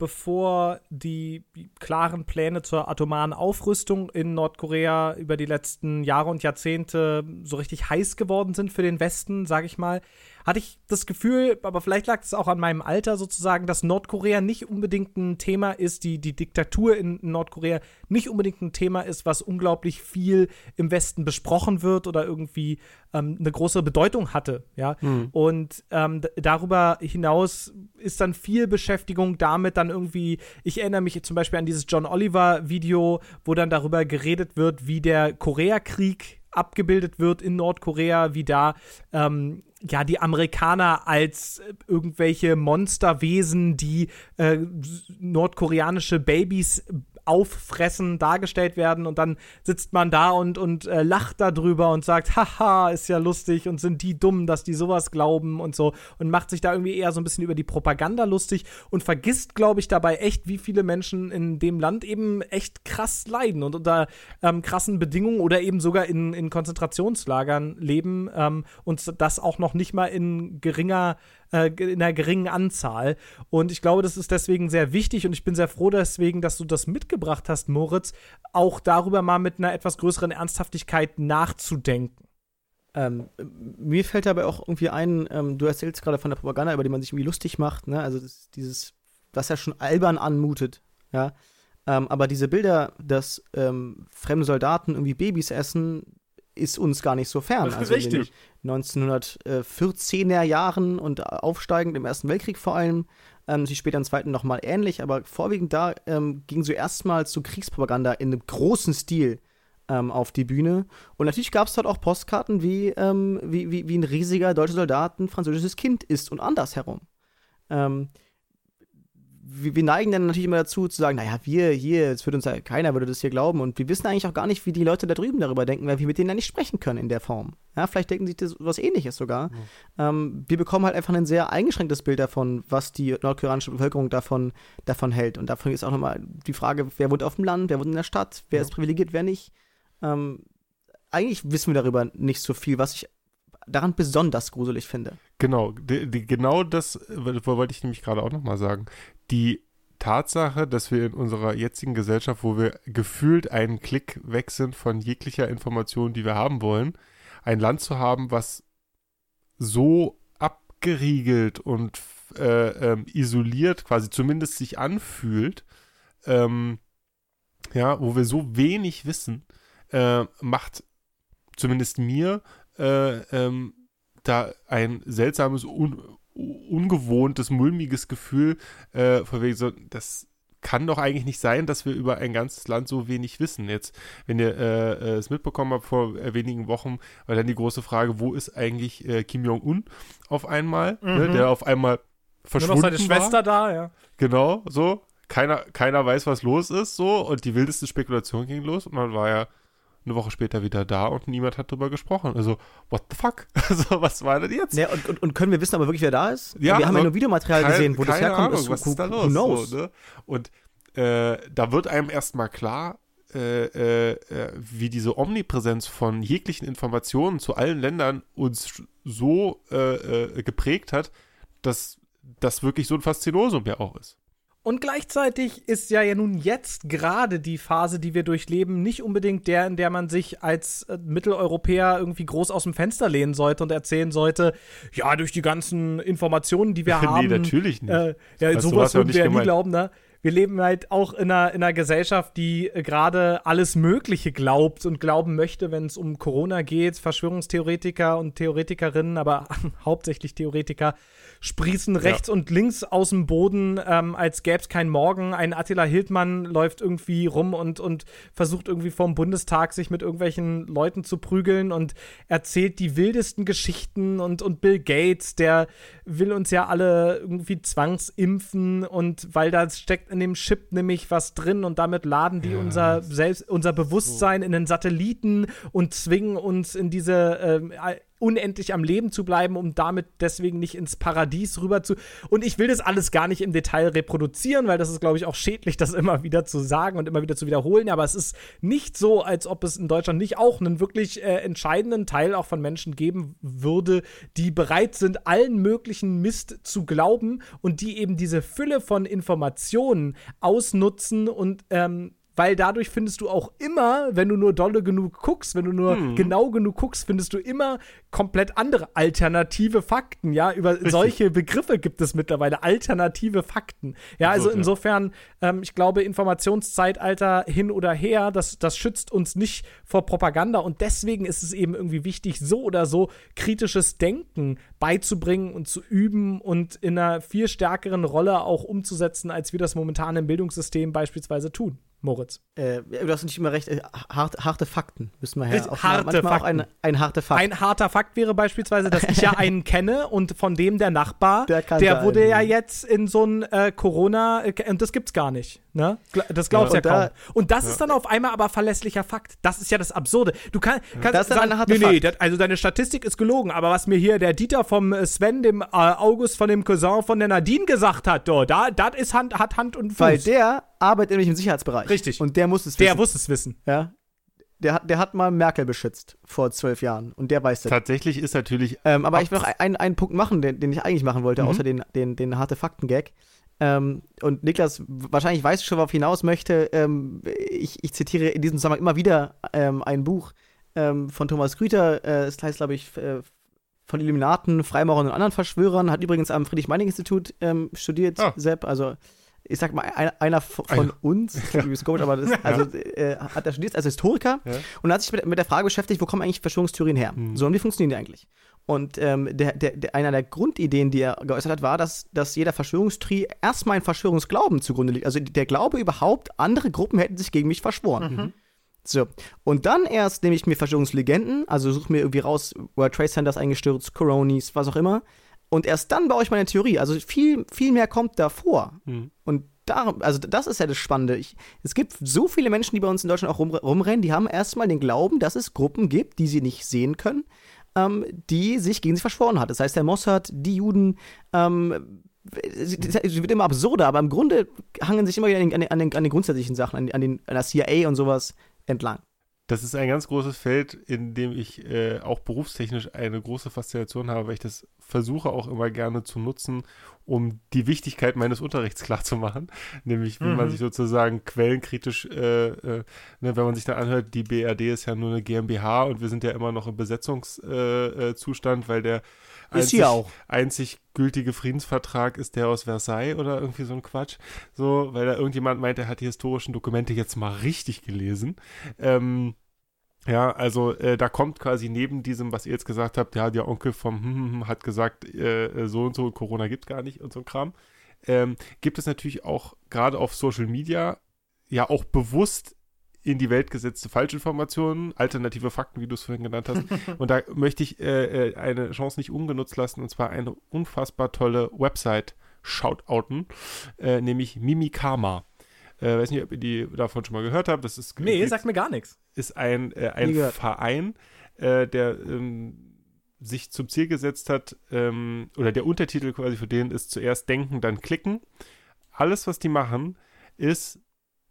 bevor die klaren Pläne zur atomaren Aufrüstung in Nordkorea über die letzten Jahre und Jahrzehnte so richtig heiß geworden sind für den Westen, sage ich mal, hatte ich das Gefühl, aber vielleicht lag es auch an meinem Alter sozusagen, dass Nordkorea nicht unbedingt ein Thema ist, die, die Diktatur in Nordkorea nicht unbedingt ein Thema ist, was unglaublich viel im Westen besprochen wird oder irgendwie ähm, eine große Bedeutung hatte, ja. Und ähm, darüber hinaus ist dann viel Beschäftigung damit dann irgendwie, ich erinnere mich zum Beispiel an dieses John Oliver Video, wo dann darüber geredet wird, wie der Koreakrieg abgebildet wird in Nordkorea, wie da ähm, ja die Amerikaner als äh, irgendwelche Monsterwesen, die äh, nordkoreanische Babys auffressen, dargestellt werden und dann sitzt man da und, und äh, lacht darüber und sagt, haha, ist ja lustig und sind die dumm, dass die sowas glauben und so. Und macht sich da irgendwie eher so ein bisschen über die Propaganda lustig und vergisst, glaube ich, dabei echt, wie viele Menschen in dem Land eben echt krass leiden und unter ähm, krassen Bedingungen oder eben sogar in, in Konzentrationslagern leben ähm, und das auch noch nicht mal in geringer äh, in einer geringen Anzahl. Und ich glaube, das ist deswegen sehr wichtig und ich bin sehr froh deswegen, dass du das mitgebracht hast, Moritz, auch darüber mal mit einer etwas größeren Ernsthaftigkeit nachzudenken. Ähm, mir fällt dabei auch irgendwie ein, ähm, du erzählst gerade von der Propaganda, über die man sich irgendwie lustig macht, ne? Also das, dieses, was ja schon albern anmutet, ja. Ähm, aber diese Bilder, dass ähm, fremde Soldaten irgendwie Babys essen, ist uns gar nicht so fern. Also in den 1914er Jahren und aufsteigend im Ersten Weltkrieg vor allem, ähm, sich später im Zweiten nochmal ähnlich, aber vorwiegend da ähm, ging so erstmals so Kriegspropaganda in einem großen Stil ähm, auf die Bühne. Und natürlich gab es dort auch Postkarten, wie, ähm, wie, wie, wie ein riesiger deutscher Soldat ein französisches Kind ist und andersherum. Ähm, wir, wir neigen dann natürlich immer dazu zu sagen, naja, wir hier, es würde uns ja, keiner würde das hier glauben und wir wissen eigentlich auch gar nicht, wie die Leute da drüben darüber denken, weil wir mit denen ja nicht sprechen können in der Form. Ja, vielleicht denken sie das was ähnliches sogar. Ähm, wir bekommen halt einfach ein sehr eingeschränktes Bild davon, was die nordkoreanische Bevölkerung davon, davon hält. Und davon ist auch nochmal die Frage, wer wohnt auf dem Land, wer wohnt in der Stadt, wer ist privilegiert, wer nicht. Ähm, eigentlich wissen wir darüber nicht so viel, was ich daran besonders gruselig finde. Genau, die, die, genau das wollte ich nämlich gerade auch nochmal sagen. Die Tatsache, dass wir in unserer jetzigen Gesellschaft, wo wir gefühlt einen Klick weg sind von jeglicher Information, die wir haben wollen, ein Land zu haben, was so abgeriegelt und äh, ähm, isoliert quasi zumindest sich anfühlt, ähm, ja, wo wir so wenig wissen, äh, macht zumindest mir äh, ähm, da ein seltsames, un ungewohntes, mulmiges Gefühl, äh, von wegen so, das kann doch eigentlich nicht sein, dass wir über ein ganzes Land so wenig wissen. Jetzt, wenn ihr äh, äh, es mitbekommen habt vor äh, wenigen Wochen, war dann die große Frage, wo ist eigentlich äh, Kim Jong-un auf einmal, ne, Mhm. der auf einmal Nur verschwunden noch seine war. Schwester da, ja. Genau, so. Keiner, keiner weiß, was los ist, so. Und die wildeste Spekulation ging los. Und dann war er eine Woche später wieder da und niemand hat drüber gesprochen. Also, what the fuck? Also, was war denn jetzt? Ja, und, und, und können wir wissen, aber wirklich, wer da ist? Ja, wir haben ja also nur Videomaterial Kein- gesehen, wo das herkommt. Ahnung, ist, was who, ist da who los? knows? So, ne? Und äh, da wird einem erstmal klar, äh, äh, äh, wie diese Omnipräsenz von jeglichen Informationen zu allen Ländern uns so äh, äh, geprägt hat, dass das wirklich so ein Faszinosum ja auch ist. Und gleichzeitig ist ja, ja nun jetzt gerade die Phase, die wir durchleben, nicht unbedingt der, in der man sich als äh, Mitteleuropäer irgendwie groß aus dem Fenster lehnen sollte und erzählen sollte, ja, durch die ganzen Informationen, die wir Nee, haben. natürlich nicht. Äh, ja, du sowas würden wir ja nie glauben, ne? Wir leben halt auch in einer, in einer Gesellschaft, die äh, gerade alles Mögliche glaubt und glauben möchte, wenn es um Corona geht. Verschwörungstheoretiker und Theoretikerinnen, aber hauptsächlich Theoretiker, sprießen rechts und links aus dem Boden, ähm, als gäbe es keinen Morgen. Ein Attila Hildmann läuft irgendwie rum und, und versucht irgendwie vom Bundestag sich mit irgendwelchen Leuten zu prügeln und erzählt die wildesten Geschichten und, und Bill Gates, der will uns ja alle irgendwie zwangsimpfen und weil da steckt in dem Chip nämlich was drin und damit laden die unser selbst unser Bewusstsein in den Satelliten und zwingen uns in diese ähm, unendlich am Leben zu bleiben, um damit deswegen nicht ins Paradies rüber zu. Und ich will das alles gar nicht im Detail reproduzieren, weil das ist, glaube ich, auch schädlich, das immer wieder zu sagen und immer wieder zu wiederholen. Aber es ist nicht so, als ob es in Deutschland nicht auch einen wirklich äh, entscheidenden Teil auch von Menschen geben würde, die bereit sind, allen möglichen Mist zu glauben und die eben diese Fülle von Informationen ausnutzen und ähm, weil dadurch findest du auch immer, wenn du nur dolle genug guckst, wenn du nur Hm. genau genug guckst, findest du immer komplett andere alternative Fakten. Ja, über solche Begriffe gibt es mittlerweile alternative Fakten. Ja, also ja. insofern, ähm, ich glaube, Informationszeitalter hin oder her, das, das schützt uns nicht vor Propaganda und deswegen ist es eben irgendwie wichtig, so oder so kritisches Denken beizubringen und zu üben und in einer viel stärkeren Rolle auch umzusetzen, als wir das momentan im Bildungssystem beispielsweise tun. Moritz. Äh, du hast nicht immer recht. Äh, hart, harte Fakten müssen wir her. Auch harte manchmal auch Fakten. ein, ein harte Fakt. Ein harter Fakt wäre beispielsweise, dass ich ja einen kenne und von dem der Nachbar, Der der, wurde ja jetzt in so ein äh, Corona, äh, und das gibt's gar nicht. Ne? Das glaubst Ja, ja, und kaum. da- und das ist dann auf einmal aber verlässlicher Fakt. Das ist ja das Absurde. Du kann, kannst Das sagen, nee, nee, das, also deine Statistik ist gelogen, aber was mir hier der Dieter vom äh, Sven, dem äh, August von dem Cousin von der Nadine gesagt hat, do, da, das ist Hand, hat Hand und Fuß. Weil der arbeitet nämlich im Sicherheitsbereich. Richtig. Und der muss es der wissen. muss es wissen. Ja. Der hat, der hat mal Merkel beschützt vor zwölf Jahren. Und der weiß das. Tatsächlich ist natürlich Ähm, aber ich will noch einen, einen Punkt machen, den, den ich eigentlich machen wollte, außer den, den, den harte Fakten-Gag. Ähm, und Niklas, wahrscheinlich weißt du schon, worauf ich hinaus möchte. Ähm, ich, ich zitiere in diesem Zusammenhang immer wieder ähm, ein Buch ähm, von Thomas Grüter. Äh, es heißt, glaube ich, äh, von Illuminaten, Freimaurern und anderen Verschwörern. Hat übrigens am Friedrich-Meining-Institut ähm, studiert, Ah. Sepp. Also, ich sag mal, ein, einer f- von Einer. uns, das komisch, aber das, also, äh, hat er studiert als Historiker Ja. und hat sich mit, mit der Frage beschäftigt, wo kommen eigentlich Verschwörungstheorien her? Mhm. So, und wie funktionieren die eigentlich? Und ähm, der, der, der, einer der Grundideen, die er geäußert hat, war, dass, dass jeder Verschwörungstheorie erstmal ein Verschwörungsglauben zugrunde liegt. Also der Glaube überhaupt, andere Gruppen hätten sich gegen mich verschworen. So. Und dann erst nehme ich mir Verschwörungslegenden, also suche mir irgendwie raus, World Trade Centers eingestürzt, Coronis, was auch immer. Und erst dann baue ich meine Theorie. Also viel, viel mehr kommt davor. Mhm. Und darum, also das ist ja das Spannende. Ich, es gibt so viele Menschen, die bei uns in Deutschland auch rum, rumrennen, die haben erstmal den Glauben, dass es Gruppen gibt, die sie nicht sehen können, ähm, die sich gegen sie verschworen hat. Das heißt, der Mossad, die Juden, ähm, sie wird immer absurder, aber im Grunde hangen sich immer wieder an den, an den, an den grundsätzlichen Sachen, an, an, den, an der CIA und sowas entlang. Das ist ein ganz großes Feld, in dem ich äh, auch berufstechnisch eine große Faszination habe, weil ich das versuche auch immer gerne zu nutzen, um die Wichtigkeit meines Unterrichts klarzumachen. Nämlich, wie man sich sozusagen quellenkritisch, äh, äh, ne, wenn man sich dann anhört, die BRD ist ja nur eine GmbH und wir sind ja immer noch im Besetzungszustand, äh, Zustand, weil der auch. einzig gültige Friedensvertrag ist der aus Versailles oder irgendwie so ein Quatsch. So, weil da irgendjemand meint, er hat die historischen Dokumente jetzt mal richtig gelesen. Ähm, ja, also äh, da kommt quasi neben diesem, was ihr jetzt gesagt habt, ja, der Onkel vom hm, hm, hm hat gesagt, äh, so und so, Corona gibt gar nicht und so ein Kram, ähm, gibt es natürlich auch gerade auf Social Media ja auch bewusst in die Welt gesetzte Falschinformationen, alternative Fakten, wie du es vorhin genannt hast. und da möchte ich äh, äh, eine Chance nicht ungenutzt lassen, und zwar eine unfassbar tolle Website shoutouten, äh, nämlich Mimikama. Äh, weiß nicht, ob ihr die davon schon mal gehört habt. Das ist Nee, sagt mir gar nichts. Ist ein, äh, ein. Verein, äh, der ähm, sich zum Ziel gesetzt hat, ähm, oder der Untertitel quasi für den ist zuerst denken, dann klicken. Alles, was die machen, ist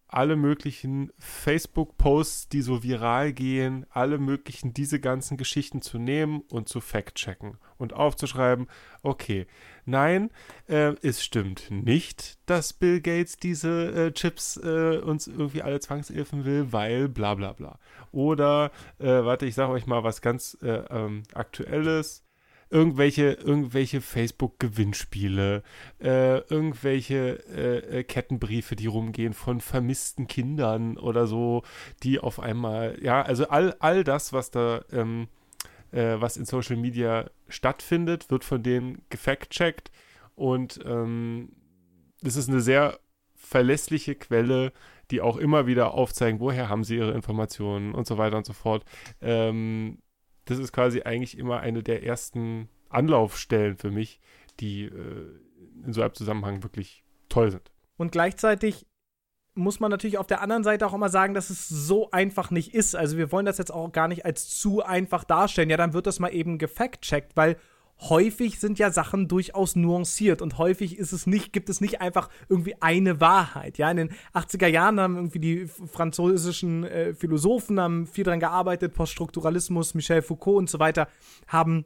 alle möglichen Facebook-Posts, die so viral gehen, alle möglichen diese ganzen Geschichten zu nehmen und zu fact-checken und aufzuschreiben, okay, nein, äh, es stimmt nicht, dass Bill Gates diese äh, Chips äh, uns irgendwie alle zwangsilfen will, weil bla bla bla. Oder, äh, warte, ich sage euch mal was ganz äh, ähm, Aktuelles irgendwelche, irgendwelche Facebook-Gewinnspiele, äh, irgendwelche äh, äh, Kettenbriefe, die rumgehen von vermissten Kindern oder so, die auf einmal, ja, also all, all das, was da, ähm, äh, was in Social Media stattfindet, wird von denen gefact-checkt und ähm, ist eine sehr verlässliche Quelle, die auch immer wieder aufzeigen, woher haben sie ihre Informationen und so weiter und so fort. Ähm, das ist quasi eigentlich immer eine der ersten Anlaufstellen für mich, die äh, in so einem Zusammenhang wirklich toll sind. Und gleichzeitig muss man natürlich auf der anderen Seite auch immer sagen, dass es so einfach nicht ist. Also wir wollen das jetzt auch gar nicht als zu einfach darstellen. Ja, dann wird das mal eben gefact-checkt, weil häufig sind ja Sachen durchaus nuanciert und häufig ist es nicht, gibt es nicht einfach irgendwie eine Wahrheit. Ja, in den 80er Jahren haben irgendwie die französischen äh, Philosophen haben viel dran gearbeitet, Poststrukturalismus, Michel Foucault und so weiter, haben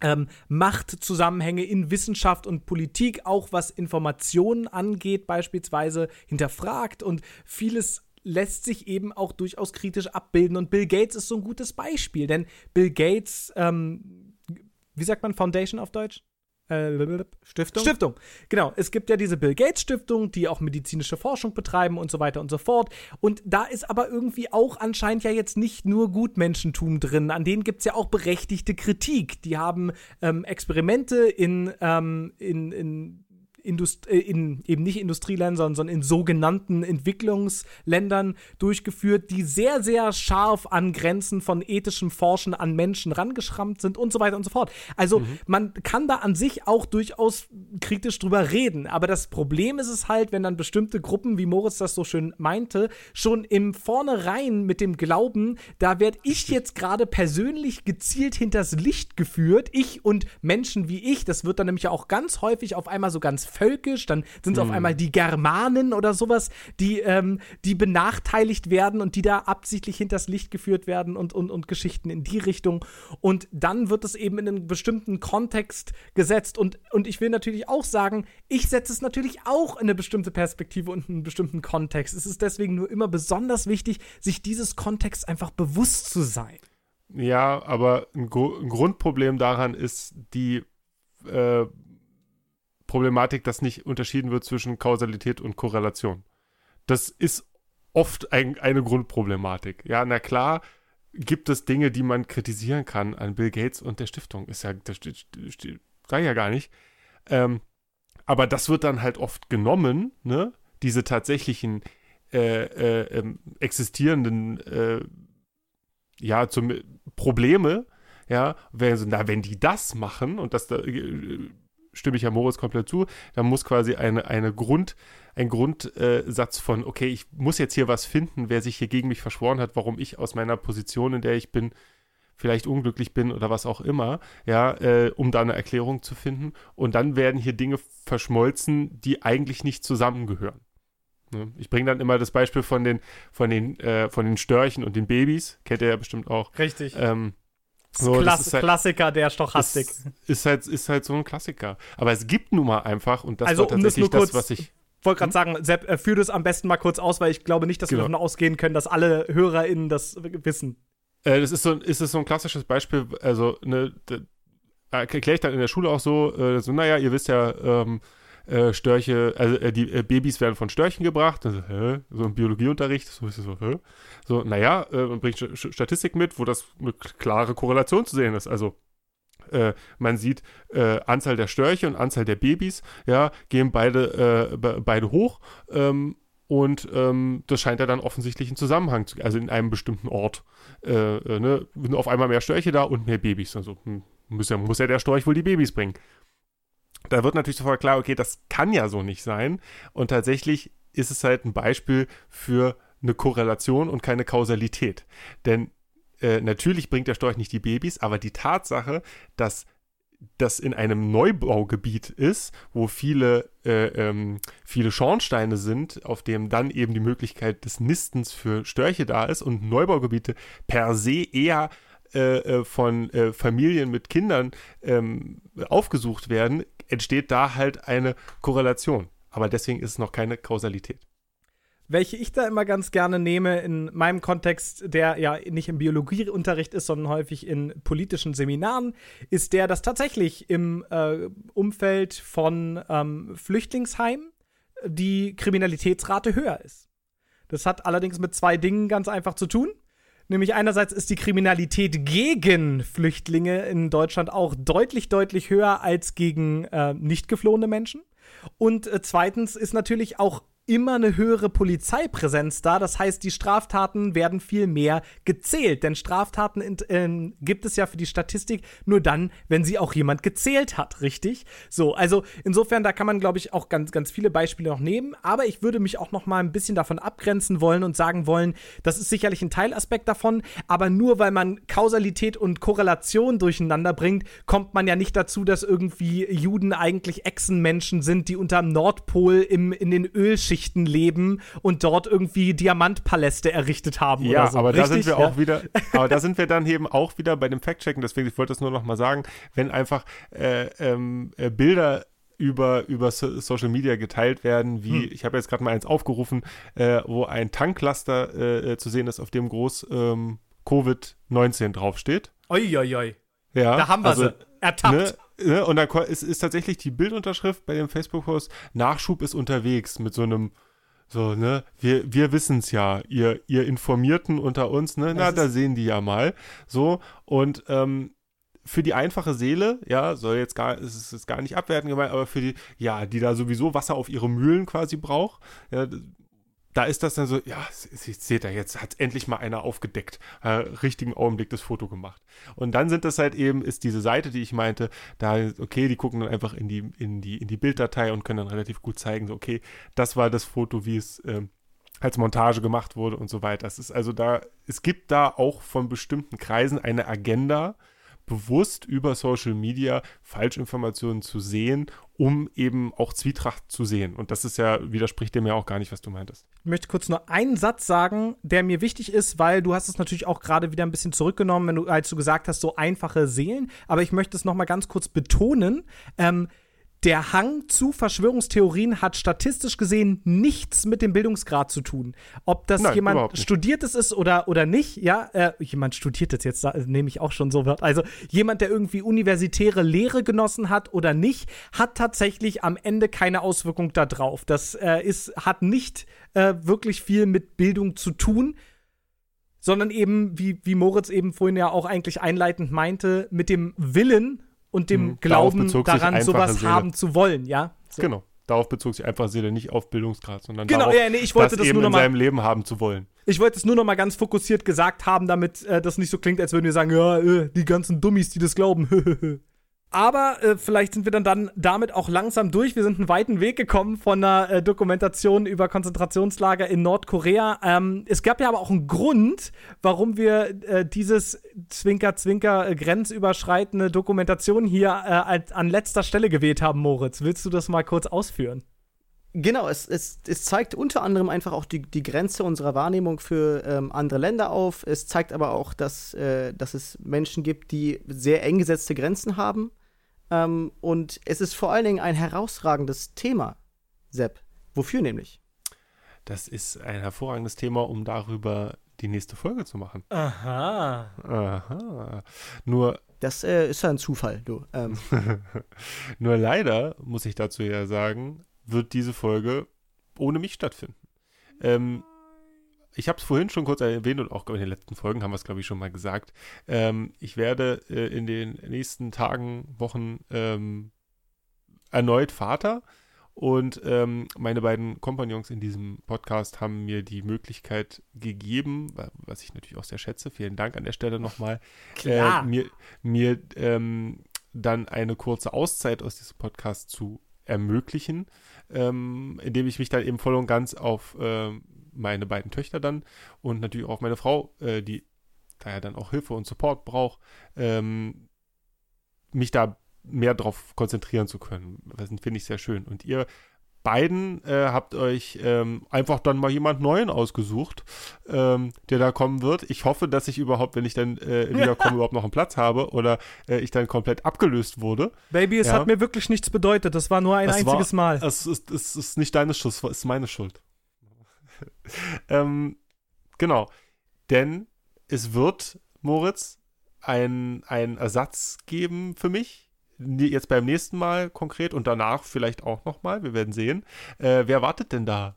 ähm, Machtzusammenhänge in Wissenschaft und Politik, auch was Informationen angeht, beispielsweise hinterfragt und vieles lässt sich eben auch durchaus kritisch abbilden. Und Bill Gates ist so ein gutes Beispiel, denn Bill Gates, ähm, wie sagt man Foundation auf Deutsch? Äh, Stiftung? Stiftung. Genau. Es gibt ja diese Bill Gates Stiftung, die auch medizinische Forschung betreiben und so weiter und so fort. Und da ist aber irgendwie auch anscheinend ja jetzt nicht nur Gutmenschentum drin. An denen gibt es ja auch berechtigte Kritik. Die haben ähm, Experimente in, ähm, in, in Indust äh, in eben nicht Industrieländern, sondern, sondern in sogenannten Entwicklungsländern durchgeführt, die sehr, sehr scharf an Grenzen von ethischem Forschen an Menschen rangeschrammt sind und so weiter und so fort. Also man kann da an sich auch durchaus kritisch drüber reden. Aber das Problem ist es halt, wenn dann bestimmte Gruppen, wie Moritz das so schön meinte, schon im Vornherein mit dem Glauben, da werde ich jetzt gerade persönlich gezielt hinters Licht geführt, ich und Menschen wie ich, das wird dann nämlich auch ganz häufig auf einmal so ganz völkisch, dann sind es auf einmal die Germanen oder sowas, die, ähm, die benachteiligt werden und die da absichtlich hinters Licht geführt werden und, und, und Geschichten in die Richtung. Und dann wird es eben in einen bestimmten Kontext gesetzt. Und, und ich will natürlich auch sagen, ich setze es natürlich auch in eine bestimmte Perspektive und in einen bestimmten Kontext. Es ist deswegen nur immer besonders wichtig, sich dieses Kontexts einfach bewusst zu sein. Ja, aber ein, Gru- ein Grundproblem daran ist die äh, Problematik, dass nicht unterschieden wird zwischen Kausalität und Korrelation. Das ist oft ein, eine Grundproblematik. Ja, na klar gibt es Dinge, die man kritisieren kann an Bill Gates und der Stiftung. Ist ja, das steht, steht, sag ich ja gar nicht. Ähm, aber das wird dann halt oft genommen, ne? Diese tatsächlichen äh, äh, ähm, existierenden äh, ja, zum Probleme, ja, wenn, na, wenn die das machen, und das da äh, stimme ich ja Moritz komplett zu, dann muss quasi eine, eine Grund, ein Grundsatz von, okay, ich muss jetzt hier was finden, wer sich hier gegen mich verschworen hat, warum ich aus meiner Position, in der ich bin, vielleicht unglücklich bin oder was auch immer, ja, äh, um da eine Erklärung zu finden. Und dann werden hier Dinge verschmolzen, die eigentlich nicht zusammengehören. Ne? Ich bringe dann immer das Beispiel von den, von den, äh, von den Störchen und den Babys, kennt ihr ja bestimmt auch. Richtig. Ähm, so, das Klass halt- Klassiker der Stochastik. ist, ist, halt, ist halt so ein Klassiker. Aber es gibt nun mal einfach, und das Also, war um das tatsächlich nur das, kurz- was ich. wollte gerade sagen, Sepp, äh, führ das am besten mal kurz aus, weil ich glaube nicht, dass wir Genau. davon ausgehen können, dass alle HörerInnen das wissen. Äh, das ist so, ist es so ein klassisches Beispiel, also, ne, erkläre ich dann in der Schule auch so, äh, so, naja, ihr wisst ja, ähm, äh, Störche, also äh, die äh, Babys werden von Störchen gebracht, also, so im Biologieunterricht, so ist es so, hä? So, naja, äh, man bringt Statistik mit, wo das eine klare Korrelation zu sehen ist. Also, äh, man sieht Anzahl der Störche und Anzahl der Babys, ja, gehen beide, be beide hoch. Ähm, und ähm, das scheint ja dann offensichtlich einen Zusammenhang zu, also in einem bestimmten Ort. Äh, äh, ne, auf einmal mehr Störche da und mehr Babys. Also hm, muss, ja, muss ja der Storch wohl die Babys bringen. Da wird natürlich sofort klar, okay, das kann ja so nicht sein. Und tatsächlich ist es halt ein Beispiel für eine Korrelation und keine Kausalität. Denn äh, natürlich bringt der Storch nicht die Babys, aber die Tatsache, dass das in einem Neubaugebiet ist, wo viele, äh, ähm, viele Schornsteine sind, auf dem dann eben die Möglichkeit des Nistens für Störche da ist und Neubaugebiete per se eher äh, äh, von äh, Familien mit Kindern ähm, aufgesucht werden, entsteht da halt eine Korrelation. Aber deswegen ist es noch keine Kausalität. Welche ich da immer ganz gerne nehme in meinem Kontext, der ja nicht im Biologieunterricht ist, sondern häufig in politischen Seminaren, ist der, dass tatsächlich im äh, Umfeld von ähm, Flüchtlingsheimen die Kriminalitätsrate höher ist. Das hat allerdings mit zwei Dingen ganz einfach zu tun. Nämlich einerseits ist die Kriminalität gegen Flüchtlinge in Deutschland auch deutlich, deutlich höher als gegen äh, nicht geflohene Menschen. Und äh, zweitens ist natürlich auch immer eine höhere Polizeipräsenz da. Das heißt, die Straftaten werden viel mehr gezählt. Denn Straftaten ähm, gibt es ja für die Statistik nur dann, wenn sie auch jemand gezählt hat, richtig? So, also insofern, da kann man, glaube ich, auch ganz, ganz viele Beispiele noch nehmen. Aber ich würde mich auch noch mal ein bisschen davon abgrenzen wollen und sagen wollen, das ist sicherlich ein Teilaspekt davon. Aber nur weil man Kausalität und Korrelation durcheinander bringt, kommt man ja nicht dazu, dass irgendwie Juden eigentlich Echsenmenschen sind, die unterm Nordpol im, in den Ölschichten leben und dort irgendwie Diamantpaläste errichtet haben Ja, oder so. aber da Richtig? sind wir Ja. auch wieder, aber da sind wir dann eben auch wieder bei dem Fact-Checken, deswegen, ich wollte das nur noch mal sagen, wenn einfach äh, ähm, äh, Bilder über, über so Social Media geteilt werden, wie, Hm. ich habe jetzt gerade mal eins aufgerufen, äh, wo ein Tanklaster äh, äh, zu sehen ist, auf dem groß ähm, Covid-19 draufsteht. Oi, oi, oi. Ja, Da haben wir also, sie. Ertappt. Ne, ne, und dann ist, ist tatsächlich die Bildunterschrift bei dem Facebook-Post, Nachschub ist unterwegs mit so einem, so, ne, wir, wir wissen es ja, ihr, ihr Informierten unter uns, ne, na, da sehen die ja mal. So, und ähm, für die einfache Seele, ja, soll jetzt gar, es ist jetzt gar nicht abwerten gemeint, aber für die, ja, die da sowieso Wasser auf ihre Mühlen quasi braucht, ja, da ist das dann so, ja, se- seht ihr, jetzt hat endlich mal einer aufgedeckt, äh, richtigen Augenblick das Foto gemacht. Und dann sind das halt eben, ist diese Seite, die ich meinte, da, okay, die gucken dann einfach in die, in die, in die Bilddatei und können dann relativ gut zeigen, so, okay, das war das Foto, wie es ähm, als Montage gemacht wurde und so weiter. Es ist also da, es gibt da auch von bestimmten Kreisen eine Agenda, bewusst über Social Media Falschinformationen zu sehen, um eben auch Zwietracht zu sehen. Und das ist ja, widerspricht dem ja auch gar nicht, was du meintest. Ich möchte kurz nur einen Satz sagen, der mir wichtig ist, weil du hast es natürlich auch gerade wieder ein bisschen zurückgenommen, wenn du, als du gesagt hast, so einfache Seelen. Aber ich möchte es noch mal ganz kurz betonen. Ähm, der Hang zu Verschwörungstheorien hat statistisch gesehen nichts mit dem Bildungsgrad zu tun. Ob das Nein, jemand studiertes ist oder, oder nicht, ja, äh, jemand studiertes jetzt, nehme ich auch schon so Wort. Also jemand, der irgendwie universitäre Lehre genossen hat oder nicht, hat tatsächlich am Ende keine Auswirkung darauf. Das äh, ist, hat nicht äh, wirklich viel mit Bildung zu tun, sondern eben, wie, wie Moritz eben vorhin ja auch eigentlich einleitend meinte, mit dem Willen und dem Mhm, Glauben daran, sowas Seele. haben zu wollen, ja. So. Genau. Darauf bezog sich einfach Seele nicht auf Bildungsgrad, sondern Genau, darauf, ja, nee, ich wollte das eben nur noch in mal- seinem Leben haben zu wollen. Ich wollte es nur noch mal ganz fokussiert gesagt haben, damit äh, das nicht so klingt, als würden wir sagen, ja, äh, die ganzen Dummies, die das glauben. Aber äh, vielleicht sind wir dann, dann damit auch langsam durch. Wir sind einen weiten Weg gekommen von einer äh, Dokumentation über Konzentrationslager in Nordkorea. Ähm, es gab ja aber auch einen Grund, warum wir äh, dieses Zwinker-Zwinker äh, Dokumentation hier äh, an letzter Stelle gewählt haben, Moritz. Willst du das mal kurz ausführen? Genau, es, es, es zeigt unter anderem einfach auch die, die Grenze unserer Wahrnehmung für ähm, andere Länder auf. Es zeigt aber auch, dass, äh, dass es Menschen gibt, die sehr eng gesetzte Grenzen haben. Ähm, und es ist vor allen Dingen ein herausragendes Thema, Sepp. Wofür nämlich? Das ist ein hervorragendes Thema, um darüber die nächste Folge zu machen. Aha. Aha. Nur, Das äh, ist ja ein Zufall, du. Ähm, nur leider, muss ich dazu ja sagen, wird diese Folge ohne mich stattfinden. Ähm, ich habe es vorhin schon kurz erwähnt und auch in den letzten Folgen haben wir es, glaube ich, schon mal gesagt. Ähm, ich werde äh, in den nächsten Tagen, Wochen ähm, erneut Vater. Und ähm, meine beiden Kompagnons in diesem Podcast haben mir die Möglichkeit gegeben, wa- was ich natürlich auch sehr schätze, vielen Dank an der Stelle nochmal, äh, mir, mir ähm, dann eine kurze Auszeit aus diesem Podcast zu ermöglichen, ähm, indem ich mich dann eben voll und ganz auf ähm, meine beiden Töchter dann und natürlich auch meine Frau, äh, die da ja dann auch Hilfe und Support braucht, ähm, mich da mehr drauf konzentrieren zu können. Das finde ich sehr schön. Und ihr beiden äh, habt euch ähm, einfach dann mal jemand Neuen ausgesucht, ähm, der da kommen wird. Ich hoffe, dass ich überhaupt, wenn ich dann äh, wiederkomme, überhaupt noch einen Platz habe oder äh, ich dann komplett abgelöst wurde. Baby, es Ja. hat mir wirklich nichts bedeutet. Das war nur ein Es einziges war, Mal. Es ist, es ist nicht deine Schuld, es ist meine Schuld. ähm, genau. Denn es wird, Moritz, ein, ein Ersatz geben für mich. Jetzt beim nächsten Mal konkret und danach vielleicht auch nochmal. Wir werden sehen. Äh, wer wartet denn da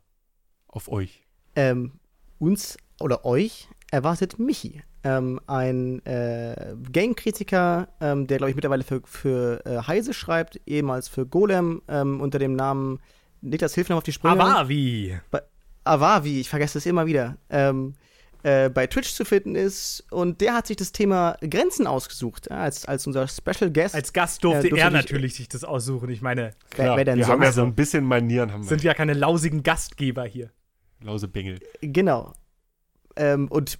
auf euch? ähm, uns oder euch erwartet Michi. Ähm, ein äh, Game-Kritiker, ähm, der, glaube ich, mittlerweile für, für äh, Heise schreibt, ehemals für Golem ähm, unter dem Namen Niklas, hilf noch auf die Sprünge. Awavi. Awavi, ich vergesse es immer wieder, ähm, äh, bei Twitch zu finden ist. Und der hat sich das Thema Grenzen ausgesucht, ja, als, als unser Special Guest. Als Gast durfte Ja, durfte er ich- natürlich sich das aussuchen. Ich meine, wer, wer denn wir haben ja so ein bisschen Manieren, haben wir. sind ja keine lausigen Gastgeber hier. Lausebengel. Genau. Ähm, und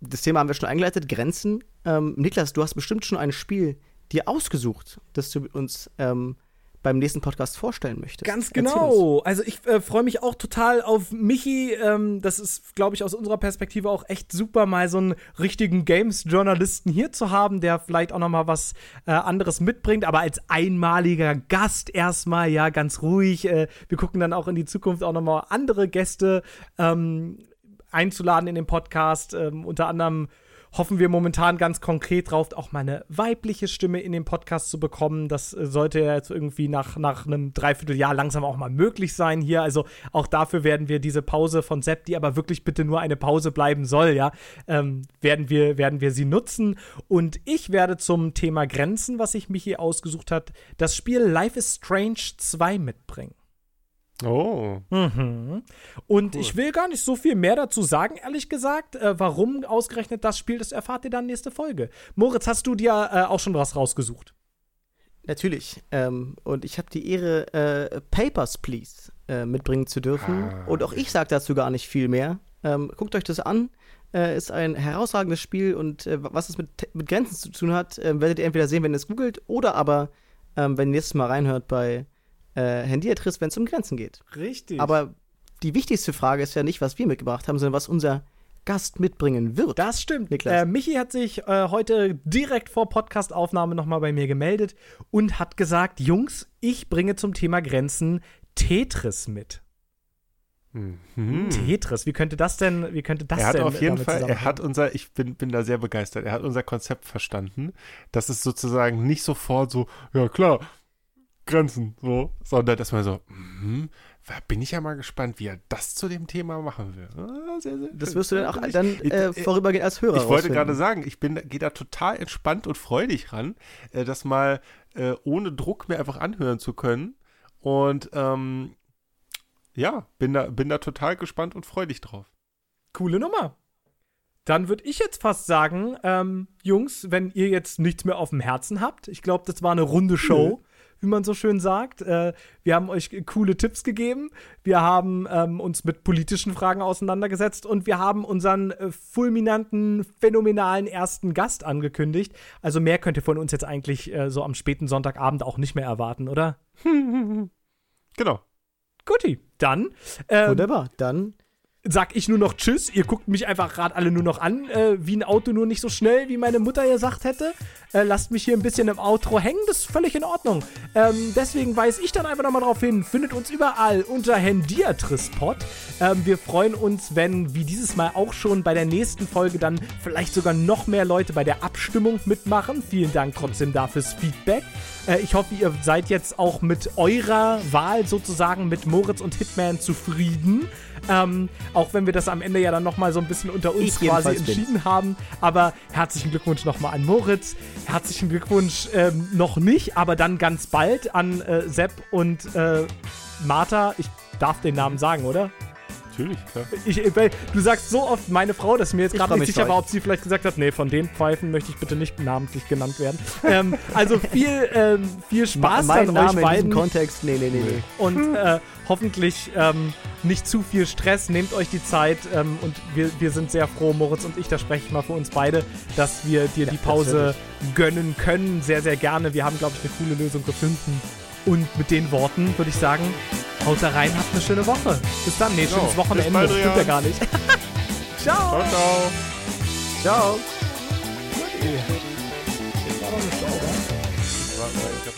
das Thema haben wir schon eingeleitet, Grenzen. Ähm, Niklas, du hast bestimmt schon ein Spiel dir ausgesucht, das du mit uns ähm, beim nächsten Podcast vorstellen möchtest. Ganz genau. Also ich äh, freue mich auch total auf Michi. Ähm, das ist, glaube ich, aus unserer Perspektive auch echt super, mal so einen richtigen Games-Journalisten hier zu haben, der vielleicht auch noch mal was äh, anderes mitbringt, aber als einmaliger Gast erstmal, ja, ganz ruhig. Äh, wir gucken dann auch in die Zukunft auch noch mal andere Gäste ähm, einzuladen in den Podcast. Ähm, unter anderem hoffen wir momentan ganz konkret drauf, auch mal eine weibliche Stimme in den Podcast zu bekommen. Das äh, sollte ja jetzt irgendwie nach, nach einem Dreivierteljahr langsam auch mal möglich sein hier. Also auch dafür werden wir diese Pause von Sepp, die aber wirklich bitte nur eine Pause bleiben soll, ja, ähm, werden, wir, werden wir sie nutzen. Und ich werde zum Thema Grenzen, was sich Michi ausgesucht hat, das Spiel Life is Strange 2 mitbringen. Oh. Mhm. Und ich will gar nicht so viel mehr dazu sagen, ehrlich gesagt. Äh, warum ausgerechnet das Spiel, das erfahrt ihr dann nächste Folge. Moritz, hast du dir äh, auch schon was rausgesucht? Natürlich. Ähm, und ich habe die Ehre, äh, Papers, Please äh, mitbringen zu dürfen. Ah, und auch ich sage dazu gar nicht viel mehr. Ähm, guckt euch das an. Äh, ist ein herausragendes Spiel und äh, was es mit, mit Grenzen zu tun hat, äh, werdet ihr entweder sehen, wenn ihr es googelt oder aber, ähm, wenn ihr nächstes Mal reinhört bei äh, Handyatris, wenn es um Grenzen geht. Richtig. Aber die wichtigste Frage ist ja nicht, was wir mitgebracht haben, sondern was unser Gast mitbringen wird. Das stimmt. Niklas. Äh, Michi hat sich äh, heute direkt vor Podcastaufnahme nochmal bei mir gemeldet und hat gesagt: Jungs, ich bringe zum Thema Grenzen Tetris mit. Mhm. Tetris, wie könnte das denn, wie könnte das Er hat denn auf jeden Fall, er hat unser, ich bin, bin da sehr begeistert, er hat unser Konzept verstanden, dass es sozusagen nicht sofort so, ja klar, Grenzen, so, sondern dass man so, mhm, da bin ich ja mal gespannt, wie er das zu dem Thema machen will. Ah, sehr, sehr das wirst du dann auch dann ich- äh, ich- vorübergehend als Hörer Ich wollte gerade sagen, ich bin, gehe da total entspannt und freudig ran, äh, das mal äh, ohne Druck mir einfach anhören zu können. Und ähm, ja, bin da, bin da total gespannt und freudig drauf. Coole Nummer. Dann würde ich jetzt fast sagen, ähm, Jungs, wenn ihr jetzt nichts mehr auf dem Herzen habt, ich glaube, das war eine runde Show, wie man so schön sagt. Äh, wir haben euch coole Tipps gegeben, wir haben ähm, uns mit politischen Fragen auseinandergesetzt und wir haben unseren äh, fulminanten, phänomenalen ersten Gast angekündigt. Also mehr könnt ihr von uns jetzt eigentlich äh, so am späten Sonntagabend auch nicht mehr erwarten, oder? Genau. Guti, dann ähm, Wunderbar. Dann sag ich nur noch Tschüss. Ihr guckt mich einfach gerade alle nur noch an, äh, wie ein Auto nur nicht so schnell, wie meine Mutter gesagt hätte. Äh, lasst mich hier ein bisschen im Outro hängen, das ist völlig in Ordnung. Ähm, deswegen weise ich dann einfach nochmal drauf hin. Findet uns überall unter Hendiatrispot. Ähm, wir freuen uns, wenn, wie dieses Mal auch schon bei der nächsten Folge, dann vielleicht sogar noch mehr Leute bei der Abstimmung mitmachen. Vielen Dank trotzdem dafür fürs Feedback. Äh, ich hoffe, ihr seid jetzt auch mit eurer Wahl sozusagen mit Moritz und Hitman zufrieden. Ähm, auch wenn wir das am Ende ja dann nochmal so ein bisschen unter uns Ich quasi entschieden haben. Aber herzlichen Glückwunsch nochmal an Moritz. Herzlichen Glückwunsch ähm, noch nicht, aber dann ganz bald an äh, Sepp und äh, Martha. Ich darf den Namen sagen, oder? Natürlich, klar. Ich, weil du sagst so oft meine Frau, dass ich mir jetzt gerade nicht sicher war, ob sie vielleicht gesagt hat, nee, von den Pfeifen möchte ich bitte nicht namentlich genannt werden. ähm, also viel, ähm, viel Spaß mein an Name euch in diesem beiden Kontext. Nee, nee, nee, nee. und äh, hoffentlich ähm, nicht zu viel Stress. Nehmt euch die Zeit ähm, und wir, wir sind sehr froh, Moritz und ich, da spreche ich mal für uns beide, dass wir dir die Pause gönnen können. Sehr, sehr gerne. Wir haben, glaube ich, eine coole Lösung gefunden. Und mit den Worten würde ich sagen, haut da rein, habt eine schöne Woche. Bis dann. Nee, Genau. schönes Wochenende. Bald, Stimmt ja gar nicht. Ciao. Ciao, ciao. Ciao. Warte mal, ich hab